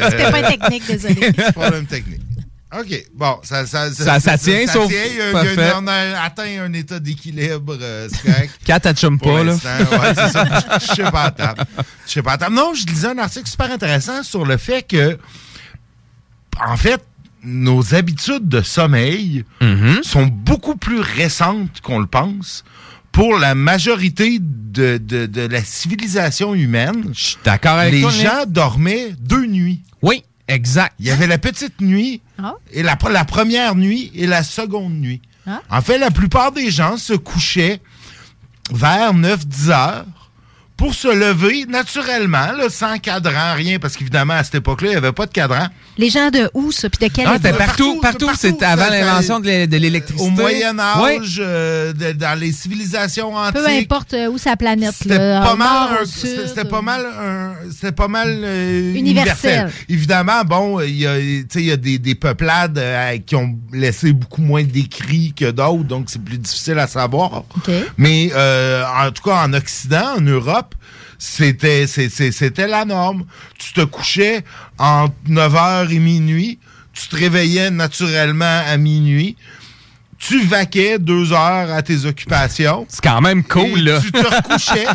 C'était pas technique, désolé. C'est problème technique. OK. Bon, ça, ça, Ça- ça tient, sauf- Il y a- il y a- parfait. on a atteint un état d'équilibre. euh. Kat, elle chum Pour pas, là. ouais, c'est ça. Je je sais pas à table. Je sais pas à table. Non, je lisais un article super intéressant sur le fait que, en fait, nos habitudes de sommeil Mm-hmm. sont beaucoup plus récentes qu'on le pense pour la majorité de, de- de la civilisation humaine. Je suis d'accord avec Les toi, gens dormaient deux nuits. Oui, exact. Il y avait la petite nuit Ah. et la, la première nuit et la seconde nuit. Ah. En fait, la plupart des gens se couchaient vers 9-10 heures pour se lever naturellement, là, sans cadran, rien, parce qu'évidemment, à cette époque-là, il n'y avait pas de cadran. Les gens de où, ça? Puis de quelle Ah, époque? partout, partout, c'est avant l'invention de de l'électricité. Au Moyen Âge, Ouais. euh, dans les civilisations antiques. Peu importe euh, où la planète. C'était pas mal, c'était pas mal, un- c'était pas mal euh, Universel. universel. Évidemment, bon, il y a, tu sais, il y a des, des peuplades euh, qui ont laissé beaucoup moins d'écrits que d'autres, donc c'est plus difficile à savoir. Mais euh, en tout cas, en Occident, en Europe, c'était c'était la norme. Tu te couchais entre 9h et minuit, tu te réveillais naturellement à minuit, tu vaquais deux heures à tes occupations. C'est quand même cool, et là. Tu te recouchais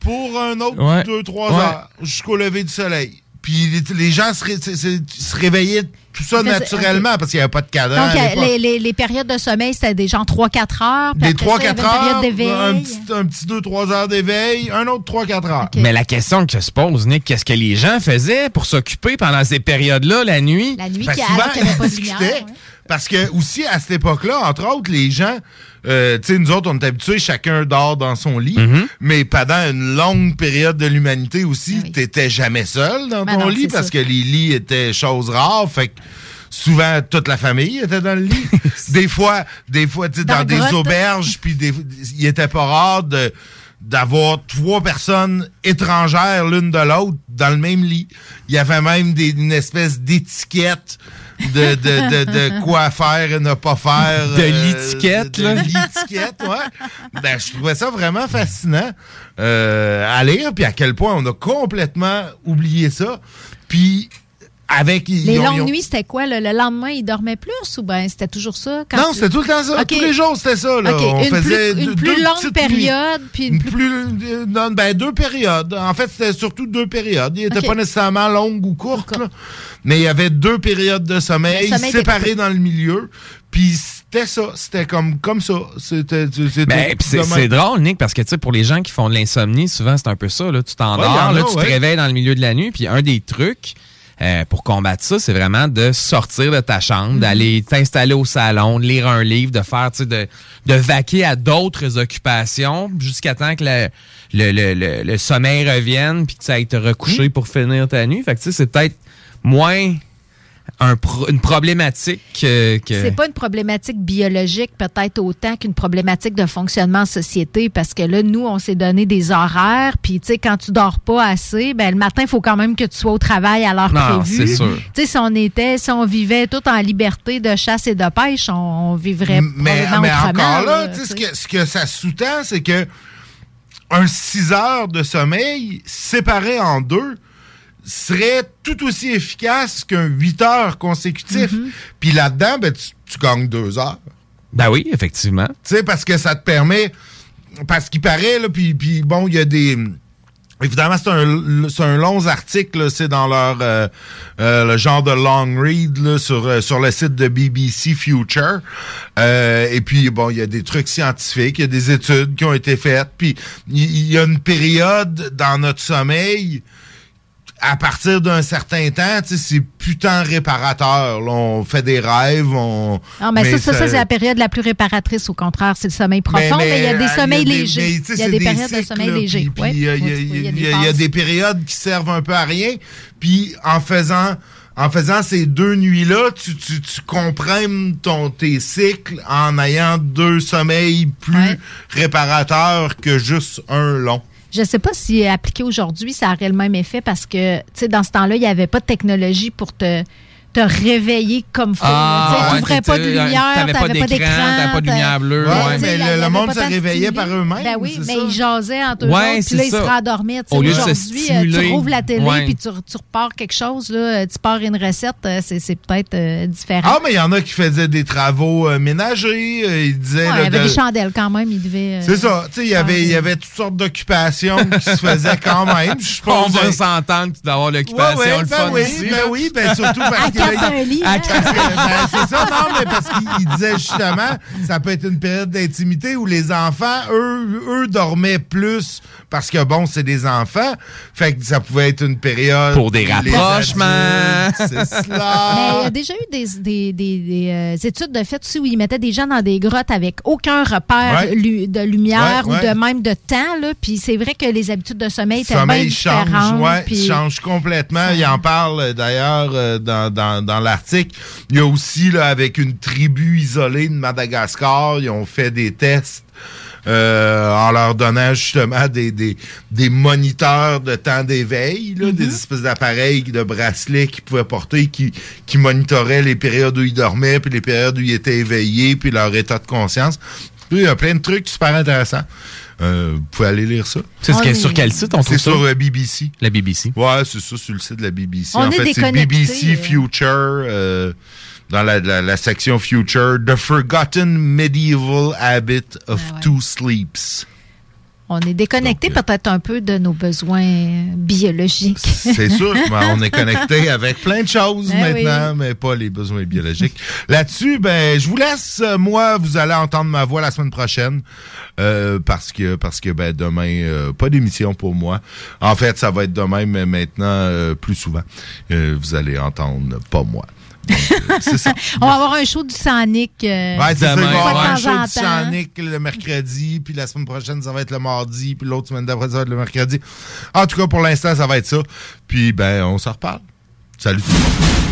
pour un autre Ouais. deux, trois Ouais. heures jusqu'au lever du soleil. Puis les, gens ré- se réveillaient tout ça naturellement parce qu'il n'y avait pas de cadran. Donc, à euh, les, les- les périodes de sommeil, c'était des gens 3-4 heures. puis Des après ça, il y 3-4 avait une période heures, d'éveil. un petit, un petit 2-3 heures d'éveil, un autre 3-4 heures. Mais la question que se pose, Nick, qu'est-ce que les gens faisaient pour s'occuper pendant ces périodes-là, la nuit? La nuit, Ben, qui- souvent, alors qu'il n'y avait pas de lumière. Parce que aussi, à cette époque-là, entre autres, les gens, euh, tu sais, nous autres, on est habitués, chacun dort dans son lit, Mm-hmm. mais pendant une longue période de l'humanité aussi, t'étais jamais seul dans Ben ton non, lit parce ça. que les lits étaient choses rares, fait que souvent toute la famille était dans le lit. des fois, des fois, tu sais, Dans dans, des grotte. auberges, puis des- il était pas rare de d'avoir trois personnes étrangères l'une de l'autre dans le même lit. Il y avait même des- une espèce d'étiquette de, de, de, de quoi faire et ne pas faire. De euh, l'étiquette, de- là. De l'étiquette, ouais. Ben, je trouvais ça vraiment fascinant euh, à lire, puis à quel point on a complètement oublié ça. Puis, avec... ils Les ont- longues ils ont- nuits, c'était quoi? Le, le lendemain, ils dormaient plus ou bien c'était toujours ça? quand Non, tu- c'était tout le temps ça. Ok. Tous les jours, c'était ça. Là. On une faisait plus, deux- une plus longue période, puis une Une plus... plus, euh, non, ben, deux périodes. En fait, c'était surtout deux périodes. Il n'était Ok. pas nécessairement longue ou courte, là. mais il y avait deux périodes de sommeil, séparées dans le milieu. Puis c'était ça. C'était comme, comme ça. C'était Ben, c'est drôle, Nick, parce que tu sais, pour les gens qui font de l'insomnie, souvent c'est un peu ça. Là. Tu t'endors, Ouais, là, tu ouais. te réveilles dans le milieu de la nuit, puis un des trucs euh, pour combattre ça, c'est vraiment de sortir de ta chambre, Mhm. d'aller t'installer au salon, de lire un livre, de faire, tu sais, de, de vaquer à d'autres occupations jusqu'à temps que le, le, le, le- le sommeil revienne, puis que tu ailles te recoucher Mhm. pour finir ta nuit. Fait que tu sais, c'est peut-être moins un pro- une problématique que... que- C'est pas une problématique biologique peut-être autant qu'une problématique de fonctionnement en société parce que là, nous, on s'est donné des horaires, puis tu sais, quand tu dors pas assez, ben le matin, il faut quand même que tu sois au travail à l'heure Non, prévue. c'est sûr. Tu sais, si on était, si on vivait tout en liberté de chasse et de pêche, on, on vivrait mais, probablement mais autrement. encore là, là, tu sais, ce que, ce que ça sous-tend, c'est que un 6 heures de sommeil séparé en deux serait tout aussi efficace qu'un 8 heures consécutif. Mm-hmm. Puis là-dedans, ben, tu, tu gagnes deux heures. Ben oui, effectivement. Tu sais, parce que ça te permet. Parce qu'il paraît, là, puis, puis bon, il y a des. Évidemment, c'est un, c'est un long article, là, c'est dans leur euh, euh, le genre de long read là, sur, euh, sur le site de BBC Future. Euh, et puis, bon, il y a des trucs scientifiques, il y a des études qui ont été faites. Puis, il il y, a une période dans notre sommeil à partir d'un certain temps, c'est putain réparateur. là. on fait des rêves, on. Non, mais, ça, ça, ça, ça- c'est la période la plus réparatrice. Au contraire, c'est le sommeil profond, mais, il y a des euh, sommeils des- légers. il y a des des périodes de sommeil léger. puis- euh, Il y, a- y des périodes qui servent un peu à rien. Puis en faisant en faisant ces deux nuits-là, tu, tu, tu comprimes ton, tes cycles en ayant deux sommeils plus réparateurs que juste un long. Je sais pas si appliqué aujourd'hui, ça aurait le même effet parce que, tu sais, dans ce temps-là, il n'y avait pas de technologie pour te, te réveiller comme faut. Ah, tu ouais, n'ouvrais pas de lumière, t'avais pas d'écran, t'avais pas de lumière bleue, Ouais, ouais. mais le, monde se réveillait par eux-mêmes. Ben oui, mais ça? ils jasaient entre eux Ouais, puis là, ils se rendormaient. Au lieu de se Aujourd'hui, euh, tu rouvres la télé puis tu, tu repars quelque chose, là, tu pars une recette, euh, c'est c'est peut-être euh, différent. Ah, mais il y en a qui faisaient des travaux euh, ménagers. euh, ils disaient. Ouais, là, il y avait de- des chandelles quand même, ils devaient. euh, C'est ça. Tu sais, il y avait, il y avait toutes sortes d'occupations qui se faisaient quand même. Je On va s'entendre que tu dois avoir l'occupation, le ben fun oui, ici. ben oui, ben surtout parce que. À ben, c'est ça, non, mais parce qu'il il disait justement, ça peut être une période d'intimité où les enfants, eux, eux dormaient plus parce que bon, c'est des enfants. Fait que ça pouvait être une période. Pour des rapprochements. C'est Mais il y cela. a déjà eu des, des- des- des, euh, études de fait aussi où ils mettaient des gens dans des grottes avec aucun repère Ouais. lu- de lumière Ouais, ou de même de temps. Là. Puis c'est vrai que les habitudes de sommeil étaient sommeil bien change, différentes. ouais, puis- change complètement. Il en parle d'ailleurs euh, dans, dans, dans l'article. Il y a aussi là, avec une tribu isolée de Madagascar, ils ont fait des tests. euh, en leur donnant justement des, des, des moniteurs de temps d'éveil, là, des espèces d'appareils de bracelets qu'ils pouvaient porter qui, qui monitoraient les périodes où ils dormaient, puis les périodes où ils étaient éveillés, puis leur état de conscience. Puis, il y a plein de trucs super intéressants. Euh, vous pouvez aller lire ça. C'est ce sur quel site, on trouve C'est ça? sur euh, BBC. La BBC. Ouais, c'est ça, sur le site de la BBC. On en est fait, c'est BBC euh. Future, euh, dans la, la- la section Future, The Forgotten Medieval Habit of Ah Two Sleeps. On est déconnecté peut-être un peu de nos besoins euh, biologiques. C'est sûr, on est connecté avec plein de choses Ben maintenant, mais pas les besoins biologiques. Là-dessus, ben, je vous laisse. Euh, Moi, vous allez entendre ma voix la semaine prochaine euh, parce que parce que ben demain, euh, pas d'émission pour moi. En fait, ça va être demain, mais maintenant euh, plus souvent. Euh, vous allez entendre pas moi. Ça. On va avoir un show du Sonic. euh, Ouais, c'est ça. Il va avoir un show du. Sonic le mercredi, puis la semaine prochaine, ça va être le mardi, puis l'autre semaine d'après, ça va être le mercredi. En tout cas, pour l'instant, ça va être ça. Puis, ben, on s'en reparle. Salut tout le monde.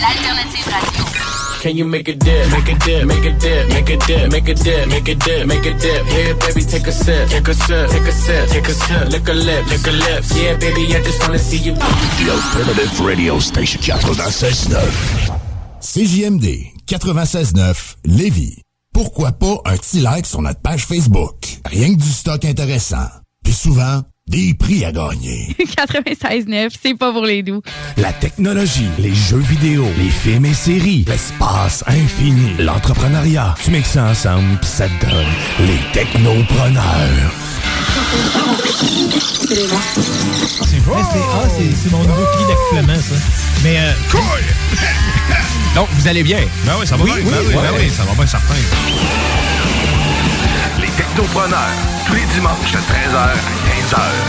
L'alternative radio. Can you make a dip? Make a dip, make a dip, make a dip, make a dip, make a dip, make a dip. Yeah, baby, take a sip, take a sip, take a sip, take a sip. Lick a lip, lick a lips. Yeah, baby, I just wanna see you. The Alternative Radio Station 96.9. CJMD 96.9 Lévis. Pourquoi pas un petit like sur notre page Facebook? Rien que du stock intéressant. Puis souvent, des prix à gagner. 96.9, c'est pas pour les doux. La technologie, les jeux vidéo, les films et séries, l'espace infini, l'entrepreneuriat. Tu mixes ça ensemble, pis ça te donne les technopreneurs. C'est vrai, c'est ah, c'est- c'est mon nouveau cri d'accouplement, ça. Mais. Euh, Donc, vous allez bien? Ben oui, ça va Oui, bien. oui, ben oui, ben ouais. oui, ça va bien certain. Les technopreneurs, tous les dimanches de 13h à 15h.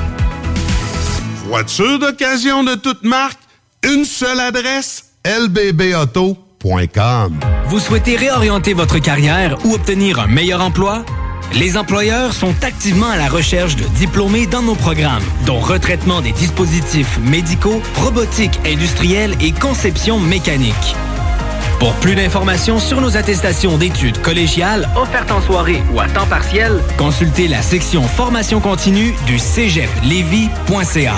Voiture d'occasion de toute marque, une seule adresse, lbbauto.com. Vous souhaitez réorienter votre carrière ou obtenir un meilleur emploi? Les employeurs sont activement à la recherche de diplômés dans nos programmes, dont retraitement des dispositifs médicaux, robotique industrielle et conception mécanique. Pour plus d'informations sur nos attestations d'études collégiales offertes en soirée ou à temps partiel, consultez la section formation continue du cégeplevy.ca.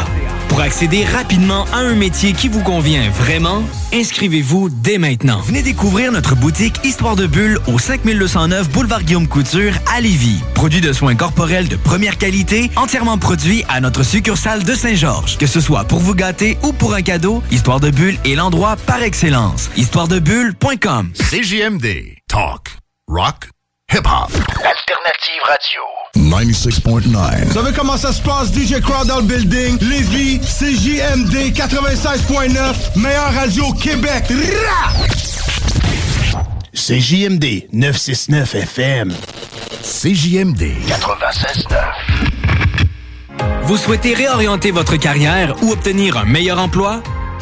Pour accéder rapidement à un métier qui vous convient vraiment, inscrivez-vous dès maintenant. Venez découvrir notre boutique Histoire de Bulle au 5209 Boulevard Guillaume Couture à Lévis. Produit de soins corporels de première qualité, entièrement produit à notre succursale de Saint-Georges. Que ce soit pour vous gâter ou pour un cadeau, Histoire de Bulle est l'endroit par excellence. Histoiredebulle.com. CJMD. Talk. Rock. Hip-hop. Alternative Radio. 96.9. Vous savez comment ça se passe? DJ Crowd dans le building? Lévis, CJMD 96.9. Meilleure radio au Québec. Rah! CJMD 969 FM. CJMD 96.9. Vous souhaitez réorienter votre carrière ou obtenir un meilleur emploi?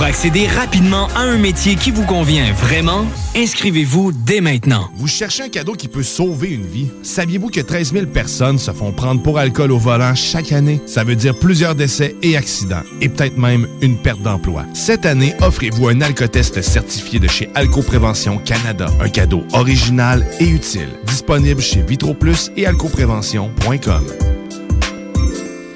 Pour accéder rapidement à un métier qui vous convient vraiment, inscrivez-vous dès maintenant. Vous cherchez un cadeau qui peut sauver une vie? Saviez-vous que 13 000 personnes se font prendre pour alcool au volant chaque année? Ça veut dire plusieurs décès et accidents, et peut-être même une perte d'emploi. Cette année, offrez-vous un alcotest certifié de chez Alcoprévention Canada. Un cadeau original et utile. Disponible chez VitroPlus et alcoprévention.com.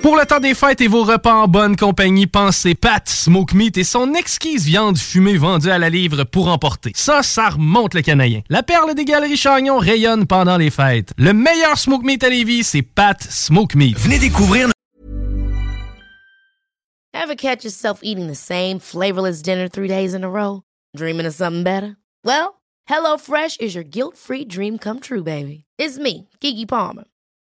Pour le temps des fêtes et vos repas en bonne compagnie, pensez Pat Smoke Meat et son exquise viande fumée vendue à la livre pour emporter. Ça, ça remonte le canadien. La perle des galeries Chagnon rayonne pendant les fêtes. Le meilleur Smoke Meat à Lévis, c'est Pat Smoke Meat. Venez découvrir Ever catch yourself eating the same flavorless dinner three days in a row? Dreaming of something better? Well, HelloFresh is your guilt-free dream come true, baby. It's me, Kiki Palmer.